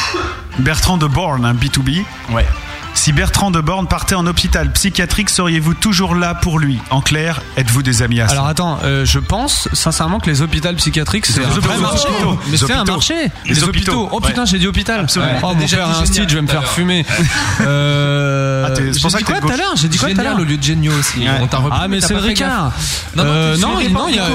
Bertrand de Born, un B2B, Ouais. Si Bertrand de Born partait en hôpital psychiatrique, seriez-vous toujours là pour lui? En clair, êtes-vous des amis à ça? Alors attends, euh, je pense sincèrement que les hôpitaux psychiatriques c'est un vrai marché. Mais Les c'est un hôpitaux. marché. Les Les, hôpitaux. hôpitaux. Oh putain, Ouais. j'ai dit hôpital. Absolument. Oh mon Déjà père a un génial style, je vais me faire fumer. Euh, Ah, c'est j'ai pour ça dit que quoi tout à l'heure? J'ai dit quoi tout à l'heure? au lieu de géniaux aussi. Ouais. Ah mais c'est le. Ricard. Non, non, Euh, Non,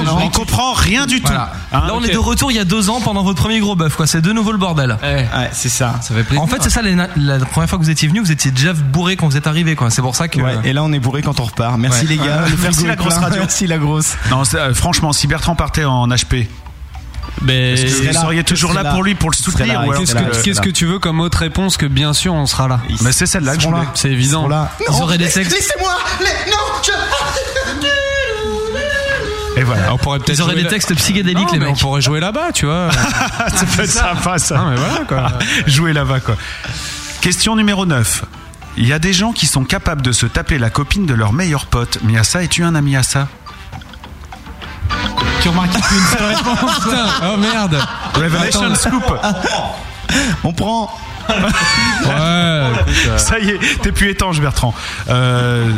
non, On comprend rien du tout. Hein Là, on est de retour il y a deux ans pendant votre premier gros bœuf, quoi. C'est de nouveau le bordel. Ouais, c'est ça. Ça fait plaisir. En fait, c'est ça, la première fois que vous étiez venu, vous étiez déjà bourré quand vous êtes arrivé, quoi. C'est pour ça que. Ouais, et là on est bourré quand on repart. Merci Ouais. les gars. Ouais. Le Merci la grosse plein. radio. Merci la grosse. Non, c'est- euh, franchement, si Bertrand partait en HP, serais vous seriez Je toujours là là. pour lui, pour le Je soutenir Qu'est-ce que, tu veux comme autre réponse que bien sûr on sera là Mais c'est celle-là que je voulais. C'est évident. là. Ils auraient des sexes. Laissez-moi. Non. Et voilà. On pourrait peut-être Ils auraient des textes psychédéliques, Non, les mais mecs. On pourrait jouer là-bas, tu vois. ça peut être sympa, ça. Non, mais voilà, quoi. Jouer là-bas, quoi. Question numéro 9. Il y a des gens qui sont capables de se taper la copine de leur meilleur pote. Miasa, es-tu un ami à ça? Tu remarques qu'il y a plus une seule réponse. Putain, oh merde. Revelation Attends. Scoop. On prend. Ouais, euh, Ça y est, t'es plus étanche, Bertrand. Euh,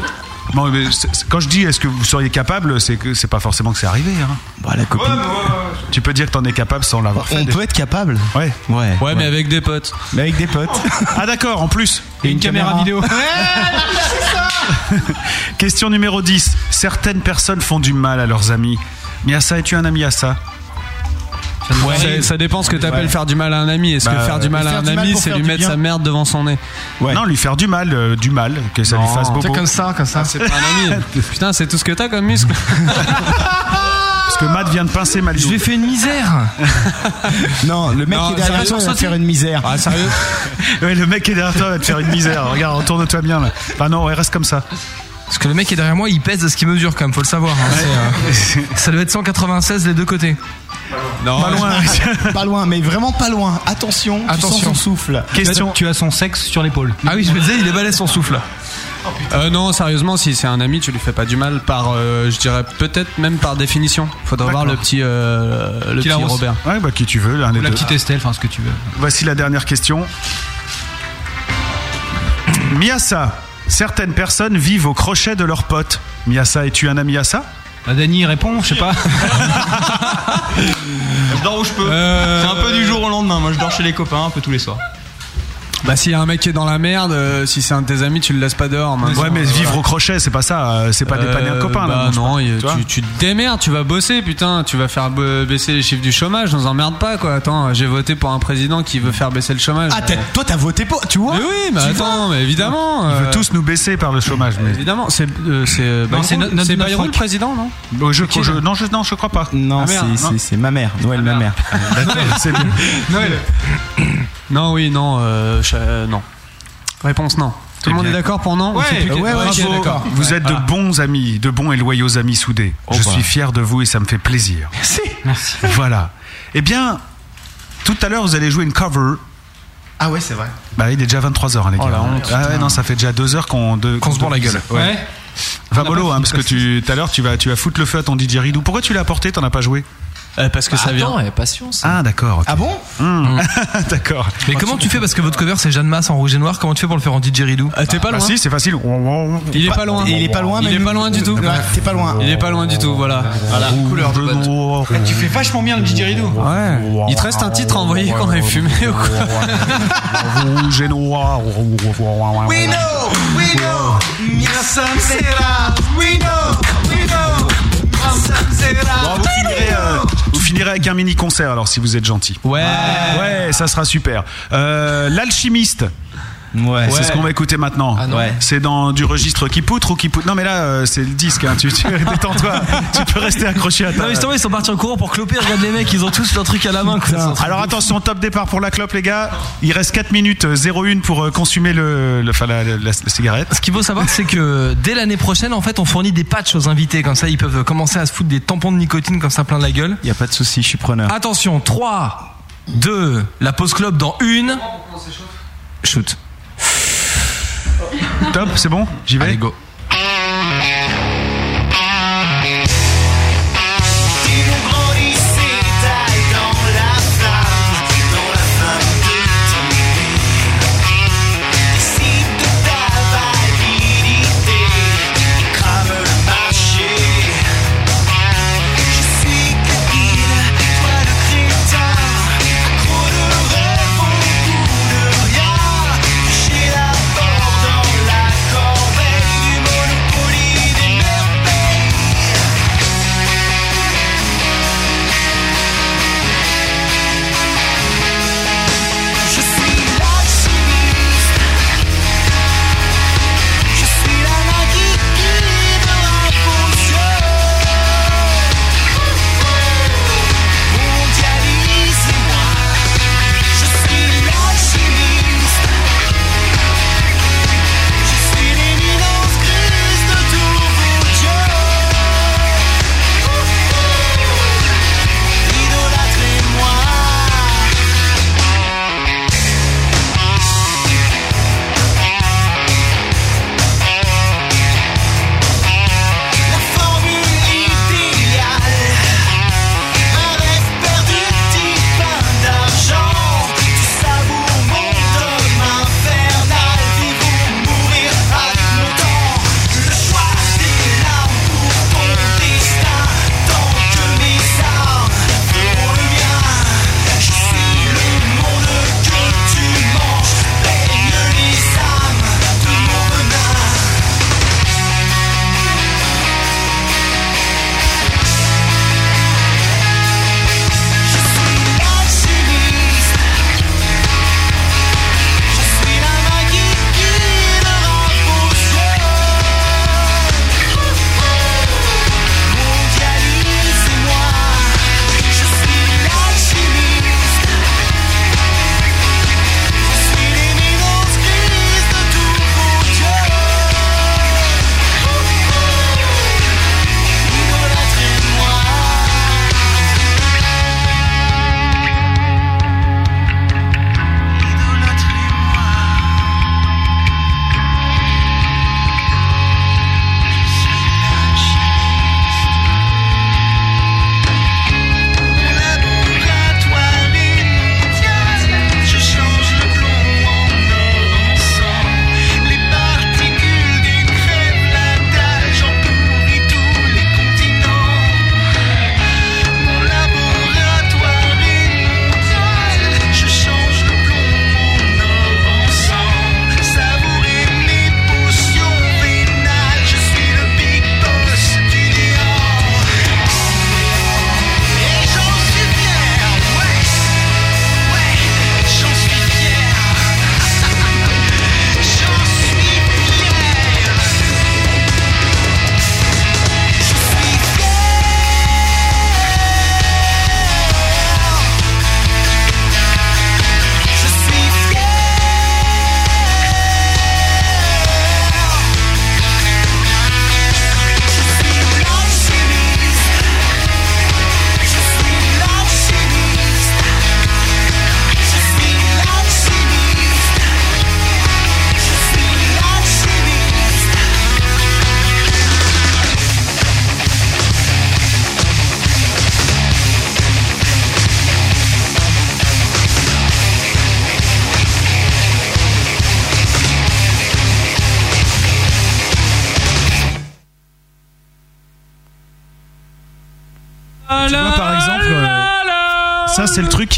bon, mais c'est- c'est- quand je dis est-ce que vous seriez capable, c'est que c'est pas forcément que c'est arrivé. Hein. Bah la copine. Tu peux dire que t'en es capable sans l'avoir fait. On peut être capable. Ouais. Ouais. Ouais, mais avec des potes. Mais avec des potes. Ah d'accord, en plus. Et une caméra vidéo. Question numéro 10. Certaines personnes font du mal à leurs amis. Miasa, es-tu un ami à ça? Ça, ça dépend ce que t'appelles Ouais. faire du mal à un ami. Est-ce Bah, que faire du mal à un ami, c'est lui mettre sa merde devant son nez Ouais. Non, lui faire du mal, euh, du mal, que ça lui fasse C'est bobo. comme ça, comme ça. C'est pas un ami. Putain, c'est tout ce que t'as comme muscle. Parce que Matt vient de pincer Maliou. Je lui ai fait une misère. Non, le mec Non, qui est derrière toi il va te faire une misère. Ah, sérieux Ouais, le mec qui est derrière toi va te faire une misère. Regarde, retourne-toi bien là. Enfin non, ouais, reste comme ça. Parce que le mec qui est derrière moi, il pèse de ce qu'il mesure quand même, faut le savoir. hein. Euh, ça doit être 196 les deux côtés. Non, Pas loin. pas loin, mais vraiment pas loin. Attention, tu Attention. sens son souffle. Question. Tu as son sexe sur l'épaule. Ah oui, je me disais, il est balèze son souffle. Euh, non, sérieusement, si c'est un ami, tu lui fais pas du mal par, euh, je dirais peut-être même par définition. Faudra voir le petit, euh, le petit Robert. Ouais, bah qui tu veux, l'un des La deux. petite Estelle, enfin ce que tu veux. Voici la dernière question. Miasa, certaines personnes vivent au crochet de leurs potes. Miasa, es-tu un ami à ça? Bah, Dany répond, je sais pas. Je dors où je peux. Euh, C'est un peu du jour au lendemain. Moi, je dors chez les copains un peu tous les soirs. Bah, s'il y a un mec qui est dans la merde, euh, si c'est un de tes amis, tu le laisses pas dehors. maintenant. Ouais, mais vivre au crochet, c'est pas ça. euh, C'est pas dépanner un Euh, copain là. bah je non, il- Tu vois tu, tu te démerdes, tu vas bosser, putain, tu vas faire ba- baisser les chiffres du chômage, nous emmerde pas quoi. Attends, j'ai voté pour un président qui veut faire baisser le chômage. Ah, t'as- toi t'as voté pour, tu vois mais oui, mais Tu attends, mais évidemment. Ils euh, veulent tous nous baisser par le chômage. Mais... Évidemment, c'est euh, c'est Non, c'est Bayrou- le président, non Oh, je, Qui, je- là non, je, non, je crois pas. Non, Ah, c'est- non. ma mère. Noël, ma mère. Noël. Non, oui, non, euh, je- euh, non. Réponse non. Tout le monde est d'accord pour non On fait plus que- ouais, ouais, ok, bravo. d'accord. Vous êtes de bons amis, de bons et loyaux amis soudés. je bah. suis fier de vous et ça me fait plaisir. Merci. Voilà. Eh bien, tout à l'heure, vous allez jouer une cover. Ah ouais, c'est vrai. Bah, il est déjà 23h, les gars. Oh, la honte, ah ouais, non, ça fait déjà deux heures qu'on de- Qu'on se bourre la gueule. Ouais. Va mollo, hein, parce que tu, tout à l'heure, tu vas, tu vas foutre le feu à ton DJ Ridou. Pourquoi tu l'as apporté? T'en as pas joué? Euh, parce que ça vient. Attends, patience. Ah, d'accord. Ah bon Hmm. d'accord. Mais comment tu fais parce que votre cover c'est Jeanne Masse en rouge et noir Comment tu fais pour le faire en DJ Ridou Euh, T'es pas Bah loin. si, c'est facile. Il est pas loin. Il est pas loin, Il est pas loin du tout. Ouais, T'es pas loin. Il est pas loin du tout, voilà. Voilà, couleur de botte. Eh, Tu fais vachement bien le didgeridoo. Ouais. Il te reste un titre à envoyer qu'on avait fumé ou quoi Rouge et noir. We know, we know, sera. We know. Bon, vous, finirez, euh, vous finirez avec un mini concert alors si vous êtes gentil. Ouais. Ouais, ça sera super. Euh, L'alchimiste. Ouais. C'est ce qu'on va écouter maintenant. Ah. Ouais. C'est dans du registre qui poutre ou qui poutre. Non mais là euh, c'est le disque. Hein. Tu, tu détends-toi. tu peux rester accroché à ta. Non, mais justement, ils sont partis en courant pour cloper. Regarde les mecs, ils ont tous leur truc à la main. Quoi. Alors de attention, top départ pour la clope les gars. Il reste 4 minutes euh, 01 pour euh, consumer le, le- enfin, la, la- la cigarette. Ce qu'il faut savoir, c'est que dès l'année prochaine, en fait, on fournit des patchs aux invités. Comme ça, ils peuvent commencer à se foutre des tampons de nicotine comme ça plein la gueule. Y a pas de souci, je suis preneur. Attention, 3, 2, la pause club dans une. Shoot. Top, c'est bon? J'y vais? Allez, go.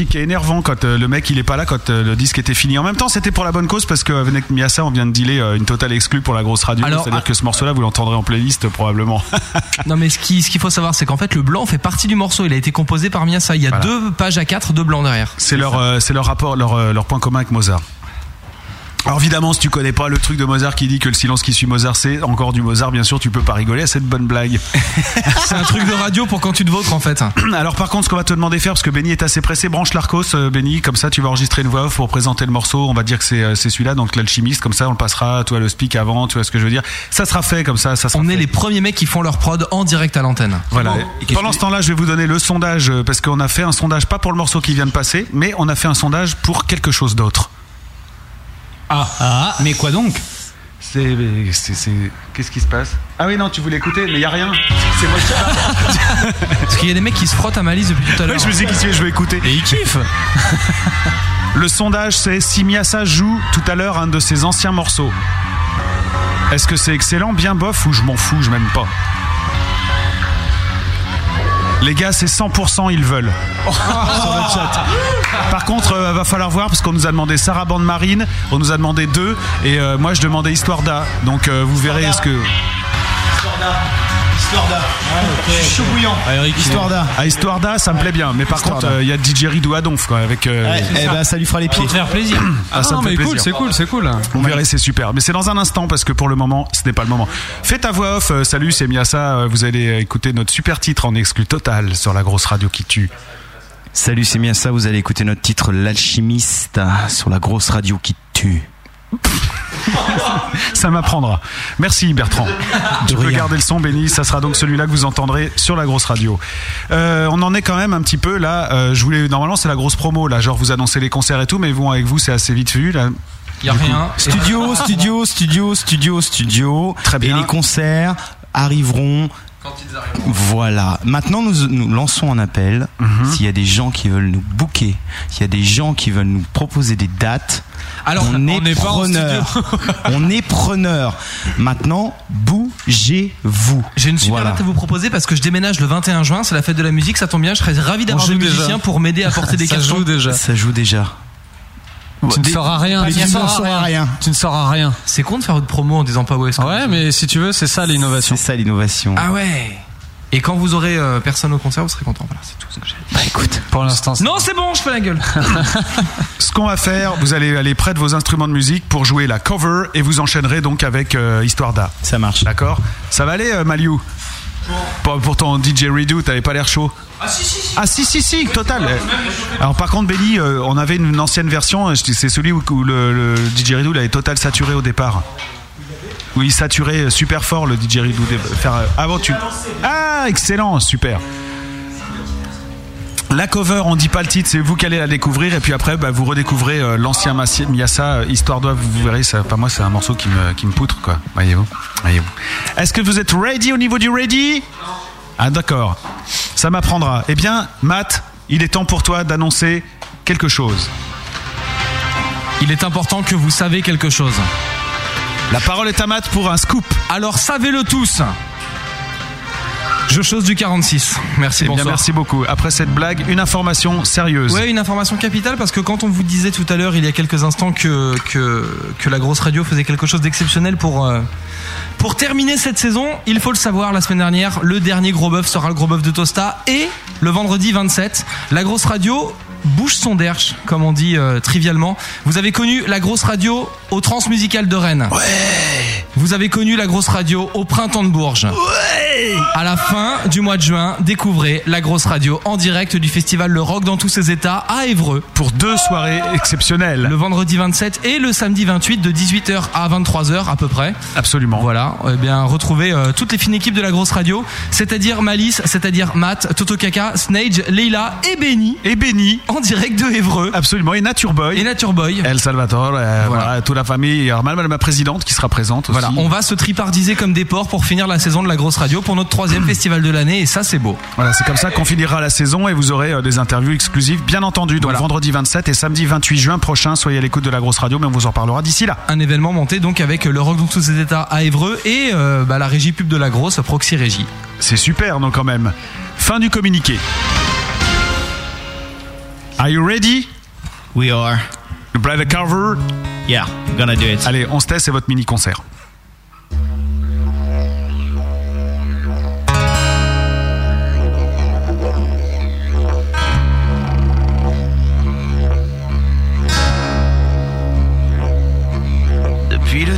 Qui est énervant quand euh, le mec il est pas là quand euh, le disque était fini. En même temps, c'était pour la bonne cause parce qu'avec Miasa, on vient de dealer euh, une totale exclue pour la grosse radio. C'est-à-dire ah- que ce morceau-là, vous l'entendrez en playlist probablement. Non mais ce qui- ce qu'il faut savoir c'est qu'en fait le blanc fait partie du morceau, il a été composé par Miasa, il y a Voilà. deux pages à 4 de blanc derrière. C'est leur, euh, c'est leur rapport, leur, euh, leur point commun avec Mozart. Alors évidemment, si tu connais pas le truc de Mozart qui dit que le silence qui suit Mozart, c'est encore du Mozart, bien sûr, tu peux pas rigoler à cette bonne blague. C'est un truc de radio pour quand tu te vôtres en fait. Alors par contre, ce qu'on va te demander de faire, parce que Benny est assez pressé, branche l'Arcos, euh, Benny, comme ça tu vas enregistrer une voix off pour présenter le morceau. On va dire que c'est euh, c'est celui-là, donc l'alchimiste, comme ça on le passera, tu vois, le speak avant, tu vois ce que je veux dire. Ça sera fait comme ça, ça sera On est les premiers mecs qui font leur prod en direct à l'antenne. Voilà. Pendant ce temps-là, je vais vous donner le sondage euh, parce qu'on a fait un sondage pas pour le morceau qui vient de passer, mais on a fait un sondage pour quelque chose d'autre. Ah, mais quoi donc? C'est, c'est, c'est- qu'est-ce qui se passe? Ah oui non, tu voulais écouter, mais il a rien. C'est moi qui. Parce qu'il y a des mecs qui se frottent à Malice depuis tout à l'heure. Ouais, je me suis dit je vais écouter. Et ils kiffent. Le sondage, c'est si Miasa joue tout à l'heure un de ses anciens morceaux. Est-ce que c'est excellent, bien bof ou je m'en fous, je m'aime pas? Les gars, c'est 100% ils veulent. sur le chat. Par contre, euh, va falloir voir parce qu'on nous a demandé Sarah Bande Marine, on nous a demandé deux et euh, moi je demandais Histoire d'A. Donc euh, vous verrez est-ce que Histoire d'A. Je suis chaud bouillant. Histoire d'A. Ah, Histoire d'A, ça me plaît bien. Mais par Histoire contre, euh, il y a DJ Ridou à Donf quoi avec. euh, eh ben, ça lui fera les pieds. Faire plaisir. Ah, ça non, me fait plaisir. c'est cool, c'est cool. Vous verrez, c'est super. Mais c'est dans un instant parce que pour le moment, ce n'est pas le moment. Fais ta voix off. Euh, salut, c'est Miasa. Vous allez écouter notre super titre en exclu total sur la grosse radio qui tue. Salut, c'est bien ça. Vous allez écouter notre titre L'alchimiste sur la grosse radio qui tue. Ça m'apprendra. Merci Bertrand. Tu peux garder le son, Béni. Ça sera donc celui-là que vous entendrez sur la grosse radio. Euh, on en est quand même un petit peu là. Euh, je voulais normalement c'est la grosse promo là, genre vous annoncez les concerts et tout, mais vous avec vous c'est assez vite vu là. Y a rien. Studio, studio, studio, studio, studio. Très bien. Et les concerts arriveront. Voilà. Maintenant, nous, nous lançons un appel. Mhm. S'il y a des gens qui veulent nous booker, s'il y a des gens qui veulent nous proposer des dates, Alors, on est on n'est pas en preneur. on est preneur. Maintenant, bougez-vous. J'ai une super Voilà. date à vous proposer parce que je déménage le 21 juin, c'est la fête de la musique, ça tombe bien, je serais ravi d'avoir des musiciens pour m'aider à porter des Ça cartons. joue déjà. Ça joue déjà. Tu ne sauras rien. Tu rien. Tu ne sauras rien. C'est con de faire votre promo en disant pas où est-ce Ouais, mais si tu veux, c'est ça l'innovation. C'est ça l'innovation. Ah ouais Et quand vous aurez euh, personne au concert, vous serez content. Voilà, c'est tout ce que j'ai. Bah écoute. Pour l'instant, Non, c'est bon, je fais la gueule. Ce qu'on va faire, vous allez aller près de vos instruments de musique pour jouer la cover et vous enchaînerez donc avec euh, Histoire d'A. Ça marche. D'accord? Ça va aller, euh, Maliou? Pour, pour ton DJ Redo, t'avais pas l'air chaud. Ah si si si. Ah si si si, total. Alors par contre, Benny, euh, on avait une ancienne version. C'est celui où, où le, le DJ Redo l'avait total saturé au départ. Oui, il saturait euh, super fort le DJ Redo. Faire euh, avant tu. Ah excellent, super. La cover, on dit pas le titre, c'est vous qui allez la découvrir et puis après bah, vous redécouvrez euh, l'ancien Miasa, euh, Histoire d'Oeuvre, vous verrez, ça, pas moi c'est un morceau qui me, qui me poutre quoi, voyez-vous. voyez-vous. Est-ce que vous êtes ready au niveau du ready? Ah d'accord, ça m'apprendra. Eh bien Matt, il est temps pour toi d'annoncer quelque chose. Il est important que vous savez quelque chose. La parole est à Matt pour un scoop. Alors savez-le tous. Je chose du 46. Merci, Eh bien, bonsoir. merci beaucoup. Après cette blague, une information sérieuse. Ouais, une information capitale parce que quand on vous disait tout à l'heure, il y a quelques instants, que, que, que la grosse radio faisait quelque chose d'exceptionnel pour, euh, pour terminer cette saison, il faut le savoir, la semaine dernière, le dernier gros bœuf sera le gros bœuf de Tosta et le vendredi 27, la grosse radio bouge son derche, comme on dit euh, trivialement. Vous avez connu la grosse radio au Transmusical de Rennes. Vous avez connu la grosse radio au Printemps de Bourges. À la fin du mois de juin, découvrez la grosse radio en direct du festival Le Rock dans tous ses états à Évreux. Pour deux soirées exceptionnelles. Le vendredi 27 et le samedi 28 de 18h à 23h à peu près. Absolument. Voilà, eh bien retrouvez euh, toutes les fines équipes de la grosse radio, c'est-à-dire Malice, c'est-à-dire Matt, Toto Kaka, Snage, Leila et Benny. Et Benny. En direct de Évreux. Absolument. Et Nature Boy. Et Nature Boy. El Salvatore, euh, voilà. toute la famille. Il y aura même ma présidente qui sera présente aussi. Voilà, on va se tripardiser comme des porcs pour finir la saison de la grosse radio pour notre troisième festival de l'année et ça c'est beau. Voilà, c'est comme ça qu'on finira la saison et vous aurez euh, des interviews exclusives, bien entendu. Donc vendredi 27 et samedi 28 juin prochain, soyez à l'écoute de la grosse radio, mais on vous en parlera d'ici là. Un événement monté donc avec le rock dans tous ses états à Évreux et euh, bah, la régie pub de la grosse, Proxy Régie. C'est super, donc quand même. Fin du communiqué. Are you ready? We are. You play the cover? Yeah, I'm gonna do it. Allez, on se teste, c'est votre mini-concert.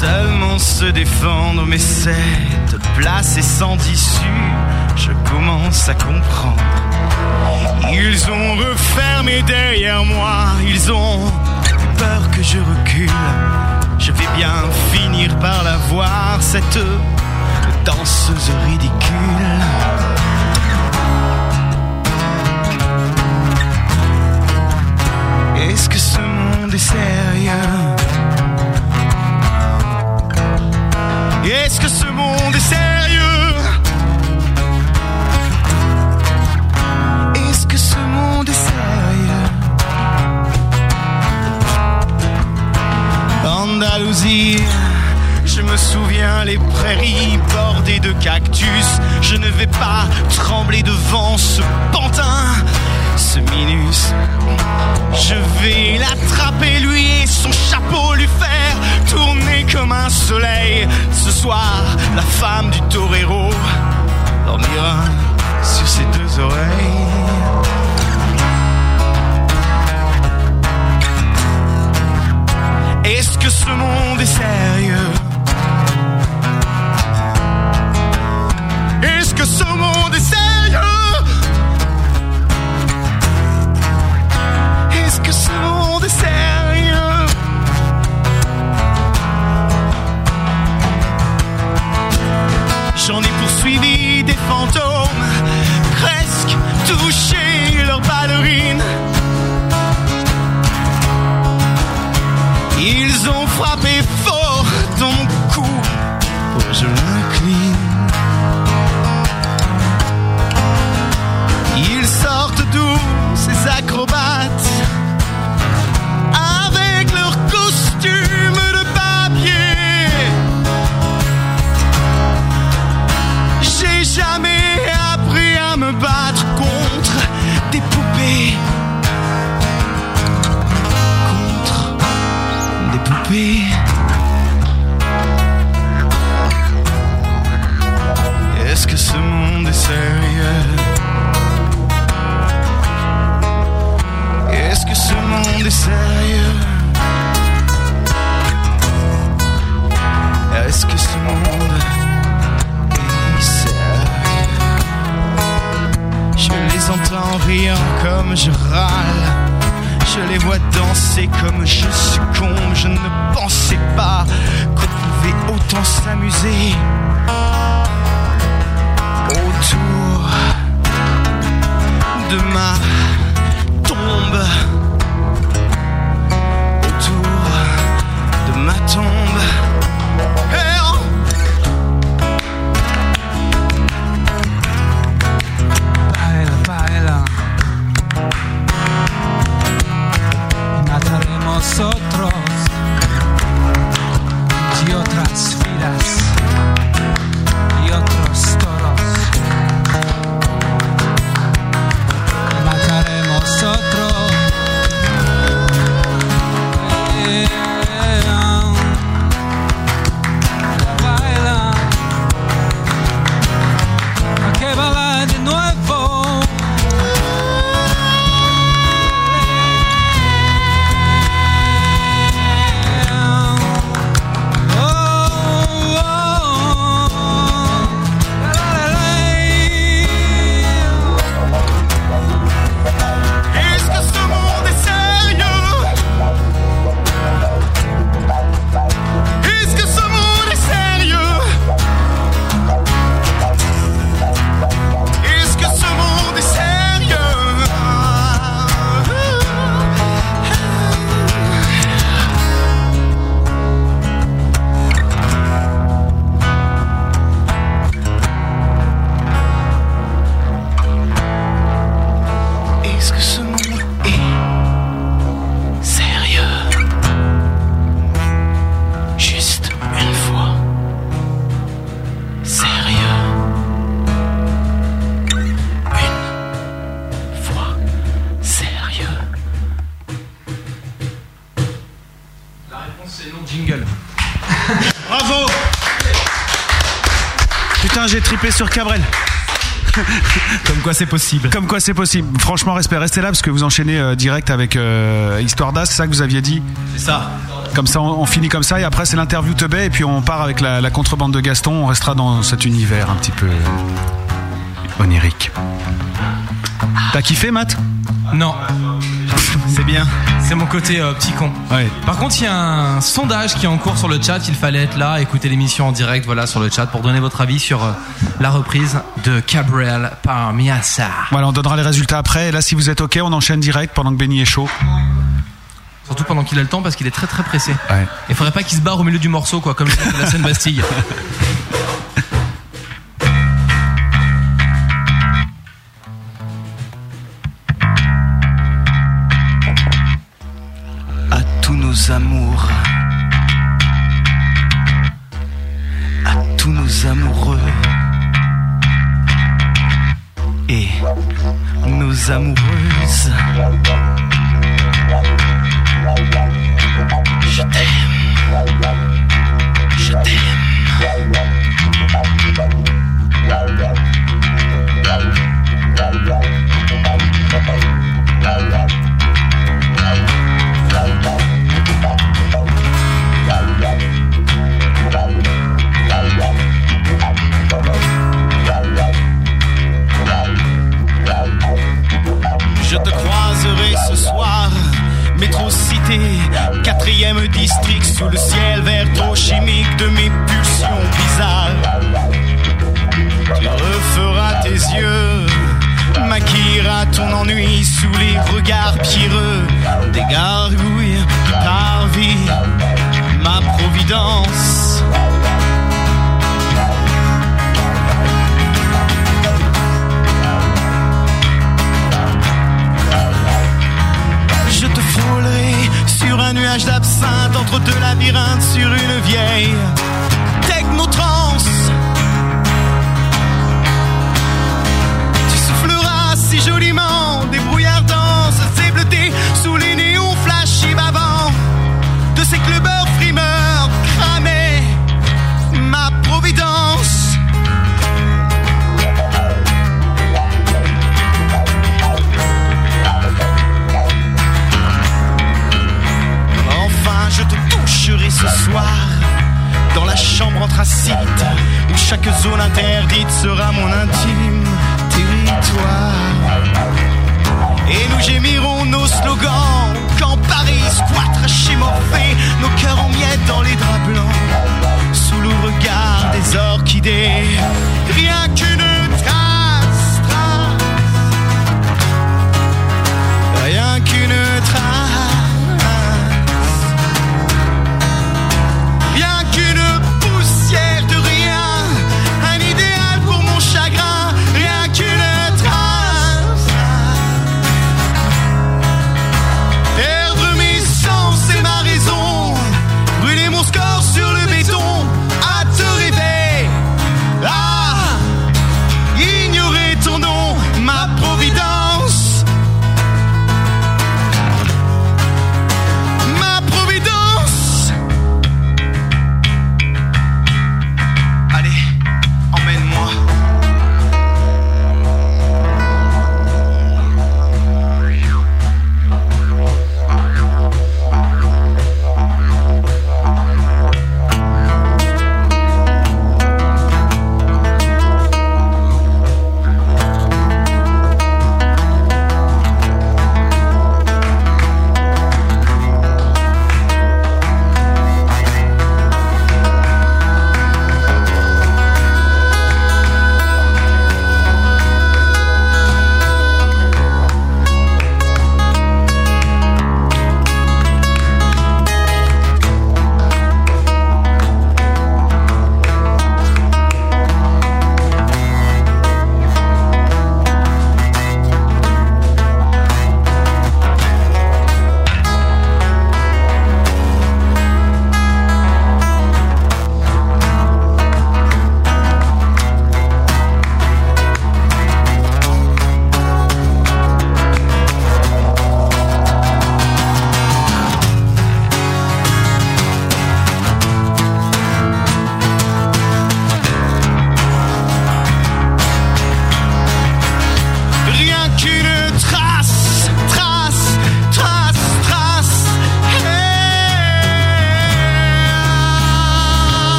seulement se défendre, mais cette place est sans issue. Je commence à comprendre. Ils ont refermé derrière moi, ils ont peur que je recule. Je vais bien finir par la voir, cette danseuse ridicule. Est-ce que ce monde est sérieux? Est-ce que ce monde est sérieux? Est-ce que ce monde est sérieux? Andalousie, je me souviens les prairies bordées de cactus. Je ne vais pas trembler devant ce pantin, ce minus. Je vais l'attraper lui et son chapeau lui faire tourner comme un soleil. Ce soir, la femme du torero dormira sur ses deux oreilles. Est-ce que ce monde est sérieux? Est-ce que ce monde est sérieux? Que ce monde sérieux J'en ai poursuivi des fantômes, presque touché leurs ballerines. Ils ont frappé fort dans mon cou pour je m'incline. Ils sortent d'où ces acrobates comme je râle. Je les vois danser comme je succombe. Je ne pensais pas qu'on pouvait autant s'amuser Autour de ma Sur Cabrel. Comme quoi c'est possible. Comme quoi c'est possible. Franchement, respect. Restez là parce que vous enchaînez euh, direct avec euh, Histoire d'As, c'est ça que vous aviez dit? C'est ça. Comme ça, on, on finit comme ça et après c'est l'interview Teubé et puis on part avec la, la contrebande de Gaston. On restera dans cet univers un petit peu onirique. T'as kiffé, Matt? Non. C'est bien. C'est mon côté euh, petit con. Par contre, il y a un sondage qui est en cours sur le chat. Il fallait être là, écouter l'émission en direct, voilà, sur le chat, pour donner votre avis sur euh, la reprise de Cabrel par Miasa. Voilà, on donnera les résultats après. Et là, si vous êtes OK, on enchaîne direct pendant que Benny est chaud. Surtout pendant qu'il a le temps, parce qu'il est très très pressé. Ouais. Il faudrait pas qu'il se barre au milieu du morceau, quoi, comme la scène Bastille.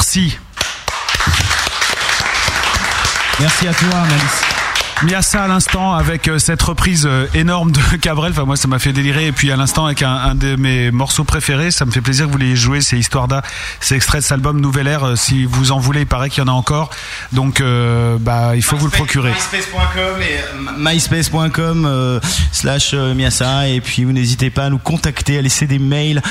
merci. Merci à toi, Malice. Miassa à l'instant avec euh, cette reprise euh, énorme de Cabrel. Enfin moi ça m'a fait délirer et puis à l'instant avec un, un de mes morceaux préférés. Ça me fait plaisir que vous l'ayez joué. C'est Histoire d'A. C'est extrait de cet album Nouvelle Ère. Euh, Si vous en voulez, il paraît qu'il y en a encore. Donc euh, bah il faut vous le procurer. myspace.com et myspace.com euh, slash euh, Miasa et puis vous n'hésitez pas à nous contacter à laisser des mails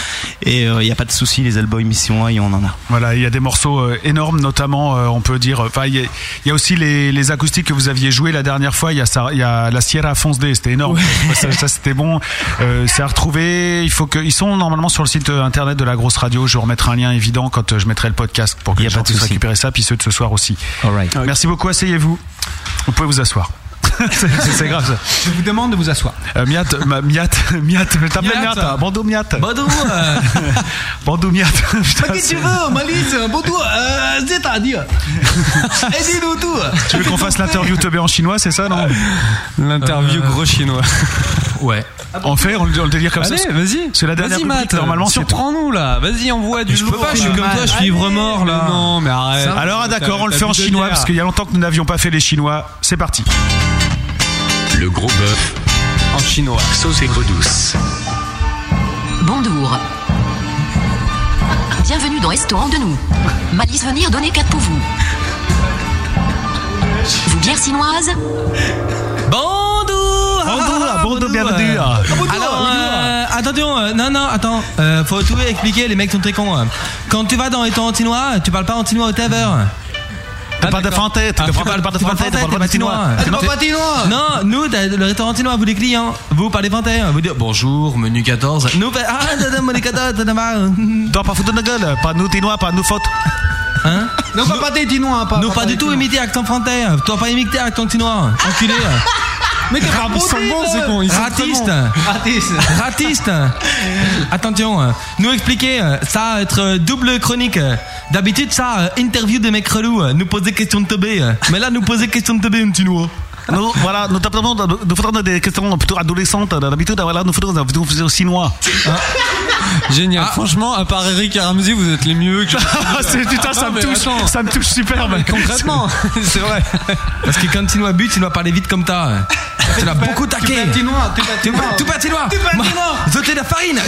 et il n'y a pas de souci les albums émission A, on en a Voilà, il y a des morceaux euh, énormes, notamment, euh, on peut dire. Enfin, il y, a- il y a aussi les, les acoustiques que vous aviez joué la dernière fois. Il y a, ça- il y a la Sierra Fonce D, c'était énorme. Ça, ça, c'était bon. Euh, c'est à retrouver. Il faut que ils sont normalement sur le site euh, internet de la grosse radio. Je remettrai un lien évident quand euh, je mettrai le podcast pour que les gens puissent récupérer ça, puis ceux de ce soir aussi. Merci beaucoup. Asseyez-vous. Vous pouvez vous asseoir. C'est c'est grave. ça. Je vous demande de vous asseoir. Euh, Miat, ma- Miat, Miat, je t'appelle Miat. Miat. hein. Bandou Miat. Bandou, euh. Bandou Miat. Qu'est-ce que tu veux, Malice? Bonjour, euh, c'est-à-dire Aidez-nous tout Tu veux qu'on fasse l'interview teubé en chinois, c'est ça, non? L'interview gros chinois. Ouais. On fait, on, le- on le délire comme Allez, ça. vas-y. C'est la dernière Vas-y, rubrique, Matt. normalement, c'est surprends-nous là. Vas-y, envoie du Je peux lourd. pas, je suis comme toi, je suis ivre mort là. Non, mais arrête. Alors, ah, d'accord, on le fait en chinois, parce qu'il y a longtemps que nous n'avions pas fait les chinois. C'est parti. Le gros bœuf. En chinois. Sauce aigre douce. Bonjour. Bienvenue dans Restaurant de nous. Malice venir donner 4 pour vous. Vous bière chinoise? Bonjour Bonjour, Ah, bonjour, bienvenue. Alors, euh, attention, euh, non, non, attends, euh, faut tout expliquer, les mecs sont très cons. hein. Quand tu vas dans les chinois, tu parles pas en chinois au taver. T'es pas de français, t'es Ah, de tu parles pas de tu parles de Tu non, parles t'es- Non, nous, t'as- le restaurant chinois, vous les clients, vous parlez français, vous dites bonjour, menu 14. Nous, fait, ah, menu 14, dada, marre. Toi, pas foutre de notre gueule, pas nous chinois, pas nous faute. Hein? Non, pas pas des dinois, pas. Nous, pas du tout imiter accent français. Toi, pas imiter accent chinois. Enculé. Mais t'es pas Ils sont bons, ces cons. Ils sont très Ratiste. Ratiste. Ratiste. Attention, euh, nous expliquer, euh, ça va être euh, double chronique. D'habitude, ça, interview de mecs relous, nous poser questions de teubé. Mais là, nous poser questions de teubé en chinois. Nous, voilà, nous nous faisons des questions plutôt adolescentes. D'habitude, voilà, nous faisons nous faisons au chinois. Génial. Franchement, à part Eric et Ramsey, vous êtes les mieux que Ah, c'est- putain, ça Ah, me touche, attends. ça me touche super. mais concrètement, c'est vrai. Parce que quand chinois but, tu dois parler vite comme ça. Euh. Tu l'as beaucoup taqué. Tu pas chinois, tu pas Tu chinois. tu pas chinois. Tu pas Moi, chinois. Jeter la farine.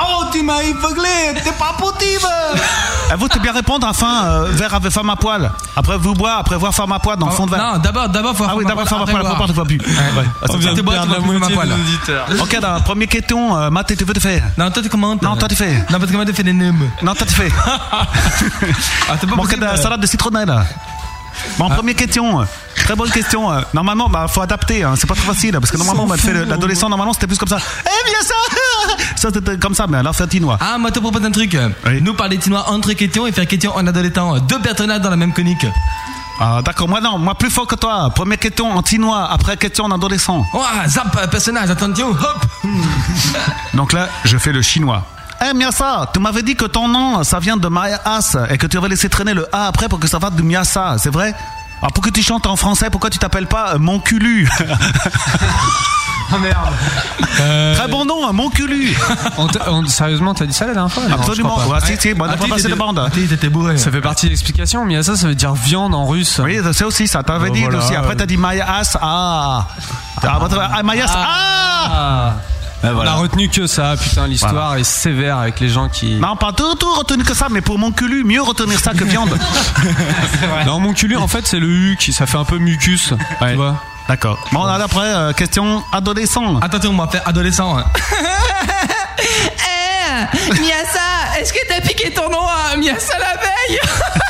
Oh, tu m'as épinglé, t'es pas possible À vous, bien répondre enfin, euh, verre avec femme à poil. Après, vous boire, après voir femme à poil dans le fond de verre. Non, d'abord, d'abord, faut Ah oui, d'abord femme à poil, après boire. vois plus. Ouais. Ah, c'est poil. auditeurs. Ok, dans la première question, euh, Matt, tu veux te faire Non, toi, tu commentes. Non, toi, tu fais. Non, parce que moi, tu fais des nems. Non, toi, tu fais. Ah, t'es pas Bon, possible. salade de citronnelle. Bon, première question. euh, Très bonne question. euh, Normalement, bah, faut adapter. Hein, c'est pas trop facile parce que normalement, bah, le- l'adolescent, normalement, c'était plus comme ça. Eh bien ça, ça c'était comme ça, mais alors c'est chinois. Ah, moi, je te propose un truc. Oui. Nous parler chinois entre questions et faire question en adolescent. Deux personnages dans la même conique. Ah, d'accord. Moi non, moi plus fort que toi. Première question en chinois, après question en adolescent. Ouah, zap, euh, personnage, attention, hop. Donc là, je fais le chinois. Eh Miasa, tu m'avais dit que ton nom, ça vient de My Ass et que tu avais laissé traîner le A après pour que ça fasse du Miasa, c'est vrai? Alors pourquoi tu chantes en français? Pourquoi tu t'appelles pas euh, Mon Culu Oh merde. Très bon nom, hein, Mon Culu On on- sérieusement, t'as dit ça la dernière fois? Non, Absolument. pas. Ouais, si, si, bon, on a Ah, pas t'es- passé t'es- de bande. Ah, t'étais bourré. Ça fait partie de l'explication, mais ça, ça veut dire viande en russe. Oui, c'est aussi ça. T'avais Bon, dit voilà. aussi. Après, t'as dit My Ass. Ah Ah, bah, ah. Ah, Ah. Ben On voilà. a retenu que ça, putain, l'histoire est sévère avec les gens qui. Non, pas tout, tout retenu que ça, mais pour mon culu, mieux retenir ça que viande. Non, mon culé, en fait, c'est le U qui, ça fait un peu mucus. Ouais. Tu vois D'accord. Bon, alors après, euh, question adolescent. Attention, on va faire adolescent. Eh, Miasa, est-ce que t'as piqué ton nom à Miasa la veille?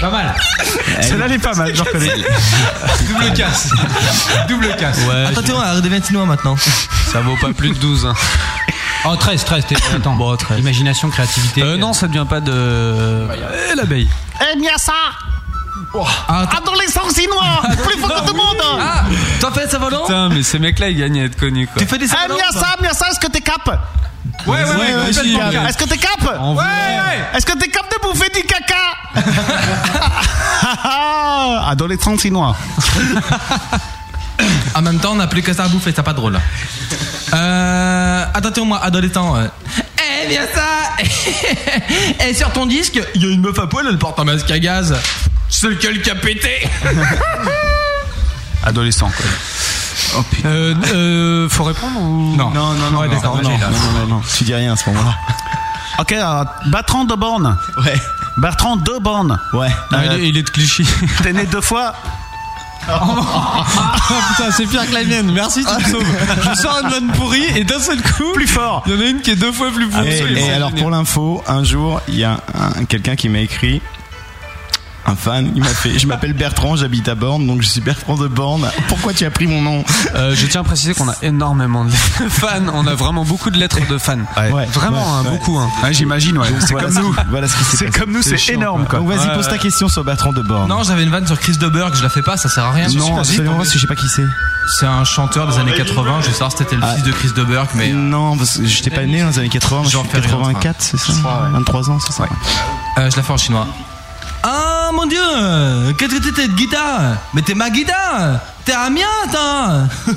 Pas mal. Celle-là, elle est pas mal, je reconnais. Double casse. Double casse. Ouais. Attention, elle redevient chinois maintenant. Ça vaut pas plus de 12. hein. Oh, 13, 13. t'es- Attends. Bon, 13. Imagination, créativité. Euh, non, ça devient pas de. Euh, l'abeille. Eh, Miasa Ah, attends. Adolescent chinois Plus fort que tout le monde Ah, t'as fait ça volant Putain, mais ces mecs-là, ils gagnent à être connus, quoi. Tu fais des Eh, savolants Miasa, Miasa, est-ce que t'es cap? Ouais, ouais, ouais. Ouais, allez. Est-ce que t'es cap En vrai. Est-ce que t'es cap de bouffer du caca Adolescent chinois. En même temps, on n'a plus que ça à bouffer, c'est pas drôle. Euh, attention, moi, adolescent. Eh, bien ça, Et sur ton disque, il y a une meuf à poil, elle porte un masque à gaz. C'est lequel qui a pété Adolescent, quoi. Euh, euh, faut répondre ou? Non. Non, non, non, Ouais, non, d'accord, non, non, non, non, non, tu dis rien à ce moment-là. Ok, euh, Bertrand de Borne. Ouais. Bertrand de Borne. Ouais. Non, il, est, il est de Clichy. T'es né deux fois Ah putain, c'est pire que la mienne. Merci, tu me sauves. Je sors une vanne pourrie et d'un seul coup, Plus fort. il y en a une qui est deux fois plus pourrie. Et, et alors pour l'info, un jour, il y a un- quelqu'un qui m'a écrit. Un fan, il m'a fait. Je m'appelle Bertrand, j'habite à Borne, donc je suis Bertrand de Borne. Pourquoi tu as pris mon nom? Euh, je tiens à préciser qu'on a énormément de fans. On a vraiment beaucoup de lettres de fans. Ouais. Vraiment, Ouais, hein, ouais. beaucoup. Hein. Ouais, j'imagine, ouais. C'est Voilà comme ce nous. Voilà ce s'est C'est comme nous, c'est énorme, quoi. Donc vas-y, pose ta question sur Bertrand de Borne. Non, j'avais une vanne sur Chris de Burgh, je la fais pas, ça sert à rien. non, absolument pas, je sais pas qui c'est. C'est un chanteur des années 80, je vais savoir si c'était le Ah. fils de Chris de Burgh, mais. Non, parce que j'étais pas né dans les années 80, moi, je J'en suis fais rien, 84, c'est ça? 23 ans, c'est ça? Euh, je la fais en chinois. Ah mon dieu Qu'est-ce que t'étais de guitare Mais t'es ma guitare T'es Amiens, toi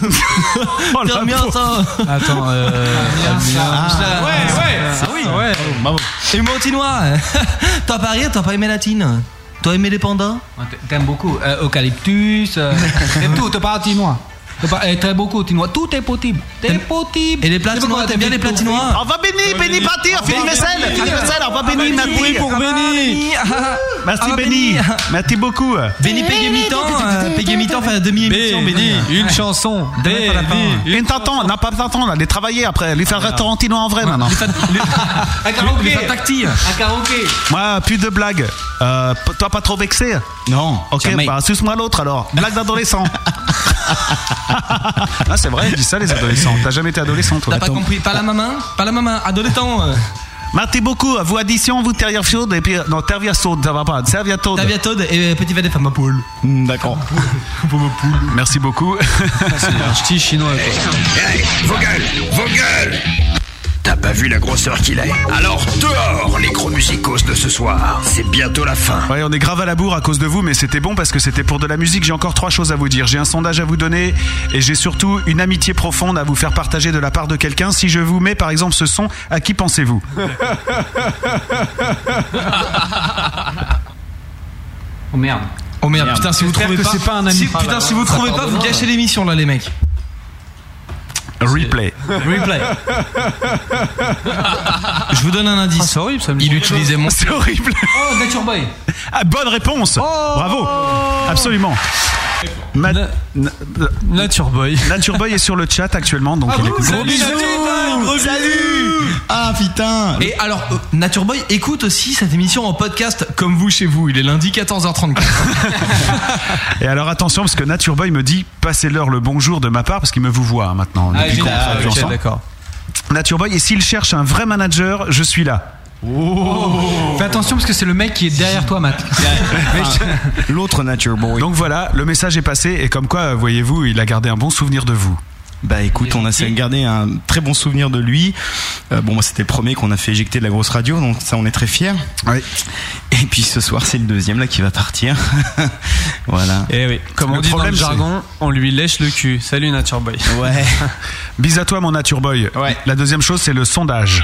Oh, T'es Amiens, pauvre. toi Attends, euh, Ah, ouais, ouais Ah oui ouais. Bravo. Et Montinois Toi Paris, t'as pas aimé la tine T'as aimé les pandas T'aimes beaucoup. Euh, eucalyptus, euh, t'aimes tout, t'es pas tinois. Eh, très beaucoup tinois. Tout est possible. T'es possible. Et les platinois, t'aimes bien les platinois On va béni, béni partir, Philippe Vessel. Philippe Vessel, on va béni, merci. pour Béni Merci Béni. Merci beaucoup. Béni Pégé mi-temps Pégé mi-temps fait la demi-émission Béni, une chanson. Une t'entends, n'a pas t'entends, là, les travailler après, lui faire Tarantino en vrai maintenant. Un Les karaoké. Un karaoké. Moi, plus de blagues. Euh, toi, pas trop vexé? Non, Ok, bah, suce-moi l'autre alors. Blague d'adolescent. ah, c'est vrai, ils disent ça les adolescents. T'as jamais été adolescent, toi T'as pas compris Pas la maman Pas la maman Adolescent euh. Merci beaucoup. Vous addition, vous terrière chaude et puis non terrière chaude, ça va pas. Serviette chaude. T'as Todd et petit verre de femme à poule Hmm, D'accord. Merci beaucoup. C'est un ch'ti chinois, quoi. Hey, vos gueules, vos gueules T'as pas vu la grosseur qu'il est Alors dehors les gros musicos de ce soir. C'est bientôt la fin. Ouais, on est grave à la bourre à cause de vous, mais c'était bon parce que c'était pour de la musique. J'ai encore trois choses à vous dire. J'ai un sondage à vous donner et j'ai surtout une amitié profonde à vous faire partager de la part de quelqu'un. Si je vous mets par exemple ce son, à qui pensez-vous Oh merde. Oh merde, Merde. putain, si vous trouvez que pas. c'est pas un ami. si- Ah, putain, si vous trouvez pas, vous gâchez l'émission là, les mecs. Replay. Replay. Je vous donne un indice. Ah, c'est horrible, ça me Il utilisait mon. C'est horrible. Oh, Nature Boy. Ah, bonne réponse. Bravo. Absolument. Ma- Na- Na- Nature Boy. Nature Boy est sur le chat actuellement, donc il écoute. Gros bisous. Salut Ah putain Et alors, euh, Nature Boy écoute aussi cette émission en podcast comme vous chez vous. Il est lundi 14h34. Et alors attention parce que Nature Boy me dit passez-leur le bonjour de ma part parce qu'il me vous voit hein, maintenant. Ah, depuis qu'on génial. travaille Ok, ensemble. d'accord. Nature Boy et s'il cherche un vrai manager, je suis là. Fais attention parce que c'est le mec qui est derrière toi, Matt. L'autre Nature Boy. Donc voilà, le message est passé et comme quoi, voyez-vous, il a gardé un bon souvenir de vous. Bah écoute, on a gardé un très bon souvenir de lui. Euh, bon, moi c'était le premier qu'on a fait éjecter de la grosse radio, donc ça on est très fiers. Oui. Et puis ce soir c'est le deuxième là qui va partir. voilà. Eh oui, comme on Le dit dans le problème, jargon, on lui lèche le cul. Salut Nature Boy. Ouais. Bis à toi mon Nature Boy. Ouais. La deuxième chose, c'est le sondage.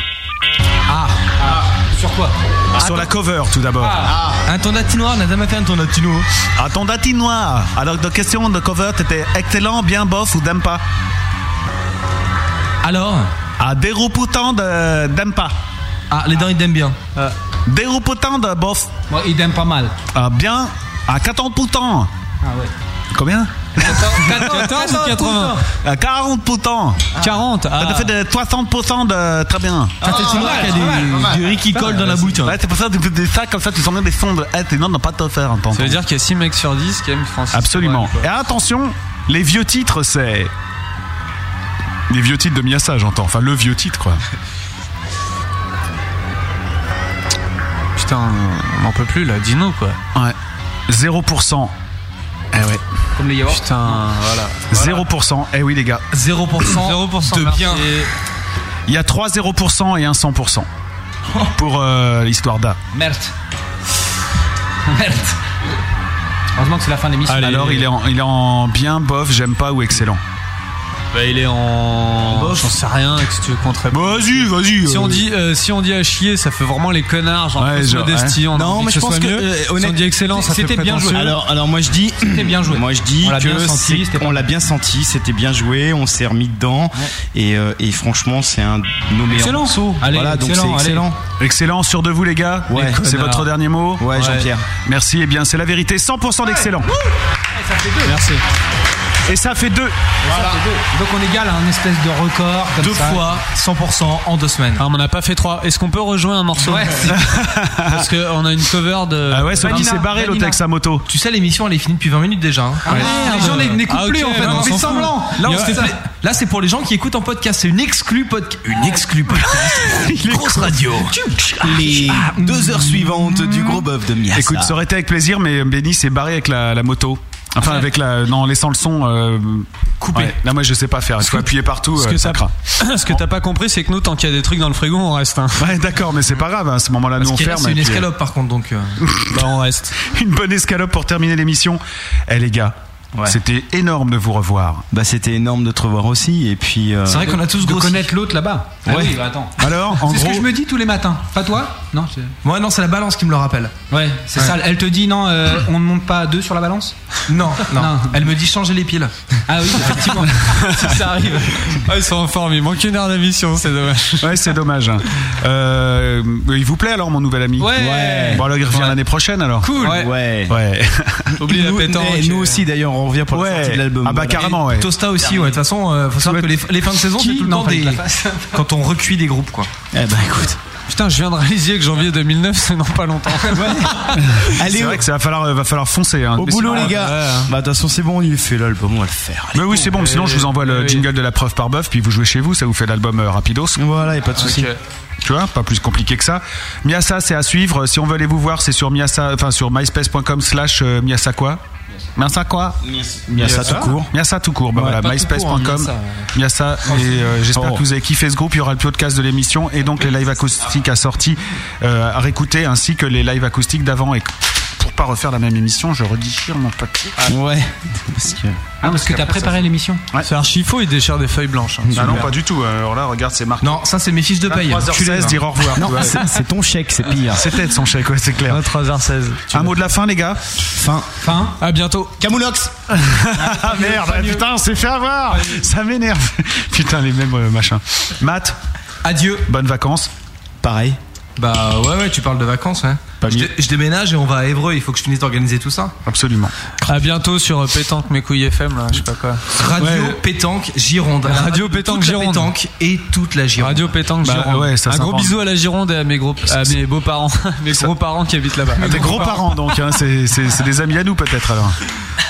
Ah. Sur quoi? Sur la cover tout d'abord. Un tondatinois, on a jamais fait un tondatino. À ton datinois. Alors de question de cover, t'étais excellent, bien bof ou d'aimes pas? Alors À déroutant de d'aimes pas. Ah, les dents, ils t'aiment bien. Déroutant de bof. Moi, il aime pas mal. Ah, bien à 40 pourtant. Ah ouais. Combien? 14 ou 80 À 40 pourtant. 40 Ça ah. te fait de 60% de très bien. Ah, t'es chinois qui a du, du riz qui colle dans la bouche. hein. Ouais, c'est pour ça que tu fais des sacs comme ça, tu sens bien des sons de Eh, sinon, on n'a pas te faire entendre. Ça veut dire qu'il y a 6 mecs sur 10 qui aiment Francis. Absolument. Et attention, les vieux titres, c'est. Les vieux titres de Miyasa, j'entends. Enfin, le vieux titre, quoi. Putain, on n'en peut plus là, dis-nous quoi. Ouais. 0%. Eh ouais. Comme les yaourts. Putain, voilà. 0%. Eh oui, les gars. 0%, 0% de bien. Il y a 3 0% et un 100%. Pour euh, l'histoire d'A. Merde. Merde. Heureusement que c'est la fin de l'émission. Alors, il est, en, il est en bien, bof, j'aime pas ou excellent. Bah, il est en. J'en sais rien, que tu veux qu'on te réponde Vas-y, vas-y. Si euh. on dit, euh, si on dit à chier, ça fait vraiment les connards, genre Ouais, genre, modestie, ouais. on a Non, mais je pense que, euh, si on dit excellent, ça c'était bien joué. Alors, alors moi je dis, C'était bien joué. moi je dis On l'a que bien senti, c'est- c'était pas on l'a bien senti, c'était bien joué, on s'est remis dedans et, euh, et franchement c'est un de nos meilleurs Excellent. morceaux. Allez, voilà, donc c'est excellent, allez. excellent. Sur de vous les gars. Ouais. c'est votre dernier mot. Ouais, Jean-Pierre. Merci. Et bien, c'est la vérité. 100% d'excellent. Merci. Et ça fait deux. Voilà. Donc on égale à un espèce de record. Comme Deux ça. fois 100% en deux semaines. Ah, on n'en a pas fait trois. Est-ce qu'on peut rejouer un morceau Ouais, Parce qu'on a une cover de. Ah ouais, celui qui s'est barré l'autre avec sa moto. Tu sais, l'émission elle est finie depuis 20 minutes déjà. hein. Ah, les gens n'écoutent Ah, ok, plus en fait, non, on on fait semblant. Là, on Ouais. se fait pla- Là, c'est pour les gens qui écoutent en podcast. C'est une exclue podcast. Une exclue podcast. Grosse radio. Les deux heures suivantes du gros bœuf de Miasa. Écoute, ça aurait été avec plaisir, mais Benny s'est barré avec la, la moto. Enfin, avec la. Non, en laissant le son euh, coupé. Là, moi, je sais pas faire. Il faut appuyer partout. Ce euh, que ça ce que t'as pas compris, c'est que nous, tant qu'il y a des trucs dans le frigo, on reste. hein. Ouais, d'accord, mais c'est pas grave. hein, À ce moment-là, nous, on ferme. c'est une puis, euh, escalope par contre, donc. euh, Bah, on reste. Une bonne escalope pour terminer l'émission. Eh, les gars. Ouais. C'était énorme de vous revoir. Bah c'était énorme de te revoir aussi et puis. euh, C'est vrai qu'on a tous de grossi. connaître l'autre là-bas. Ah Ouais. oui, bah, attends. Alors, en C'est ce gros, que je me dis tous les matins. Pas toi Non. c'est- Ouais, non, c'est la balance qui me le rappelle. Ouais, c'est ça. Elle te dit non, euh, on ne monte pas à deux sur la balance Non, non. Non. Elle me dit changer les piles. Ah oui, effectivement. si ça arrive. Ah, ils sont en forme, il manque une heure d'émission, c'est dommage. ouais, c'est dommage. hein. Euh, il vous plaît alors, mon nouvel ami Ouais. Bon, alors, il revient l'année prochaine alors. Cool. Ouais. Ouais. Oublie la nous, pétanque. et nous aussi d'ailleurs, on revient pour la Ouais. sortie de l'album. Ah bah Voilà. carrément, ouais. Tosta aussi, ouais. De toute façon, euh, faut savoir que les, les fins de saison, c'est tout le Non, temps des. la. Quand on recuit des groupes, quoi. Eh bah écoute. Putain, je viens de réaliser que janvier 2009, c'est dans pas longtemps. C'est vrai que ça va falloir, va falloir foncer. hein. Au Mais boulot sinon, les gars. Bah de toute façon c'est bon, on y fait l'album, on va le faire. Allez. Mais oui, c'est bon. Sinon, je vous envoie le jingle de la preuve par bœuf, puis vous jouez chez vous. Ça vous fait l'album euh, rapidos. Voilà, y a pas de souci. Tu vois, pas plus compliqué que ça. Miasa, c'est à suivre. Si on veut aller vous voir, c'est sur Miasa, enfin sur myspace.com slash euh, Miasa quoi? Miasa quoi Miasa tout court. Miasa tout court. Bah Ouais, voilà, pas tout court, myspace.com. hein, Miasa. Et euh, j'espère Oh. que vous avez kiffé ce groupe. Il y aura le podcast de l'émission et donc les lives acoustiques à sortie euh, à réécouter ainsi que les lives acoustiques d'avant. Et pour pas refaire la même émission, je redéchire mon papier. Ouais. Parce que. Ah, parce que t'as préparé l'émission C'est archi faux, il déchire des feuilles blanches. hein. Ah non, pas du tout. Alors là, regarde, c'est marqué. Non, ça, c'est mes fiches de paye. Tu les 3h16, dire au revoir. Non, c'est c'est ton chèque, c'est pire. C'était son chèque, ouais, c'est clair. 3h16. Un mot de la fin, les gars? Fin. Fin. À bientôt. Camoulox. Ah merde, putain, on s'est fait avoir Ça m'énerve. Putain, les mêmes euh, machins. Matt, Adieu. bonnes vacances. Pareil. Bah ouais, ouais, tu parles de vacances, ouais. Pas je, mieux. dé- je déménage et on va à Évreux. Il faut que je finisse d'organiser tout ça. Absolument. À bientôt sur euh, Pétanque Mes couilles FM, là, je sais pas quoi. Radio Ouais. Pétanque Gironde. La Radio toute Pétanque la Gironde. Pétanque et toute la Gironde. Radio Pétanque Bah, Gironde. ouais, ça Un gros bisou à la Gironde et à mes, gros, à mes beaux-parents. mes gros-parents qui habitent là-bas. Des gros-parents, donc. hein, c'est- des amis à nous, peut-être, alors.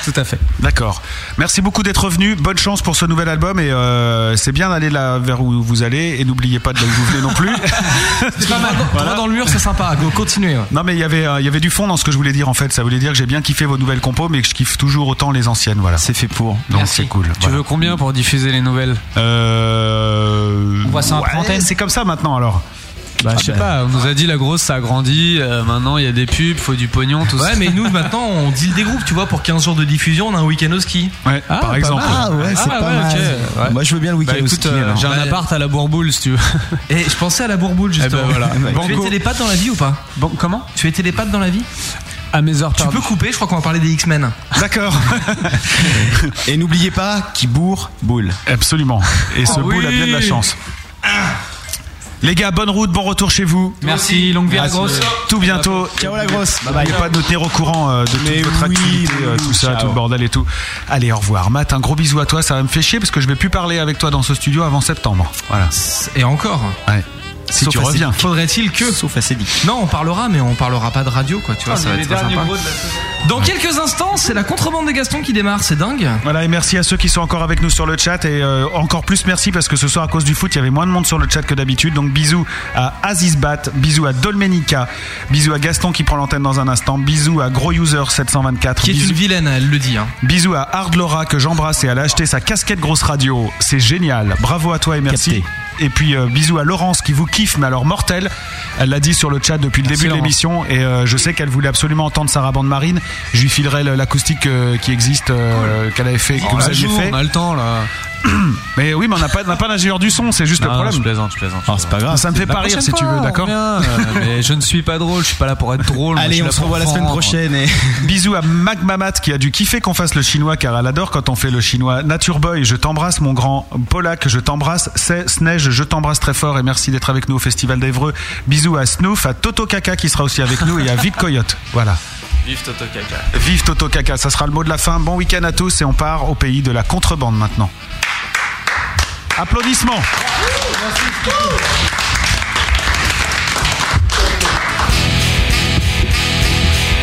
Tout à fait. D'accord. Merci beaucoup d'être revenu. Bonne chance pour ce nouvel album. Et euh, c'est bien d'aller là vers où vous allez. Et n'oubliez pas de là où vous venez non plus. C'est pas mal. Droit dans le mur, c'est sympa. Go, continuez. ouais. Non, mais il y avait, euh, il y avait du fond dans ce que je voulais dire, en fait. Ça voulait dire que j'ai bien kiffé vos nouvelles compos, mais que je kiffe toujours autant les anciennes. Voilà. C'est fait pour. Donc c'est cool. Tu Voilà. veux combien pour diffuser les nouvelles? Euh... On voit ça en ouais, C'est comme ça maintenant, alors. Bah, je sais pas, on nous a dit la grosse ça a grandi, euh, maintenant il y a des pubs, faut du pognon, tout Ouais, ça. mais nous maintenant on deal des groupes, tu vois, pour 15 jours de diffusion, on a un week-end au ski. Ouais, Ah, par exemple. mal. Ah ouais, c'est Ah, pas ouais, mal. ok, ouais. Moi je veux bien le week-end Bah au écoute, ski, euh, j'ai un Bah, appart à la Bourboule si tu veux. Et je pensais à la bourboule Eh justement. ben voilà. Tu fais Banco. télépathe dans la vie ou pas Bon, comment? Tu fais télépathe dans la vie? À mes heures Tu peux couper, je crois qu'on va parler des X-Men. D'accord. Et n'oubliez pas, qui bourre, boule. Absolument. Et ce Oh boule a bien de la chance. Les gars, bonne route, bon retour chez vous. Merci, longue vie à la grosse. Tout bientôt. Ciao la grosse. Bye bye. N'oubliez pas de nous tenir au courant euh, de toute Mais votre oui, activité, oui, euh, tout ça, ciao. tout le bordel et tout. Allez, au revoir. Matt, un gros bisou à toi. Ça va me faire chier parce que je vais plus parler avec toi dans ce studio avant septembre. Voilà. Et encore. Ouais. Si Sauf tu reviens. Faudrait-il que. Sauf à Cédric. Non, on parlera, mais on parlera pas de radio, quoi. Tu vois, ça va être très sympa. Dans quelques instants, c'est la contrebande de Gaston qui démarre. C'est dingue. Voilà, et merci à ceux qui sont encore avec nous sur le chat. Et euh, encore plus merci parce que ce soir, à cause du foot, il y avait moins de monde sur le chat que d'habitude. Donc bisous à Azizbat, bisous à Dolmenica, bisous à Gaston qui prend l'antenne dans un instant, bisous à Gros User 724, Qui est bisous, une vilaine, elle le dit. Hein. bisous à Hard Laura que j'embrasse et elle a acheté sa casquette grosse radio. C'est génial. Bravo à toi et merci. Capté. Et puis euh, bisous à Laurence qui vous kiffe, mais alors mortel. Elle l'a dit sur le chat depuis le début de l'émission et euh, je sais qu'elle voulait absolument entendre Sarah Bande Marine. Je lui filerai le- l'acoustique euh, qui existe, euh, qu'elle avait fait, que On vous aviez fait. on a le temps là. Mais oui, mais on n'a pas, on n'a pas d'ingénieur du son, c'est juste le Non, problème. je plaisante, je plaisante. Ah, c'est pas grave. Ça me fait La pas rire prochaine si tu fois, veux, on d'accord revient, euh, Mais je ne suis pas drôle, je suis pas là pour être drôle. moi, je Allez, on se pour revoit la semaine vendre. prochaine. Et... Bisous à Magmamat qui a dû kiffer qu'on fasse le chinois car elle adore quand on fait le chinois. Nature Boy, je t'embrasse mon grand. Polak, je t'embrasse. C'est Sneige, je t'embrasse très fort et merci d'être avec nous au Festival d'Evreux. Bisous à Snoof, à Toto Kaka qui sera aussi avec nous et à Vite Coyote. Voilà. Vive Toto Caca. Vive Toto Kaka, ça sera le mot de la fin. Bon week-end à tous et on part au pays de la contrebande maintenant. Applaudissements.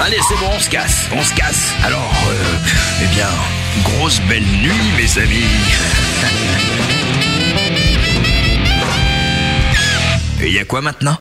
Allez, c'est bon, on se casse, on se casse. Alors, euh, eh bien, grosse belle nuit, mes amis. Et y a quoi maintenant?